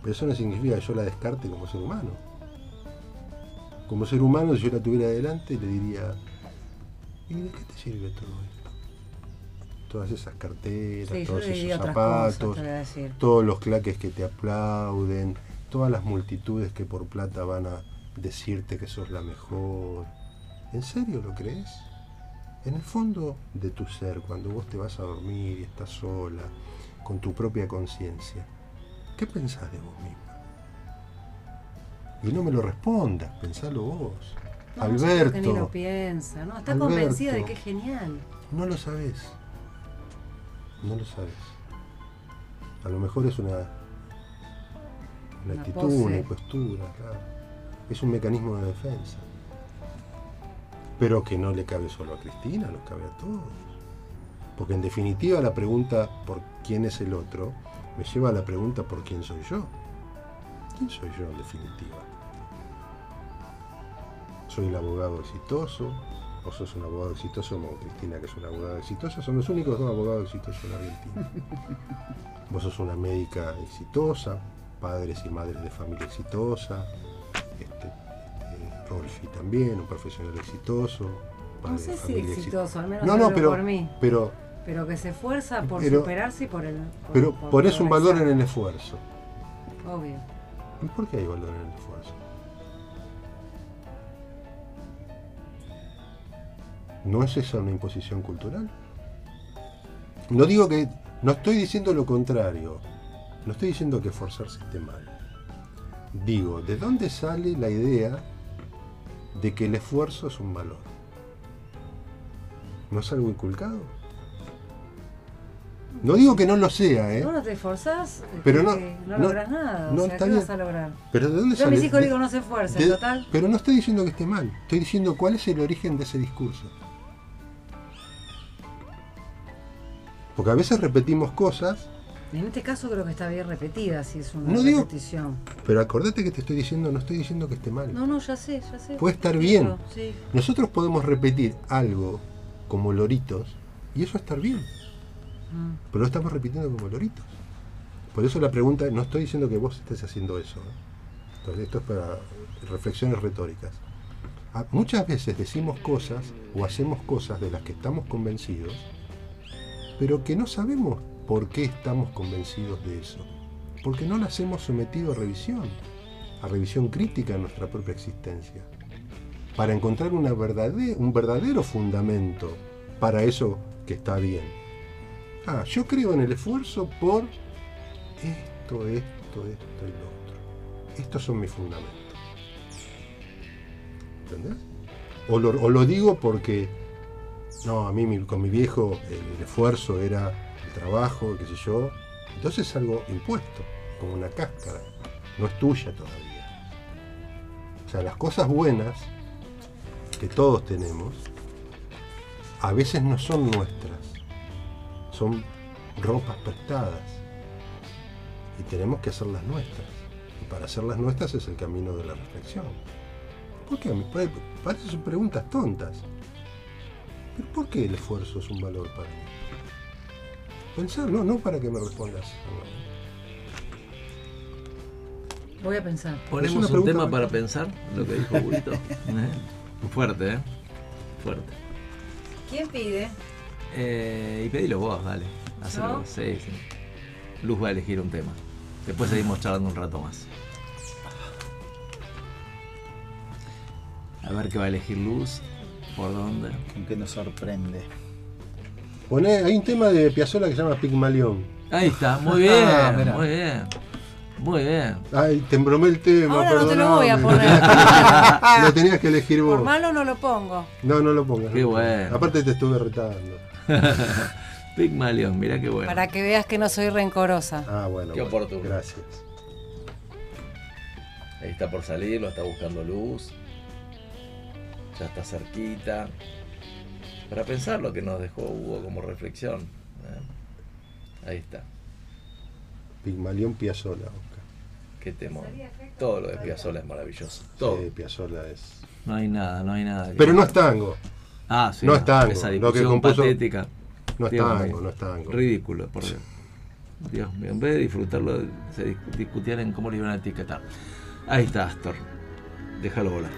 Pero eso no significa que yo la descarte como ser humano. Como ser humano, si yo la tuviera adelante, le diría, ¿y de qué te sirve todo esto? Todas esas carteras, Sí, todos esos cosas, zapatos, todos los claques que te aplauden, todas las multitudes que por plata van a decirte que sos la mejor. ¿En serio lo crees? En el fondo de tu ser, cuando vos te vas a dormir y estás sola, con tu propia conciencia, ¿qué pensás de vos misma? Y no me lo respondas, pensalo vos. No, no Alberto, ni lo piensa, ¿no? Está Alberto. convencida de que es genial. no lo sabes. No lo sabes. A lo mejor es una, una Una actitud, pose. una postura, claro. Es un mecanismo de defensa. Pero que no le cabe solo a Cristina, nos cabe a todos. Porque en definitiva la pregunta por quién es el otro me lleva a la pregunta por quién soy yo. ¿Quién soy yo en definitiva? ¿Soy el abogado exitoso? ¿O sos un abogado exitoso como Cristina, que es una abogada exitosa? Son los únicos dos abogados exitosos en Argentina. Vos sos una médica exitosa, padres y madres de familia exitosa, este, Rolfi también, un profesional exitoso. No padre sé de si exitoso, al menos No, no, pero, por mí. pero, Pero que se esfuerza por Pero- superarse y por el. por- pero por ponés un valor en el esfuerzo. Obvio. ¿Y por qué hay valor en el esfuerzo? ¿No es esa una imposición cultural? No digo que. No estoy diciendo lo contrario. No estoy diciendo que esforzarse esté mal. Digo, ¿de dónde sale la idea de que el esfuerzo es un valor? ¿No es algo inculcado? No digo que no lo sea, ¿eh? No, no te esforzás, Pero no- no, no- logras nada. no, o sea, ¿qué vas a lograr? Pero ¿de dónde Yo sale? mis hijos digo no se esfuercen, de- total. Pero no estoy diciendo que esté mal, estoy diciendo cuál es el origen de ese discurso. Porque a veces repetimos cosas, En este caso creo que está bien repetida, si es una No digo- repetición. pero acordate que te estoy diciendo, no estoy diciendo que esté mal. No, no, ya sé, ya sé. Puede estar Eso, bien. Sí. Nosotros podemos repetir algo como loritos y eso estar bien, Mm. pero lo estamos repitiendo como loritos. Por eso la pregunta, no estoy diciendo que vos estés haciendo eso. ¿eh? Entonces, esto es para reflexiones retóricas. Ah, Muchas veces decimos cosas o hacemos cosas de las que estamos convencidos, pero que no sabemos por qué estamos convencidos de eso. Porque no las hemos sometido a revisión, a revisión crítica en nuestra propia existencia, para encontrar un verdadero fundamento para eso que está bien. Ah, yo creo en el esfuerzo por esto, esto, esto y lo otro. Estos son mis fundamentos. ¿Entendés? O lo, digo porque, no, a mí con mi viejo el, esfuerzo era trabajo, qué sé yo. Entonces es algo impuesto, como una cáscara. No es tuya todavía. O sea, las cosas buenas que todos tenemos, a veces no son nuestras. Son ropas prestadas. Y tenemos que hacerlas nuestras. Y para hacerlas nuestras es el camino de la reflexión. ¿Por qué? Parecen preguntas tontas. ¿Pero por qué el esfuerzo es un valor para mí? Pensar, no, no para que me respondas. Voy a pensar. Ponemos un tema para pensar, lo que dijo Burito. ¿Eh? Fuerte, ¿eh? Fuerte. ¿Quién pide? Eh, y pedilo vos, dale. Hacelo vos. Sí, sí. Luz va a elegir un tema. Después seguimos charlando un rato más. A ver qué va a elegir Luz. ¿Por dónde? Con que nos sorprende. Poné, hay un tema de Piazzolla que se llama Pigmalión. Ahí está, muy bien, Ah, mirá. muy bien. Muy bien. Ay, te embromé el tema, Ahora no te lo voy a poner. Lo tenías que elegir vos. Por malo no lo pongo. No, no lo pongas. Qué no bueno. Aparte te estuve retando. Pigmalion, mirá qué bueno. Para que veas que no soy rencorosa. Ah, bueno. Qué bueno, oportuno. Gracias. Ahí está por salir, lo está buscando Luz. Ya está cerquita. Para pensar lo que nos dejó Hugo como reflexión. ¿eh? Ahí está. Pigmalión Piazzolla, Oscar. Qué temor. Todo lo de Piazzolla es maravilloso. Todo. Sí, Piazzolla es. No hay nada, no hay nada. Pero no es tango. Ah, sí. no es tango. Esa Lo que discusión compuso- patética. No es Dios tango, mío. no es tango. Ridículo, por Dios. Dios mío, en vez de disfrutarlo, se dis- discutían en cómo le iban a etiquetar. Ahí está, Astor. Déjalo volar.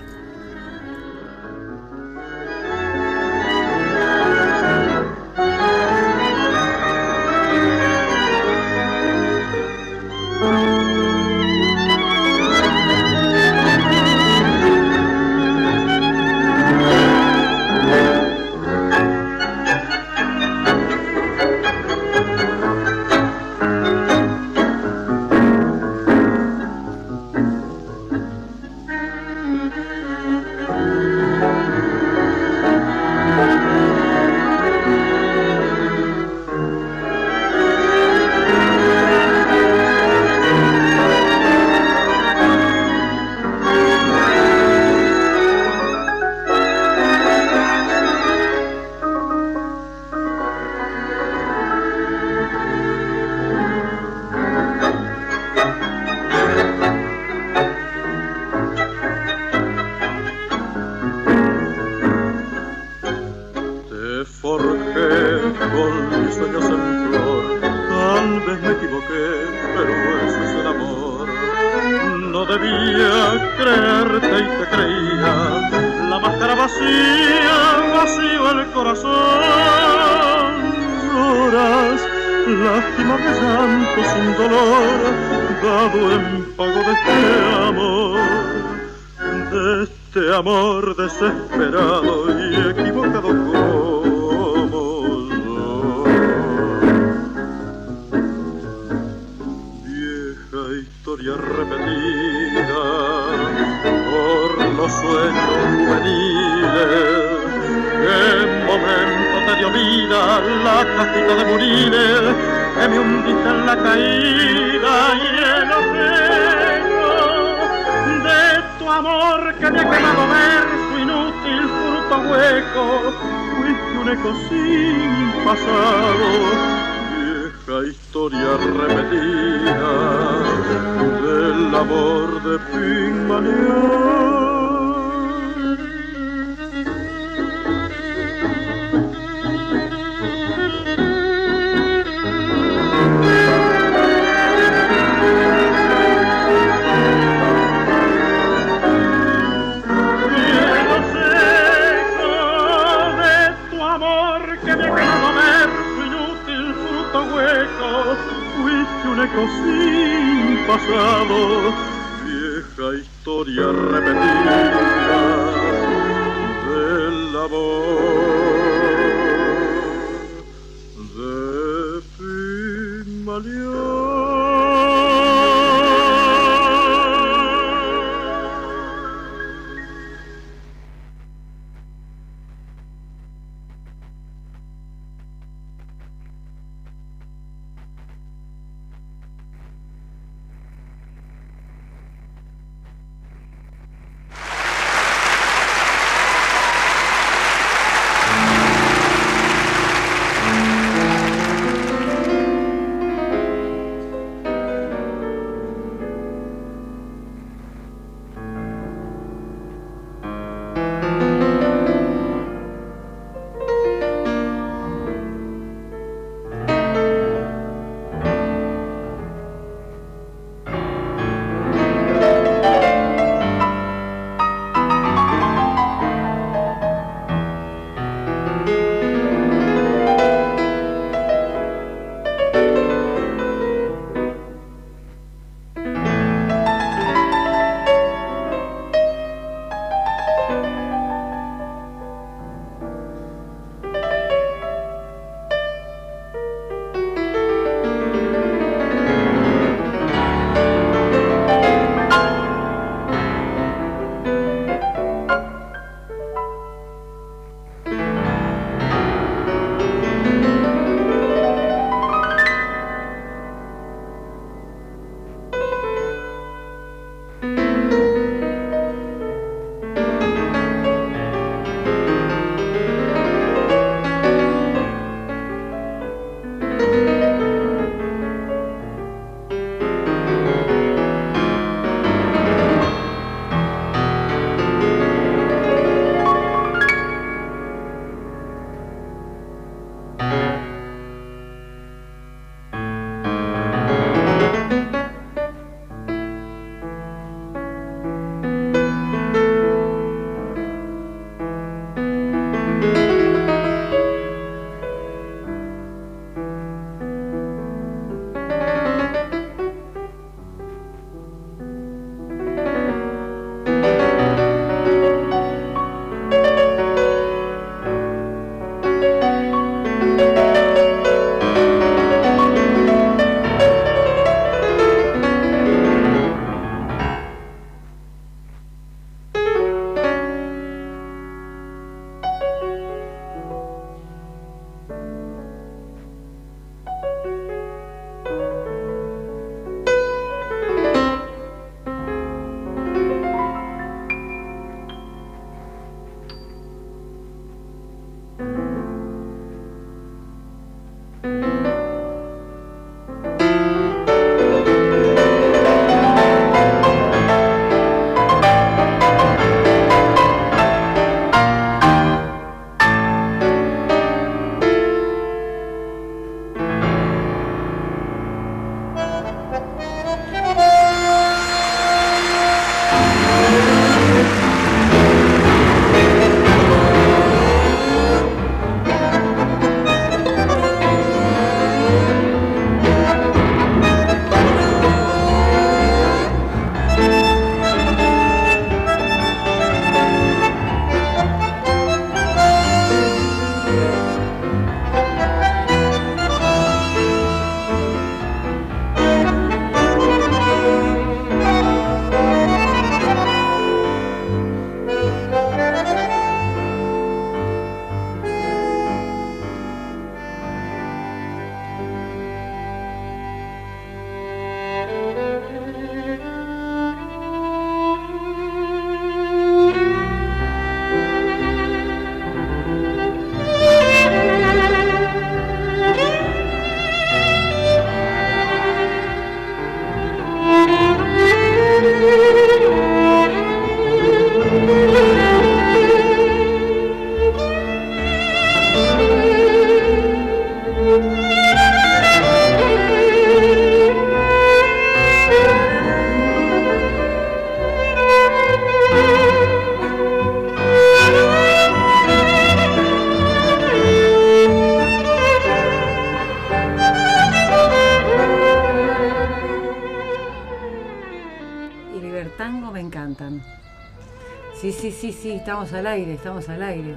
Estamos al aire, estamos al aire.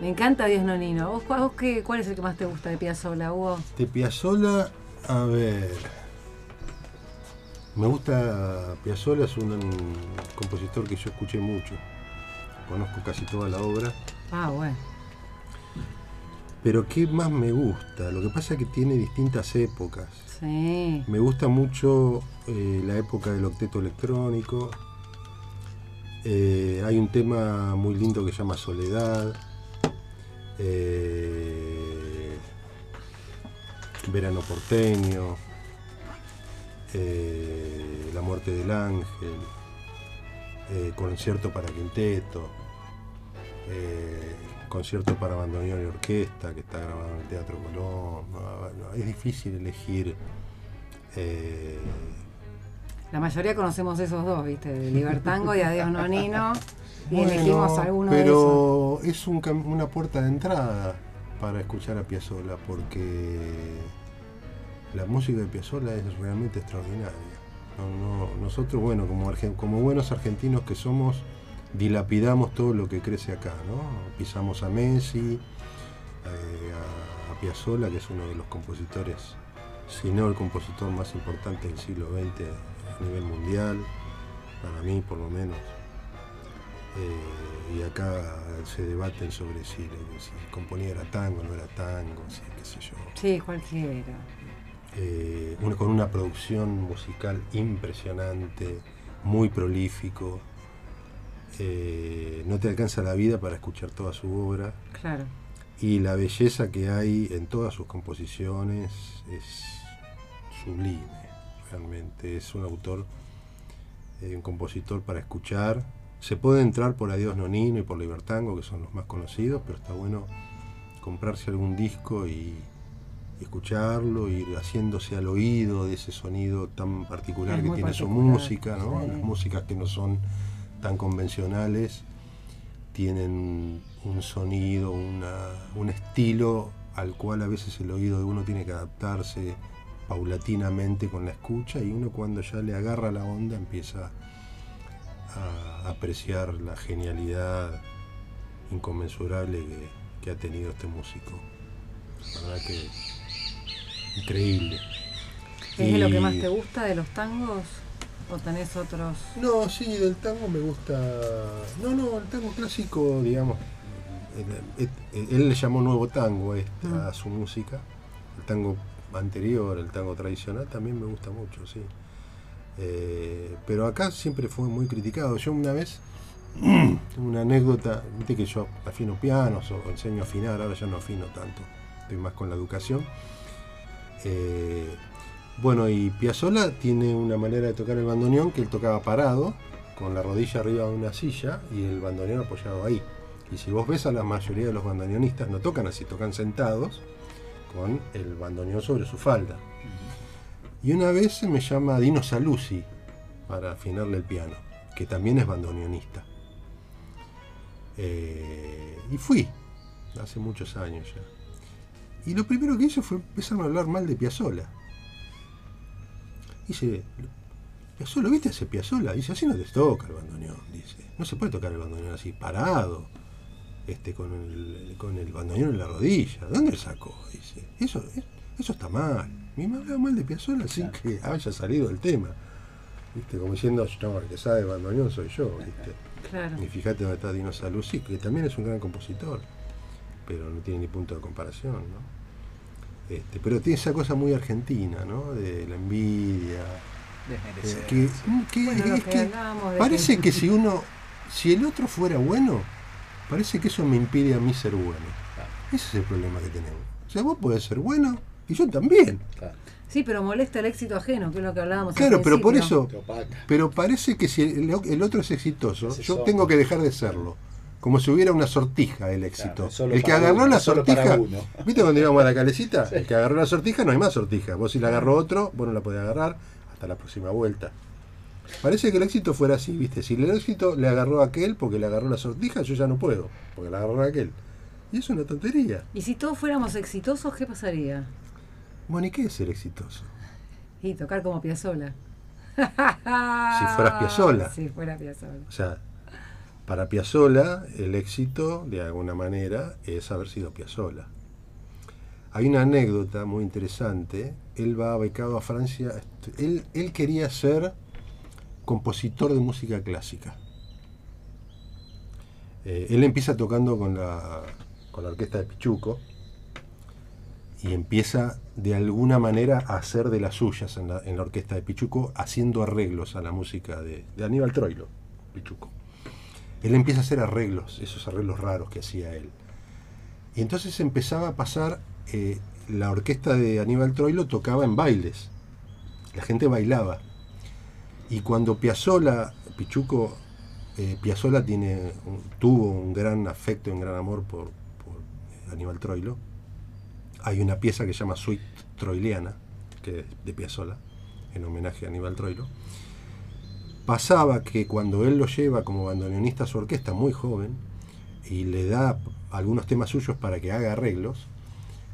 Me encanta Dios Nonino. ¿Vos, vos qué, cuál es el que más te gusta de Piazzolla, Hugo? De Piazzolla, a ver. Me gusta Piazzolla, es un, compositor que yo escuché mucho. Conozco casi toda la obra. Ah, bueno. Pero ¿qué más me gusta? Lo que pasa es que tiene distintas épocas. Sí. Me gusta mucho eh, la época del octeto electrónico. Eh, hay un tema muy lindo que se llama Soledad. Eh, Verano porteño. la muerte del ángel. concierto para quinteto. concierto para bandoneón y orquesta que está grabado en el Teatro Colón. es difícil elegir la mayoría conocemos esos dos, ¿viste? De Libertango y Adiós Nonino. Y Bueno, elegimos alguno de esos. pero es un una puerta de entrada para escuchar a Piazzolla porque la música de Piazzolla es realmente extraordinaria. No- no- nosotros, bueno, como buenos argentinos que somos, dilapidamos todo lo que crece acá, ¿no? Pisamos a Messi, eh, a, a Piazzolla, que es uno de los compositores, si no el compositor más importante del siglo XX a nivel mundial, para mí por lo menos. Eh, y acá se debaten sobre si, si componía era tango, no era tango, si, qué sé yo. Sí, cualquiera. Eh, una- con una producción musical impresionante, muy prolífico. Eh, no te alcanza la vida para escuchar toda su obra. Claro. Y la belleza que hay en todas sus composiciones es sublime, realmente. Es un autor, eh, un compositor para escuchar. Se puede entrar por Adiós Nonino y por Libertango, que son los más conocidos, pero está bueno comprarse algún disco y, y escucharlo, ir haciéndose al oído de ese sonido tan particular Es que tiene su música, ¿no? sí. Las músicas que no son tan convencionales tienen un sonido, una- un estilo al cual a veces el oído de uno tiene que adaptarse paulatinamente con la escucha y uno cuando ya le agarra la onda empieza a apreciar la genialidad inconmensurable que, que ha tenido este músico. La verdad que increíble. ¿Es de lo que más Y- te gusta de los tangos? ¿O tenés otros? No, sí, del tango me gusta. No, no, el tango clásico, digamos. Él, él- él le llamó nuevo tango a este- Mm. a su música. El tango anterior, el tango tradicional, también me gusta mucho, sí. Eh, pero acá siempre fue muy criticado. Yo una vez, una anécdota, viste que yo afino pianos o enseño a afinar, ahora ya no afino tanto, estoy más con la educación. Eh, bueno, y Piazzolla tiene una manera de tocar el bandoneón que él tocaba parado, con la rodilla arriba de una silla y el bandoneón apoyado ahí. Y si vos ves a la mayoría de los bandoneonistas, no tocan así, tocan sentados, con el bandoneón sobre su falda. Y una vez me llama Dino Saluzzi para afinarle el piano, que también es bandoneonista. Eh, y fui, hace muchos años ya. Y lo primero que hizo fue empezar a hablar mal de Piazzolla. Dice, Piazzolla, ¿viste ese Piazzolla? Dice, así no te toca el bandoneón, dice. No se puede tocar el bandoneón así, parado, este, con el, con el bandoneón en la rodilla. ¿De dónde lo sacó? Dice, eso, eso está mal. Y me hablaba mal de Piazzolla sin que haya salido el tema. ¿Viste? Como diciendo, no, el que sabe de bandoneón soy yo, ¿viste? Claro. Y fíjate dónde está Dino Saluzzi, que también es un gran compositor, pero no tiene ni punto de comparación, ¿no? Este, pero tiene esa cosa muy argentina, ¿no? De la envidia. eh, Desmerecer. que, que- Bueno, lo es que que hablábamos de parece que- que si uno, si el otro fuera bueno, parece que eso me impide a mí ser bueno. Ese es el problema que tenemos. O sea, vos podés ser bueno y yo también. Claro, Sí, pero molesta el éxito ajeno, que es lo que hablábamos al Claro, pero por eso. Pero parece que si el, el otro es exitoso, Ese yo tengo que dejar de serlo. Como si hubiera una sortija del éxito. Claro, el que agarró uno, la sortija. ¿Viste cuando íbamos a la calecita? El que agarró la sortija no hay más sortija. Vos si la agarró otro, vos no la podés agarrar hasta la próxima vuelta. Parece que el éxito fuera así, ¿viste? Si el éxito le agarró a aquel porque le agarró la sortija, yo ya no puedo, porque la agarró a aquel. Y es una tontería. Y si todos fuéramos exitosos, ¿qué pasaría? Bueno, ¿y qué es ser exitoso? Y tocar como Piazzolla. si fueras Piazzolla. Si fuera Piazzolla. O sea, para Piazzolla el éxito, de alguna manera, es haber sido Piazzolla. Hay una anécdota muy interesante. Él va becado a Francia. Él, él quería ser compositor de música clásica. Eh, él empieza tocando con la, con la orquesta de Pichuco y empieza de alguna manera a hacer de las suyas en la, en la orquesta de Pichuco, haciendo arreglos a la música de, Aníbal Troilo, Pichuco. Él empieza a hacer arreglos, esos arreglos raros que hacía él. Y entonces empezaba a pasar, eh, la orquesta de Aníbal Troilo tocaba en bailes, la gente bailaba. Y cuando Piazzolla, Pichuco, eh, Piazzolla tiene, tuvo un gran afecto y un gran amor por, por Aníbal Troilo, hay una pieza que se llama Suite Troiliana, que es de Piazzolla, en homenaje a Aníbal Troilo. Pasaba que cuando él lo lleva como bandoneonista a su orquesta, muy joven, y le da algunos temas suyos para que haga arreglos,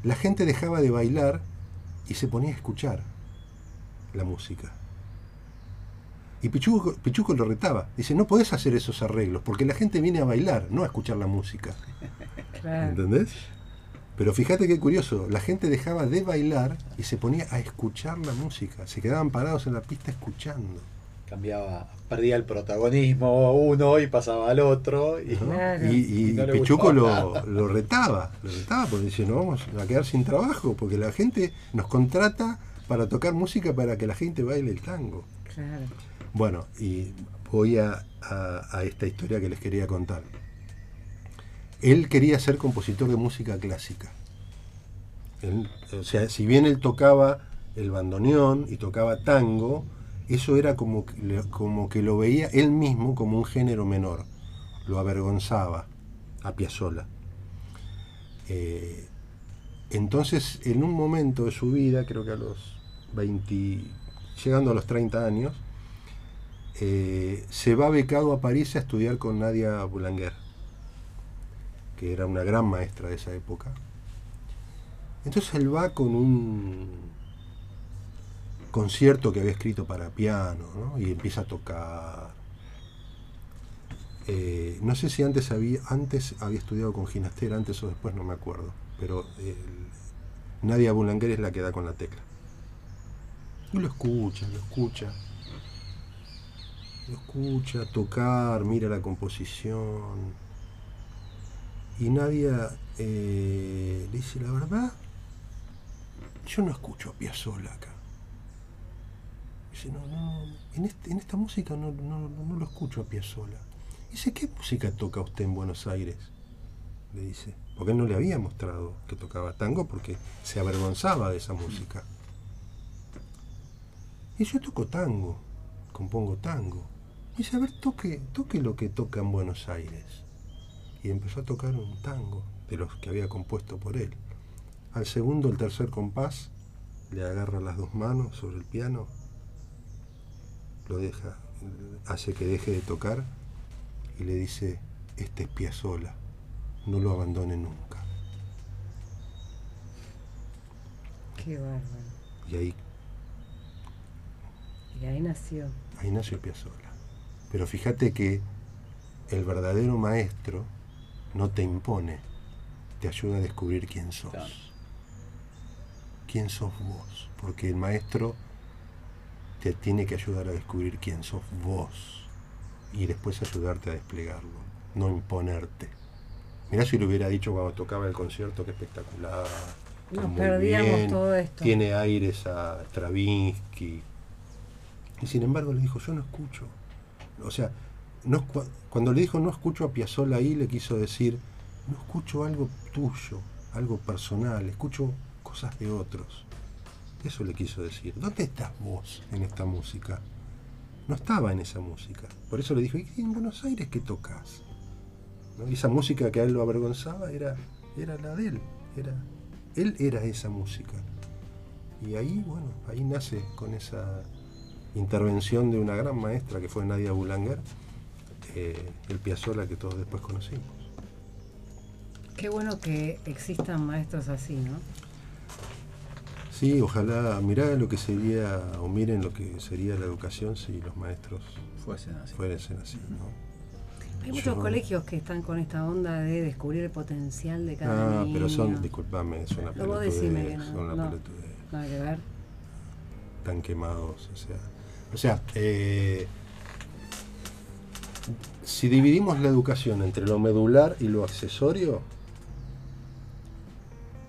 la gente dejaba de bailar y se ponía a escuchar la música. Y Pichuco, Pichuco lo retaba. Dice, no podés hacer esos arreglos, porque la gente viene a bailar, no a escuchar la música. Claro. ¿Entendés? Pero fíjate qué curioso, la gente dejaba de bailar y se ponía a escuchar la música. Se quedaban parados en la pista escuchando. Cambiaba, perdía el protagonismo uno y pasaba al otro. Y, ¿no? Claro. Y, y Y no le Pichuco lo, lo retaba, lo retaba porque dice, no vamos a quedar sin trabajo, porque la gente nos contrata para tocar música para que la gente baile el tango. Claro. Bueno, y voy a, a- esta historia que les quería contar. Él quería ser compositor de música clásica. O sea, si bien él tocaba el bandoneón y tocaba tango, eso era como, como que lo veía él mismo como un género menor. Lo avergonzaba a Piazzolla. Eh, entonces, en un momento de su vida, creo que a los 20, llegando a los 30 años, eh, se va becado a París a estudiar con Nadia Boulanger, que era una gran maestra de esa época. Entonces él va con un concierto que había escrito para piano, ¿no? y empieza a tocar. Eh, no sé si antes había, antes había estudiado con Ginastera, antes o después no me acuerdo, pero el- Nadia Boulanger es la que da con la tecla. Y lo escucha, lo escucha lo escucha tocar, mira la composición. Y Nadia eh, dice, la verdad, yo no escucho a Piazzolla acá. Dice, no, no, en, este- en esta música no lo escucho a Piazzolla. Dice, ¿qué música toca usted en Buenos Aires? Le dice, porque él no le había mostrado que tocaba tango porque se avergonzaba de esa música. Y yo toco tango, compongo tango. Dice, a ver, toque, toque lo que toca en Buenos Aires. Y empezó a tocar un tango de los que había compuesto por él. Al segundo, el tercer compás, le agarra las dos manos sobre el piano, lo deja, hace que deje de tocar y le dice, este es Piazzolla, no lo abandone nunca. Qué bárbaro. Y ahí, Y ahí nació. ahí nació Piazzolla. Pero fíjate que el verdadero maestro no te impone, te ayuda a descubrir quién sos. Claro. quién sos vos, porque el maestro te tiene que ayudar a descubrir quién sos vos y después ayudarte a desplegarlo, no imponerte. Mirá si lo hubiera dicho cuando tocaba el concierto, qué espectacular. Nos muy perdíamos bien, todo esto. Tiene aires a Stravinsky. Y sin embargo le dijo, yo no escucho. O sea, cuando le dijo no escucho a Piazzolla ahí, le quiso decir, no escucho algo tuyo, algo personal, escucho cosas de otros. Eso le quiso decir. ¿Dónde estás vos en esta música? No estaba en esa música. Por eso le dijo, ¿y en Buenos Aires qué tocas? Esa música que a él lo avergonzaba era, era la de él. Era, él era esa música. Y ahí, bueno, ahí nace con esa intervención de una gran maestra que fue Nadia Boulanger, eh, el Piazzolla que todos después conocimos. Qué bueno que existan maestros así, ¿no? Sí, ojalá, mirá lo que sería, o miren lo que sería la educación si los maestros Fuesen así. fuesen así, ¿no? Hay muchos colegios que están con esta onda de descubrir el potencial de cada Ah, niño. pero son, disculpame, es una No, vos pelotudez, no, no. pelotudez. Nada que ver. Están quemados, o sea. O sea, eh, si dividimos la educación entre lo medular y lo accesorio,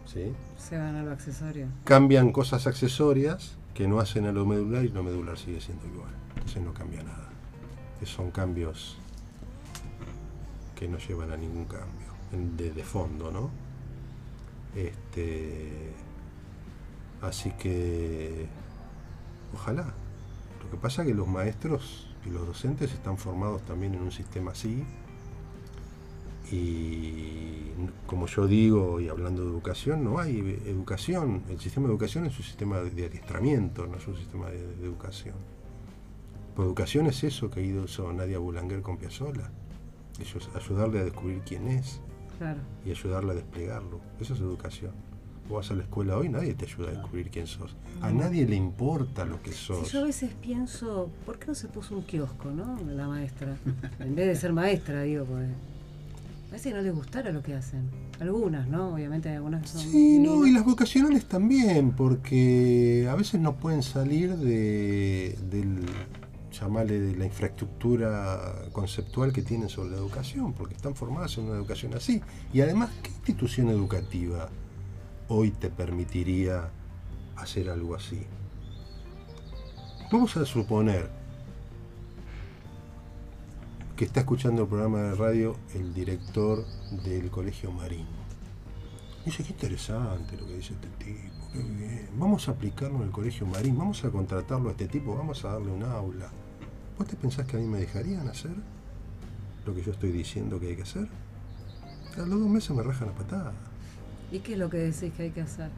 ¿sí? Se van a lo accesorio. cambian cosas accesorias que no hacen a lo medular y lo medular sigue siendo igual. Entonces no cambia nada. Que son cambios que no llevan a ningún cambio, de, de fondo, ¿no? Este, así que, ojalá. Lo que pasa es que los maestros y los docentes están formados también en un sistema así. Y como yo digo, y hablando de educación, no hay educación. El sistema de educación es un sistema de adiestramiento, no es un sistema de, de educación. Pues educación es eso que hizo Nadia Boulanger con Piazzolla. Eso es ayudarle a descubrir quién es Claro. y ayudarle a desplegarlo. Eso es educación. Vas a la escuela hoy, nadie te ayuda a descubrir quién sos. A nadie le importa lo que sos. Yo a veces pienso, ¿por qué no se puso un kiosco, no? La maestra. En vez de ser maestra, digo, pues. A veces no les gustara lo que hacen. Algunas, ¿no? Obviamente algunas que son. Sí, no, y las vocacionales también, porque a veces no pueden salir de, del, llamarle, de la infraestructura conceptual que tienen sobre la educación, porque están formadas en una educación así. Y además, ¿qué institución educativa hoy te permitiría hacer algo así? Vamos a suponer que está escuchando el programa de radio el director del Colegio Marín. Dice, qué interesante lo que dice este tipo. Vamos a aplicarlo en el Colegio Marín, vamos a contratarlo a este tipo, vamos a darle un aula. ¿Vos te pensás que a mí me dejarían hacer lo que yo estoy diciendo que hay que hacer? A los dos meses me rajan la patada. ¿Y qué es lo que decís que hay que hacer?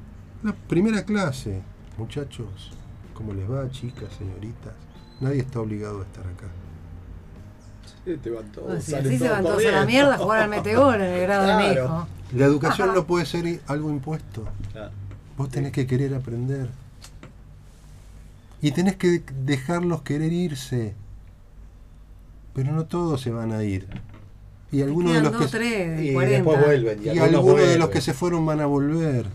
La primera clase, muchachos, ¿cómo les va, chicas, señoritas? Nadie está obligado a estar acá. Te van todos, salen así se van todos a la mierda a jugar al metegol en el grado de mi hijo. La educación no puede ser algo impuesto. Claro. Vos tenés que querer aprender. Y tenés que dejarlos querer irse. Pero no todos se van a ir. Y algunos de los dos, que tres, Y 40. después vuelven. Y, y algunos algunos de los vuelven. que se fueron van a volver.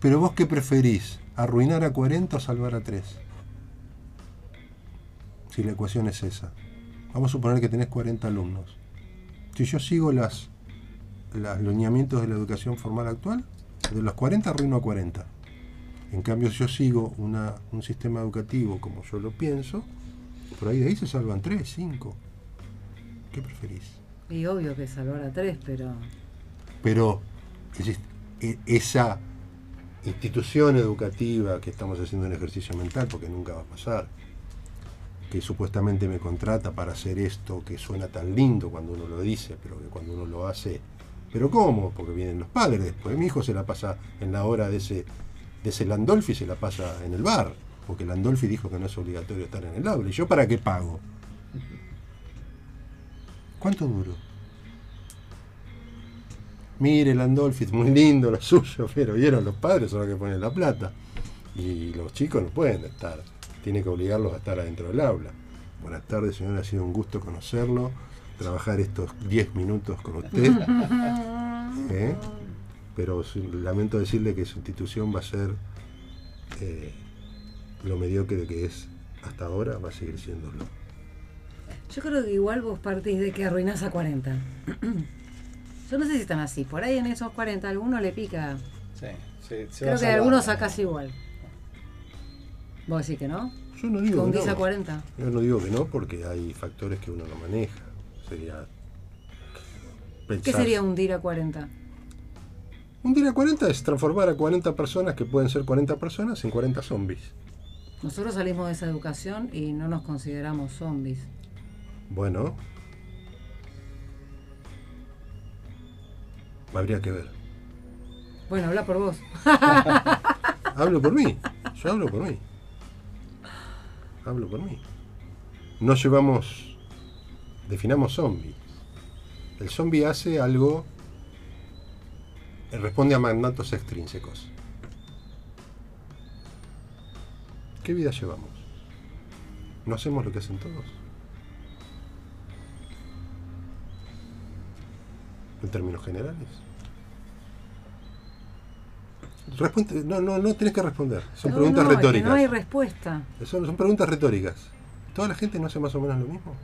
Pero vos qué preferís? ¿Arruinar a 40 o salvar a 3? Si la ecuación es esa. Vamos a suponer que tenés 40 alumnos. Si yo sigo las, los lineamientos de la educación formal actual, de los 40 arruino a 40. En cambio, si yo sigo una- un sistema educativo como yo lo pienso, por ahí de ahí se salvan 3, 5. ¿Qué preferís? Y obvio que salvar a tres, pero. pero e- esa institución educativa que estamos haciendo un ejercicio mental, porque nunca va a pasar, que supuestamente me contrata para hacer esto que suena tan lindo cuando uno lo dice, pero que cuando uno lo hace, pero ¿cómo? Porque vienen los padres después. Mi hijo se la pasa en la hora de ese, de ese Landolfi, se la pasa en el bar, porque Landolfi dijo que no es obligatorio estar en el aula. ¿Y yo para qué pago? ¿Cuánto duro? Mire, Landolfi, es muy lindo lo suyo, pero vieron, los padres son los que ponen la plata. Y los chicos no pueden estar, tiene que obligarlos a estar adentro del aula. Buenas tardes, señor, ha sido un gusto conocerlo, trabajar estos 10 minutos con usted. ¿eh? Pero lamento decirle que su institución va a ser eh, lo mediocre que es hasta ahora, va a seguir siéndolo. Yo creo que igual vos partís de que arruinás a 40. Yo no sé si están así. Por ahí en esos 40 alguno le pica. Sí, sí, se Creo a que salvar. algunos sacás igual. Vos decís que no. Yo no Que digo que hundís a no. 40. Yo no digo que no, porque hay factores que uno no maneja. Sería. ¿Qué pensar- sería hundir a 40? Hundir a 40 es transformar a 40 personas, que pueden ser 40 personas, en 40 zombies. Nosotros salimos de esa educación y no nos consideramos zombies. Bueno. Habría que ver. Bueno, habla por vos. Hablo por mí. Yo hablo por mí. Hablo por mí. No llevamos. Definamos zombie. El zombie hace algo. Responde a mandatos extrínsecos. ¿Qué vida llevamos? ¿No hacemos lo que hacen todos? En términos generales. Responde- no, no, no tenés que responder. Son No, preguntas no, retóricas. No hay respuesta. son, son preguntas retóricas. ¿Toda la gente no hace más o menos lo mismo?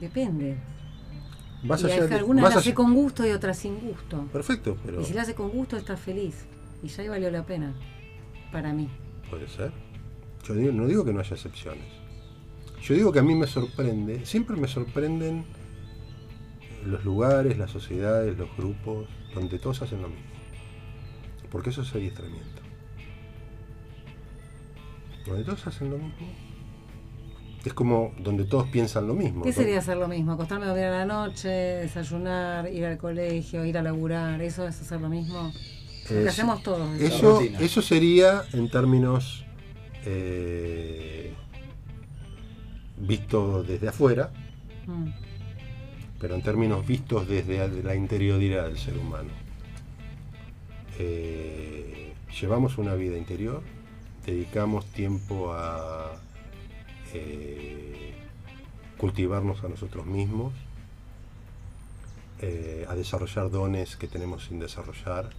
Depende. Más y allá que algunas más la hace allá- con gusto y otras sin gusto. Perfecto, pero Y si la hace con gusto, está feliz. Y ya ahí valió la pena. Para mí. puede ser. Yo digo- no digo que no haya excepciones. Yo digo que a mí me sorprende, siempre me sorprenden los lugares, las sociedades, los grupos, donde todos hacen lo mismo. Porque eso es adiestramiento. Donde todos hacen lo mismo. Es como donde todos piensan lo mismo. ¿Qué ¿no? sería hacer lo mismo? Acostarme a dormir a la noche, desayunar, ir al colegio, ir a laburar. ¿Eso es hacer lo mismo? Lo que hacemos todos. eso. Eso, sería en términos eh, visto desde afuera, Mm. Pero en términos vistos desde la interioridad del ser humano. Eh, llevamos una vida interior, dedicamos tiempo a eh, cultivarnos a nosotros mismos, eh, a desarrollar dones que tenemos sin desarrollar,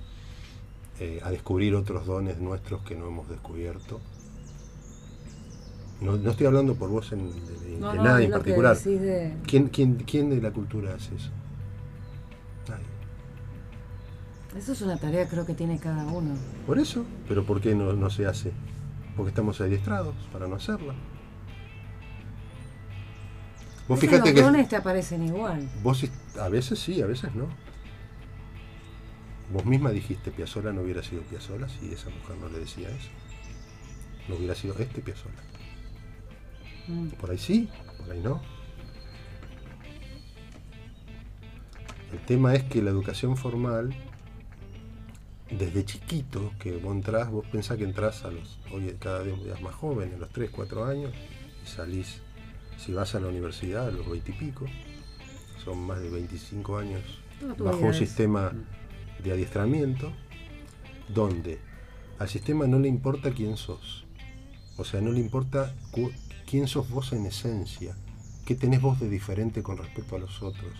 a descubrir otros dones nuestros que no hemos descubierto. No, no estoy hablando por vos en, de, no, es en particular. de- ¿Quién, quién, quién de la cultura hace eso? Nadie. Eso es una tarea creo que tiene cada uno. Por eso, pero ¿por qué no, no se hace? Porque estamos adiestrados para no hacerlo. Vos fijate los que dones te aparecen igual. vos a veces sí, a veces no. Vos misma dijiste Piazzolla no hubiera sido Piazzolla si esa mujer no le decía eso. No hubiera sido este Piazzolla. Mm. Por ahí sí, por ahí no. El tema es que la educación formal, desde chiquito, que vos entrás, vos pensás que entrás a los, hoy cada día más joven, a los 3, 4 años, y salís, si vas a la universidad, a los 20 y pico, son más de 25 años No, bajo un sistema de adiestramiento, donde al sistema no le importa quién sos. O sea, no le importa quién sos vos en esencia, qué tenés vos de diferente con respecto a los otros,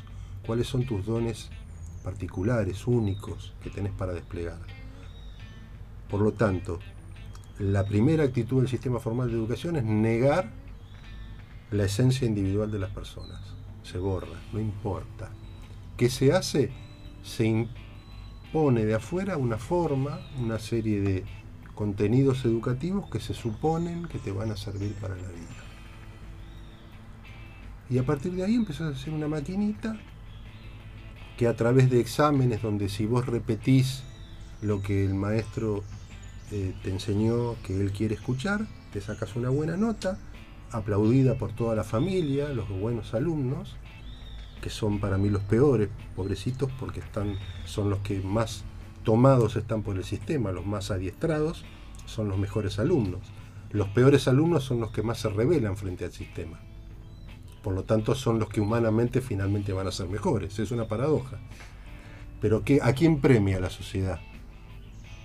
cuáles son tus dones particulares, únicos, que tenés para desplegar. Por lo tanto, la primera actitud del sistema formal de educación es negar la esencia individual de las personas. Se borra, no importa. ¿Qué se hace? Se impone de afuera una forma, una serie de contenidos educativos que se suponen que te van a servir para la vida. Y a partir de ahí empezás a hacer una maquinita que a través de exámenes donde si vos repetís lo que el maestro eh, te enseñó que él quiere escuchar, te sacas una buena nota, aplaudida por toda la familia, los buenos alumnos, que son para mí los peores, pobrecitos, porque están, son los que más tomados están por el sistema, los más adiestrados son los mejores alumnos. Los peores alumnos son los que más se rebelan frente al sistema. Por lo tanto, son los que humanamente finalmente van a ser mejores. Es una paradoja. Pero ¿qué, ¿a quién premia la sociedad?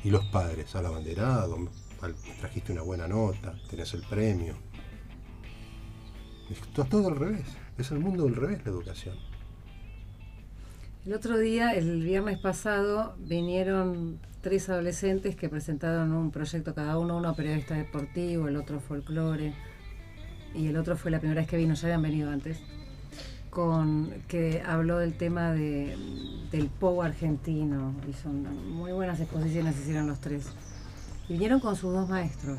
Y los padres, al abanderado, al- trajiste una buena nota, tenés el premio. Es todo al revés. Es el mundo del revés la educación. El otro día, el viernes pasado, vinieron tres adolescentes que presentaron un proyecto cada uno, uno periodista deportivo, el otro folclore y el otro fue la primera vez que vino, ya habían venido antes, con que habló del tema de, del POU argentino. Y son muy buenas exposiciones hicieron los tres. Y vinieron con sus dos maestros.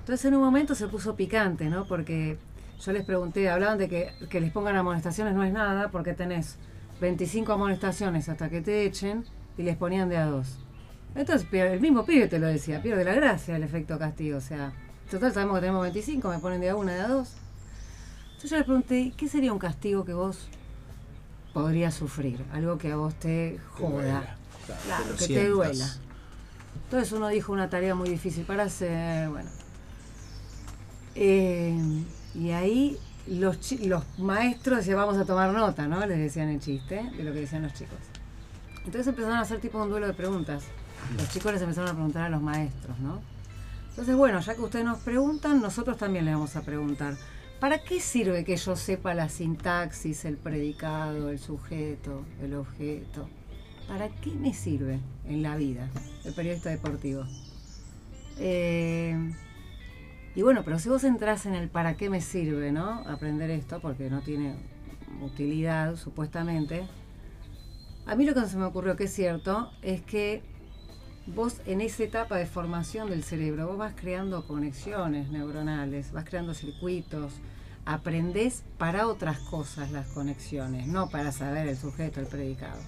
Entonces en un momento se puso picante, ¿no? Porque yo les pregunté, hablaban de que, que les pongan amonestaciones no es nada, porque tenés 25 amonestaciones hasta que te echen y les ponían de a dos. Entonces el mismo pibe te lo decía, pierde la gracia el efecto castigo. O sea, total sabemos que tenemos 25, me ponen de a una, de a dos. Entonces yo les pregunté, ¿qué sería un castigo que vos podrías sufrir? Algo que a vos te joda. Claro, que te duela. Entonces uno dijo una tarea muy difícil para hacer, bueno. Eh, y ahí los, los maestros decían, vamos a tomar nota, ¿no? Les decían el chiste de lo que decían los chicos. Entonces empezaron a hacer tipo un duelo de preguntas. Los chicos les empezaron a preguntar a los maestros, ¿no? Entonces, bueno, ya que ustedes nos preguntan, nosotros también le vamos a preguntar. ¿Para qué sirve que yo sepa la sintaxis, el predicado, el sujeto, el objeto? ¿Para qué me sirve en la vida el periodista deportivo? Eh, y bueno, pero si vos entras en el para qué me sirve, ¿no? Aprender esto, porque no tiene utilidad, supuestamente. A mí lo que se me ocurrió que es cierto es que vos en esa etapa de formación del cerebro, vos vas creando conexiones neuronales, vas creando circuitos, aprendés para otras cosas las conexiones, no para saber el sujeto, el predicado.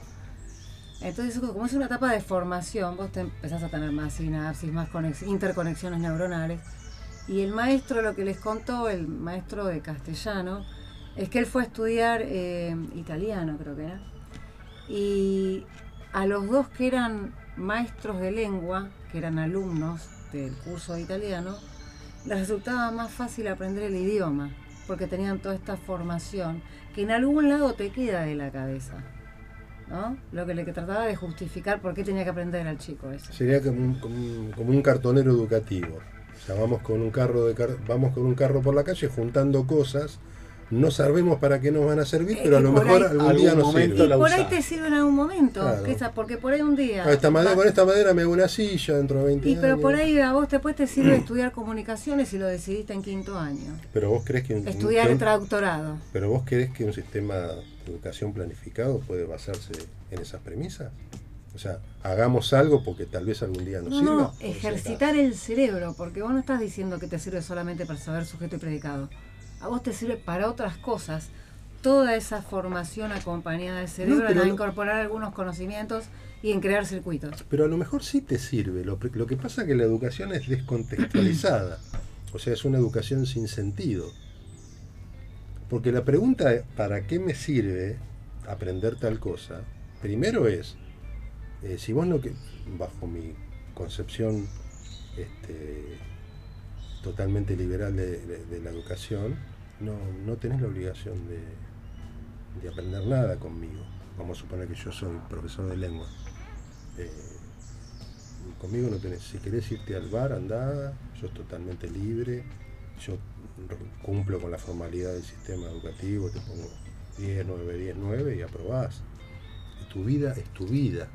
Entonces, como es una etapa de formación, vos te empezás a tener más sinapsis, más interconexiones neuronales. Y el maestro lo que les contó, el maestro de castellano, es que él fue a estudiar eh, italiano, creo que era. Y a los dos que eran maestros de lengua, que eran alumnos del curso de italiano, les resultaba más fácil aprender el idioma, porque tenían toda esta formación que en algún lado te queda de la cabeza. ¿no? Lo que le trataba de justificar por qué tenía que aprender al chico eso. Sería como un, como un, cartonero educativo. Vamos con un carro de vamos con un carro por la calle juntando cosas no sabemos para qué nos van a servir, pero a lo mejor algún día nos sirve. Y por ahí te sirve en algún momento, porque por ahí un día... esta madera, con esta madera me hago una silla dentro de 20 y Pero por ahí a vos después te sirve estudiar comunicaciones y lo decidiste en quinto año. Pero vos crees que... Estudiar el traductorado. Pero vos crees que un sistema de educación planificado puede basarse en esas premisas? O sea, hagamos algo porque tal vez algún día nos sirva. No, ejercitar el cerebro, porque vos no estás diciendo que te sirve solamente para saber sujeto y predicado a vos te sirve para otras cosas. Toda esa formación acompañada del cerebro en incorporar algunos conocimientos y en crear circuitos. Pero a lo mejor sí te sirve. Lo, lo que pasa es que la educación es descontextualizada. o sea, es una educación sin sentido. Porque la pregunta ¿para qué me sirve aprender tal cosa? Primero es, eh, si vos no, que bajo mi concepción este, totalmente liberal de la educación, no, no tenés la obligación de, aprender nada conmigo. Vamos a suponer que yo soy profesor de lengua. Eh, conmigo no tenés, si querés irte al bar, andá, yo es totalmente libre, yo cumplo con la formalidad del sistema educativo, te pongo 10, 9, 10, 9 y aprobás. tu vida es tu vida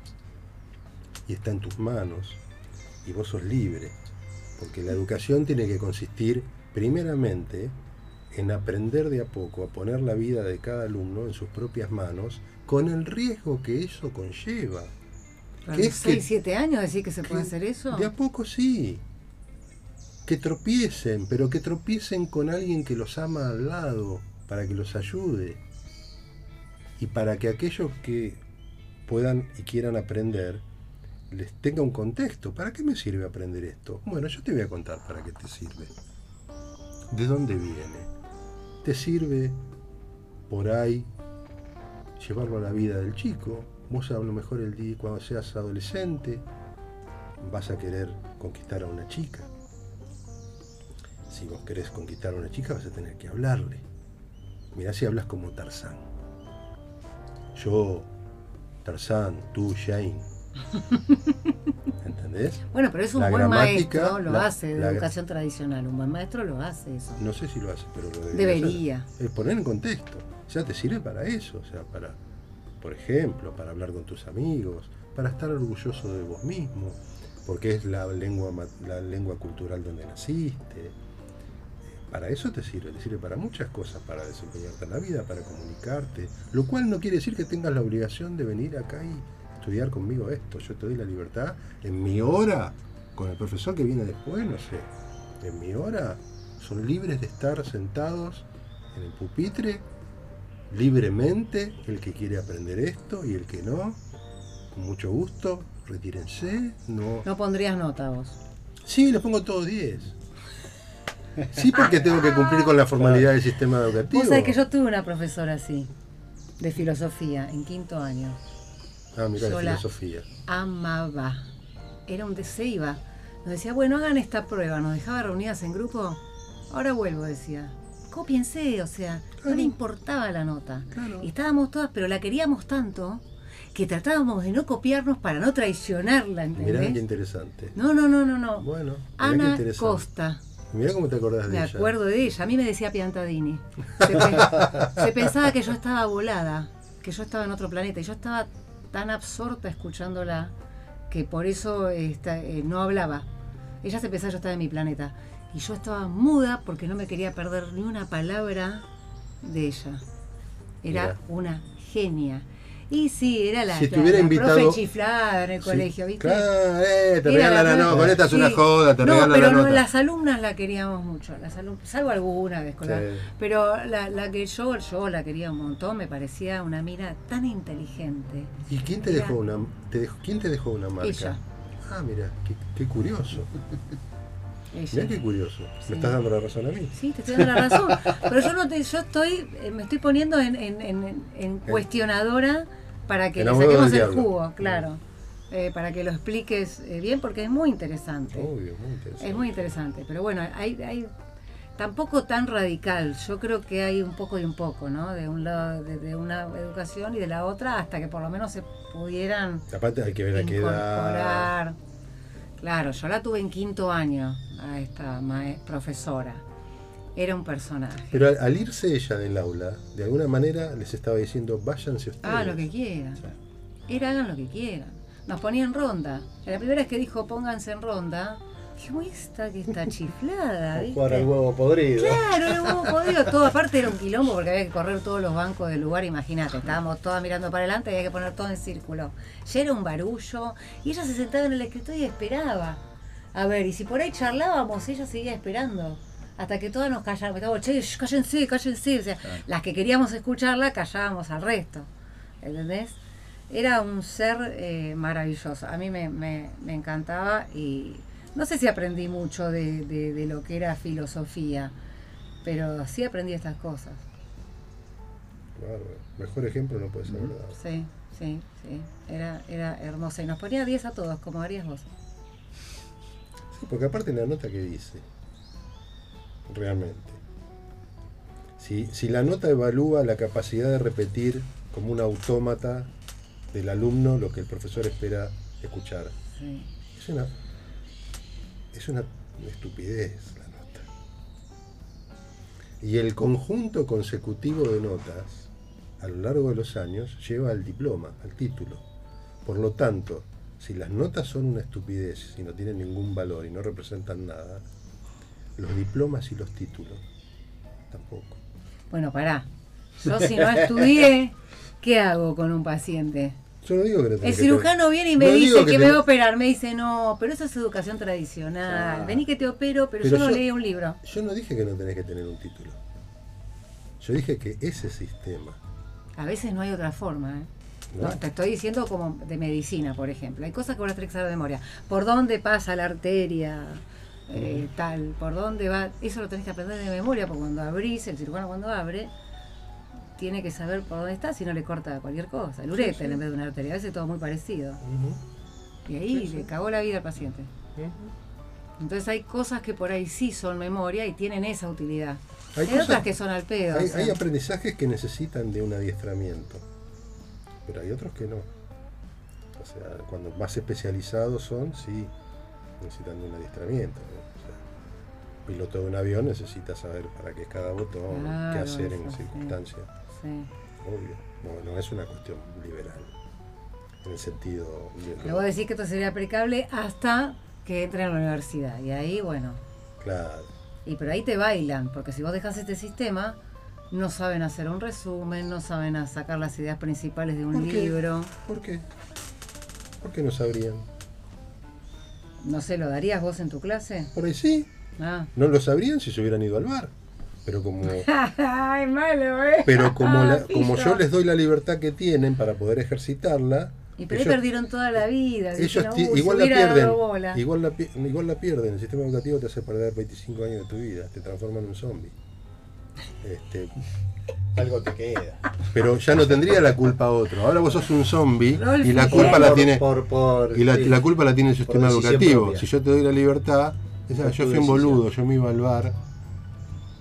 y está en tus manos y vos sos libre, porque la educación tiene que consistir primeramente en aprender de a poco a poner la vida de cada alumno en sus propias manos con el riesgo que eso conlleva. ¿A los 6, 7 años decir que se puede hacer eso? De a poco sí. Que tropiecen, pero que tropiecen con alguien que los ama al lado, para que los ayude. Y para que aquellos que puedan y quieran aprender, les tenga un contexto. ¿Para qué me sirve aprender esto? Bueno, yo te voy a contar para qué te sirve. ¿De dónde viene? Te sirve por ahí llevarlo a la vida del chico. Vos a lo mejor el día cuando seas adolescente vas a querer conquistar a una chica. Si vos querés conquistar a una chica vas a tener que hablarle. Mirá si hablas como Tarzán. Yo, Tarzán, tú, Shane. ¿Entendés? Bueno, pero es un buen maestro, lo hace, de educación tradicional. Un buen maestro lo hace eso. No sé si lo hace, pero lo debería. Es poner en contexto. Ya te sirve para eso, o sea, para, por ejemplo, para hablar con tus amigos, para estar orgulloso de vos mismo, porque es la lengua, la lengua cultural donde naciste. Para eso te sirve, te sirve para muchas cosas, para desempeñarte en la vida, para comunicarte, lo cual no quiere decir que tengas la obligación de venir acá y estudiar conmigo esto, yo te doy la libertad en mi hora, con el profesor que viene después, no sé, en mi hora son libres de estar sentados en el pupitre libremente, el que quiere aprender esto y el que no, con mucho gusto, retírense, no... No pondrías nota vos. Sí, le pongo todos 10. Sí, porque tengo que cumplir con la formalidad del sistema educativo. Vos sabés que yo tuve una profesora así, de filosofía, en quinto año. Ah, mira, la filosofía. Amaba. Era un deseo, Nos decía, bueno, hagan esta prueba. Nos dejaba reunidas en grupo. Ahora vuelvo, decía. Cópiense, o sea, no le importaba la nota. Y estábamos todas, pero la queríamos tanto que tratábamos de no copiarnos para no traicionarla, Mirá qué ¿entendés? interesante. No, no, no, no, no. Bueno, qué Ana. Costa. Mirá cómo te acordás de Me ella. acuerdo de ella. A mí me decía Piantadini. Se, pe- se pensaba que yo estaba volada, que yo estaba en otro planeta. Y yo estaba tan absorta escuchándola que por eso esta- eh, no hablaba. Ella se pensaba que yo estaba en mi planeta. Y yo estaba muda porque no me quería perder ni una palabra de ella. Era una genia. Y sí, era la, Si la- la invitado- profe chiflada en el Sí, colegio, ¿viste? Claro, eh, te Era regalan la la- nota. Con esta es una joda, te no, regalan pero la no, las alumnas la queríamos mucho, las alum- salvo alguna de escolar. Sí. Pero la, la que yo, yo la quería un montón, me parecía una mina tan inteligente. ¿Y quién te dejó una, te dejó, quién te dejó una marca? Ella. Ah, mira, qué, qué curioso. Mirá qué curioso. Sí. ¿Me estás dando la razón a mí? Sí, te estoy dando la razón. Pero yo no te, yo estoy, eh, me estoy poniendo en, en- en- en cuestionadora para que le saquemos el jugo, claro. Eh, para que lo expliques eh, bien, porque es muy interesante. Obvio, muy interesante. Es muy interesante, pero bueno, hay, hay tampoco tan radical. Yo creo que hay un poco y un poco, ¿no? De un lado de, de una educación y de la otra, hasta que por lo menos se pudieran Aparte hay que ver a qué edad. Claro, yo la tuve en quinto año a esta profesora. Era un personaje. Pero al, al irse ella del aula, de alguna manera les estaba diciendo, váyanse ustedes. Hagan lo que quieran. Era hagan lo que quieran. Nos ponía en ronda. La primera vez que dijo pónganse en ronda, dije, "Uy, esta que está chiflada. ¿viste?". Jugar al huevo podrido. Claro, un huevo podrido. Todo aparte era un quilombo porque había que correr todos los bancos del lugar. Imagínate, estábamos todas mirando para adelante y había que poner todo en círculo. Ya era un barullo. Y ella se sentaba en el escritorio y esperaba. A ver, y si por ahí charlábamos, ella seguía esperando. Hasta que todas nos callábamos. Estábamos, che, shh, cállense, cállense. O sea, las que queríamos escucharla, callábamos al resto. ¿Entendés? Era un ser eh, maravilloso. A mí me, me- me encantaba y no sé si aprendí mucho de, de- de lo que era filosofía, pero sí aprendí estas cosas. Bárbaro. Mejor ejemplo no puede ser verdad. Sí, sí, sí. Era, era hermosa. Y nos ponía 10 a todos, como harías vos. Porque aparte la nota que dice, realmente. Si, si la nota evalúa la capacidad de repetir como un autómata del alumno lo que el profesor espera escuchar, Sí. es una, es una estupidez la nota. Y el conjunto consecutivo de notas a lo largo de los años lleva al diploma, al título. Por lo tanto, si las notas son una estupidez y no tienen ningún valor y no representan nada, los diplomas y los títulos tampoco. Bueno, pará. Yo si no estudié, ¿qué hago con un paciente? Yo no digo que no El que cirujano viene y me no dice que, me va a operar. Me dice, no, pero eso es educación tradicional. Ah. Vení que te opero, pero, Pero yo no leí un libro. Yo no dije que no tenés que tener un título. Yo dije que ese sistema A veces no hay otra forma, ¿eh? Te estoy diciendo como de medicina, por ejemplo. Hay cosas que tenés que saber de memoria. ¿Por dónde pasa la arteria? eh, tal, por dónde va. Eso lo tenés que aprender de memoria, porque cuando abrís, el cirujano cuando abre, tiene que saber por dónde está, si no le corta cualquier cosa. El ureter en vez de una arteria. A veces todo muy parecido. Y ahí Sí, le cagó la vida al paciente. Entonces hay cosas que por ahí sí son memoria y tienen esa utilidad. Hay Hay, cosas- otras que son al pedo. Hay, o sea. hay aprendizajes que necesitan de un adiestramiento, pero hay otros que no. O sea, cuando más especializados son, sí, necesitan un adiestramiento. ¿no? O sea, piloto de un avión necesita saber para qué es cada botón, qué hacer en circunstancias. Sí. Obvio, no, no es una cuestión liberal, en el sentido... Pero vos decís que esto sería aplicable hasta que entre en la universidad. Y ahí, bueno, Claro, y pero ahí te bailan, porque si vos dejas este sistema, no saben hacer un resumen, no saben sacar las ideas principales de un libro. ¿por qué? ¿Por qué no sabrían? No sé, ¿lo darías vos en tu clase? Por ahí sí, Ah. no lo sabrían si se hubieran ido al bar, pero como... Ay, malo, ¿eh? Pero como, la- Ah, como pillo. yo les doy la libertad que tienen para poder ejercitarla, Y pero ellos- perdieron toda la vida. ellos dijeron, ti- "Uy, si igual la pierden. bola". Igual la, igual la pierden. El sistema educativo te hace perder 25 años de tu vida, te transforma en un zombie. Este, Algo te queda. pero ya no tendría la culpa otro. Ahora vos sos un zombie y la culpa la tiene por- por- y la, sí. la culpa la tiene el sistema educativo. propia. Si yo te doy la libertad, yo fui un boludo, yo me iba al bar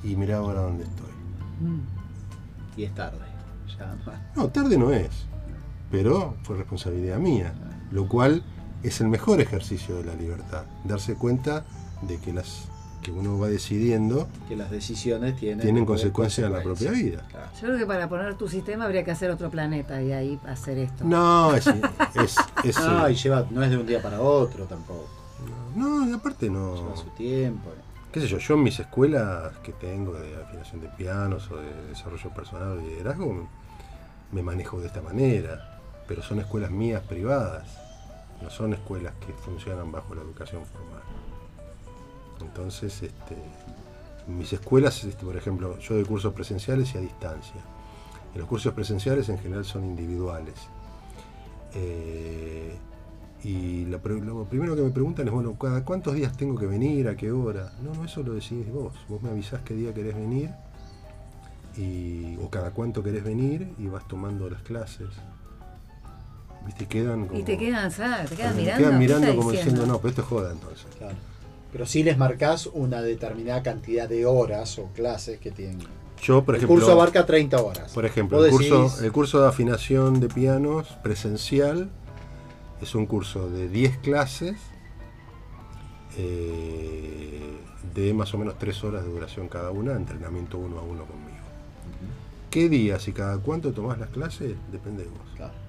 y mirá ahora dónde estoy. Mm. Y es tarde. Ya. No, tarde no es. pero fue responsabilidad mía, lo cual es el mejor ejercicio de la libertad, darse cuenta de que las que uno va decidiendo Que las decisiones tienen, tienen consecuencias en la propia vida. Claro. Yo creo que para poner tu sistema habría que hacer otro planeta y ahí hacer esto. No, es, es, es- No, y lleva, no es de un día para otro tampoco. no, y aparte no. Lleva su tiempo. qué sé yo, yo en mis escuelas que tengo de afinación de pianos o de desarrollo personal o de liderazgo, me manejo de esta manera, pero son escuelas mías privadas, no son escuelas que funcionan bajo la educación formal. Entonces, este, mis escuelas, este, por ejemplo, yo doy cursos presenciales y a distancia. Y los cursos presenciales en general son individuales. Eh, y lo, primero que me preguntan es, bueno, ¿cada cuántos días tengo que venir? ¿A qué hora? No, no, eso lo decidís vos. Vos me avisás qué día querés venir y, o cada cuánto querés venir y vas tomando las clases. ¿Viste? Y quedan como... Y te quedan, ¿sabes? Te quedan mirando. quedan ¿qué mirando como diciendo? diciendo, no, pero esto es joda entonces. Claro. Pero sí les marcás una determinada cantidad de horas o clases que tienen. Yo, por el ejemplo, curso abarca 30 horas. por ejemplo el, curso, el curso de afinación de pianos presencial es un curso de 10 clases eh, de más o menos 3 horas de duración cada una, entrenamiento uno a uno conmigo. ¿Qué días y cada cuánto tomás las clases? Depende de vos. Claro.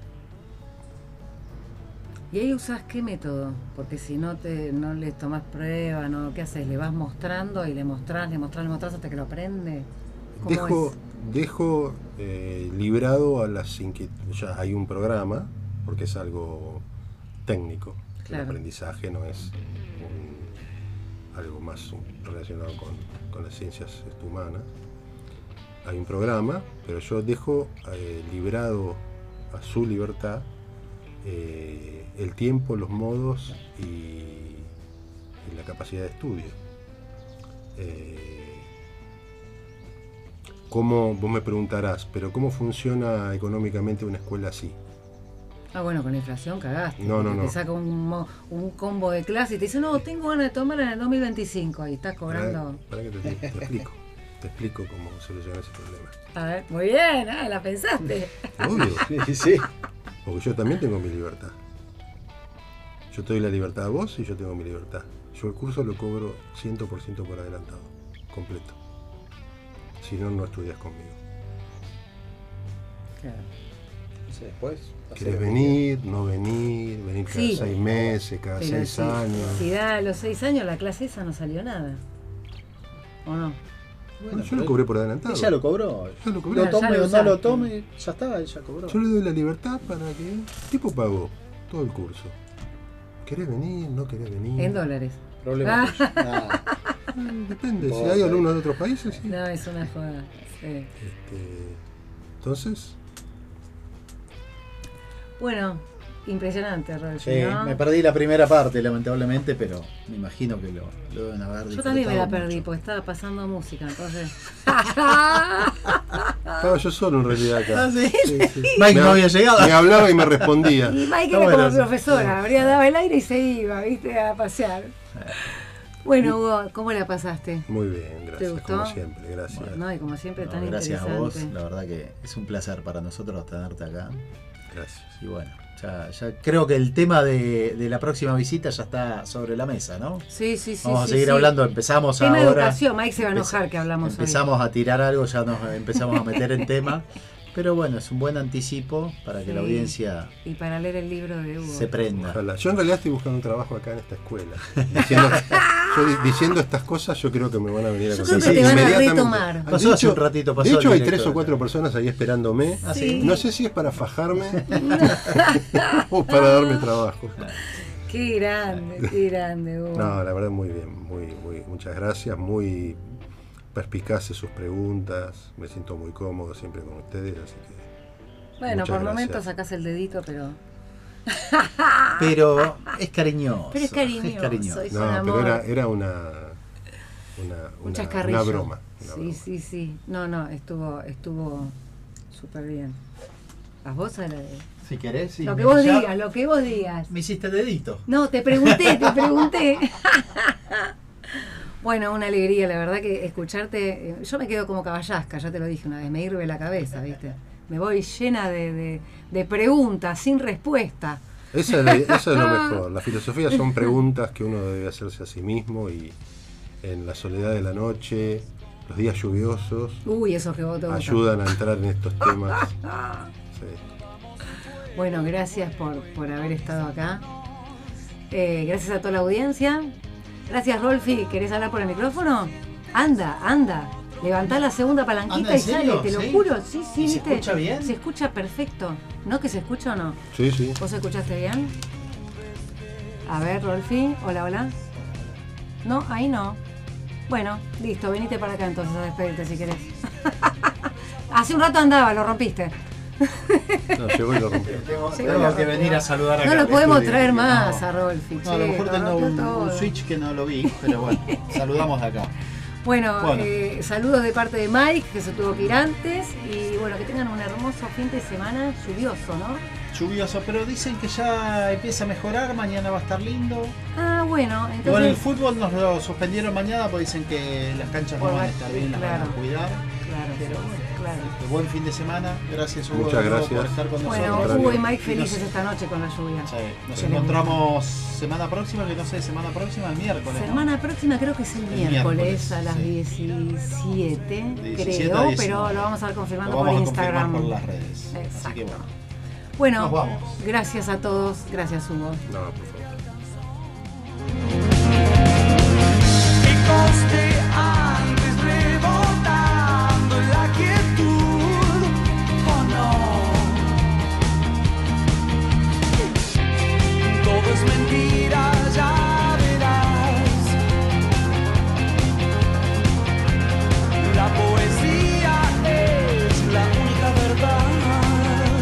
¿Y ahí usás qué método? Porque si no te no le tomás prueba, ¿no? ¿qué haces? ¿Le vas mostrando y le mostrás, le mostrás, le mostrás hasta que lo aprende? ¿Cómo Dejo, es? dejo eh, librado a las inquietudes. Ya hay un programa, porque es algo técnico. Claro. El aprendizaje no es un- algo más relacionado con, con las ciencias humanas. Hay un programa, pero yo dejo eh, librado a su libertad eh, el tiempo, los modos y, y la capacidad de estudio. Eh, ¿Cómo, vos me preguntarás, pero cómo funciona económicamente una escuela así? Ah, bueno, con la inflación cagaste. No, no, no. Te saca un, un combo de clase y te dice, no, tengo ganas de tomar en el 2025. Ahí estás cobrando. Para, que te, te explico. Te explico cómo solucionar ese problema. A ver, muy bien, ah, la pensaste. Obvio, Sí, sí. Porque yo también tengo mi libertad. Yo te doy la libertad a vos y yo tengo mi libertad. Yo el curso lo cobro 100% por adelantado, completo. Si no, no estudias conmigo. Claro. Sí, después. ¿Querés venir? ¿No venir? ¿Venir cada Sí. seis meses? ¿Cada Pero seis si, años? si da a los seis años la clase esa no salió nada. ¿O no? Bueno, yo lo cobré por adelantado. Ella lo cobró. Yo lo cobré. Lo ya tome lo o no lo tome, ya está, ella cobró. Yo le doy la libertad para que el tipo pagó todo el curso. ¿Querés venir? ¿No querés venir? En dólares. Problema tuyo. Nada. Eh, Depende, si hay alumnos de otros países, sí. No, es una joda. Sí. Este, entonces, Bueno, impresionante, Rolf. Sí, ¿no? me perdí la primera parte, lamentablemente, pero me imagino que lo, lo deben haber Yo también me la perdí mucho. porque estaba pasando música, entonces. estaba yo solo en realidad acá. Ah, sí. Sí, sí. Mike Me no ha- había llegado. Me hablaba y me respondía. Y Mike era como eso. profesora, habría dado el aire y se iba, viste, a pasear. Bueno, Hugo, ¿cómo la pasaste? Muy bien, gracias, gustó? como siempre, gracias. No, y como siempre, No, tan gracias a interesante. vos, la verdad que es un placer para nosotros tenerte acá. Gracias. Y bueno, ya, ya creo que el tema de, de la próxima visita ya está sobre la mesa, ¿no? Sí, sí, sí. Vamos a seguir sí. hablando, empezamos Tema ahora. educación, Mike se va a enojar que hablamos hoy. Empezamos a tirar algo, ya nos empezamos a meter en tema. Pero bueno, es un buen anticipo para que la audiencia Y para leer el libro de Hugo. se prenda. Ojalá. Yo en realidad estoy buscando un trabajo acá en esta escuela. Diciendo, yo di- diciendo estas cosas, yo creo que me van a venir a Yo conocer creo que te van a retomar. De Pasó hace hecho- un ratito, pasó De hecho, hay tres o cuatro personas ahí esperándome. Ah, sí. No sé si es para fajarme o para darme trabajo. Qué grande, qué grande, Hugo. No, la verdad muy bien, muy, muy, muchas gracias, muy perspicaces sus preguntas, me siento muy cómodo siempre con ustedes, así que bueno, por gracias. momentos sacás el dedito, pero. Pero es cariñoso. Pero es cariñoso, cariñoso. es- no, pero amor. era, era una, una, Un una, una broma. una sí, broma. sí, sí. No, no, estuvo estuvo súper bien. ¿A vos a la de- Si querés, sí. Lo que vos ya digas, lo que vos digas. Me hiciste dedito. No, te pregunté, te pregunté. bueno, una alegría, la verdad que escucharte. eh, Yo me quedo como caballasca, ya te lo dije una vez, me hirve la cabeza, ¿viste? Me voy llena de, de- de preguntas, sin respuesta. Esa es la- eso es lo mejor. La filosofía son preguntas que uno debe hacerse a sí mismo y en la soledad de la noche, los días lluviosos, Uy, eso que vos te ayudan a entrar en estos temas. Sí. Bueno, gracias por, por haber estado acá. Eh, gracias a toda la audiencia. Gracias, Rolfi. ¿Querés hablar por el micrófono? Anda, anda. Levantá la segunda palanquita ¿Anda, en y sale, te lo ¿Sí? juro. Sí, sí, ¿Y se ¿viste? escucha bien? Se escucha perfecto. ¿No que se escucha o no? Sí, sí. ¿Vos escuchaste bien? A ver, Rolfi. Hola, hola. No, ahí no. Bueno, listo. Venite para acá entonces a despedirte si querés. Hace un rato andaba, lo rompiste. No, llegó y lo rompió. Tengo, que venir a saludar acá. No lo podemos estudio. traer más No. a Rolfi. No, a lo mejor lo tengo un, un switch que no lo vi, pero bueno, saludamos de acá. Bueno, Bueno. eh, saludos de parte de Mike, que se tuvo que ir antes. Y bueno, que tengan un hermoso fin de semana lluvioso, ¿no? Lluvioso, pero dicen que ya empieza a mejorar, mañana va a estar lindo. Ah, bueno, Igual el entonces. fútbol nos lo suspendieron mañana porque dicen que las canchas no van a estar bien, las van a cuidar. Claro, Pero bueno, claro. este, buen fin de semana. Gracias Hugo Muchas gracias. por estar con Bueno, nosotros. Hugo y Mike Y nos- felices esta noche con la lluvia. Sí, nos Sí. encontramos semana próxima, que no sé, semana próxima, el miércoles. ¿no? Semana próxima creo que es el, El miércoles, miércoles, a las sí. 17, 17 creo, a 19. pero lo vamos a estar confirmando Lo vamos por a confirmar Instagram. por las redes. Así Exacto. que bueno. Bueno, Nos vamos. gracias a todos, gracias Hugo. No, por favor.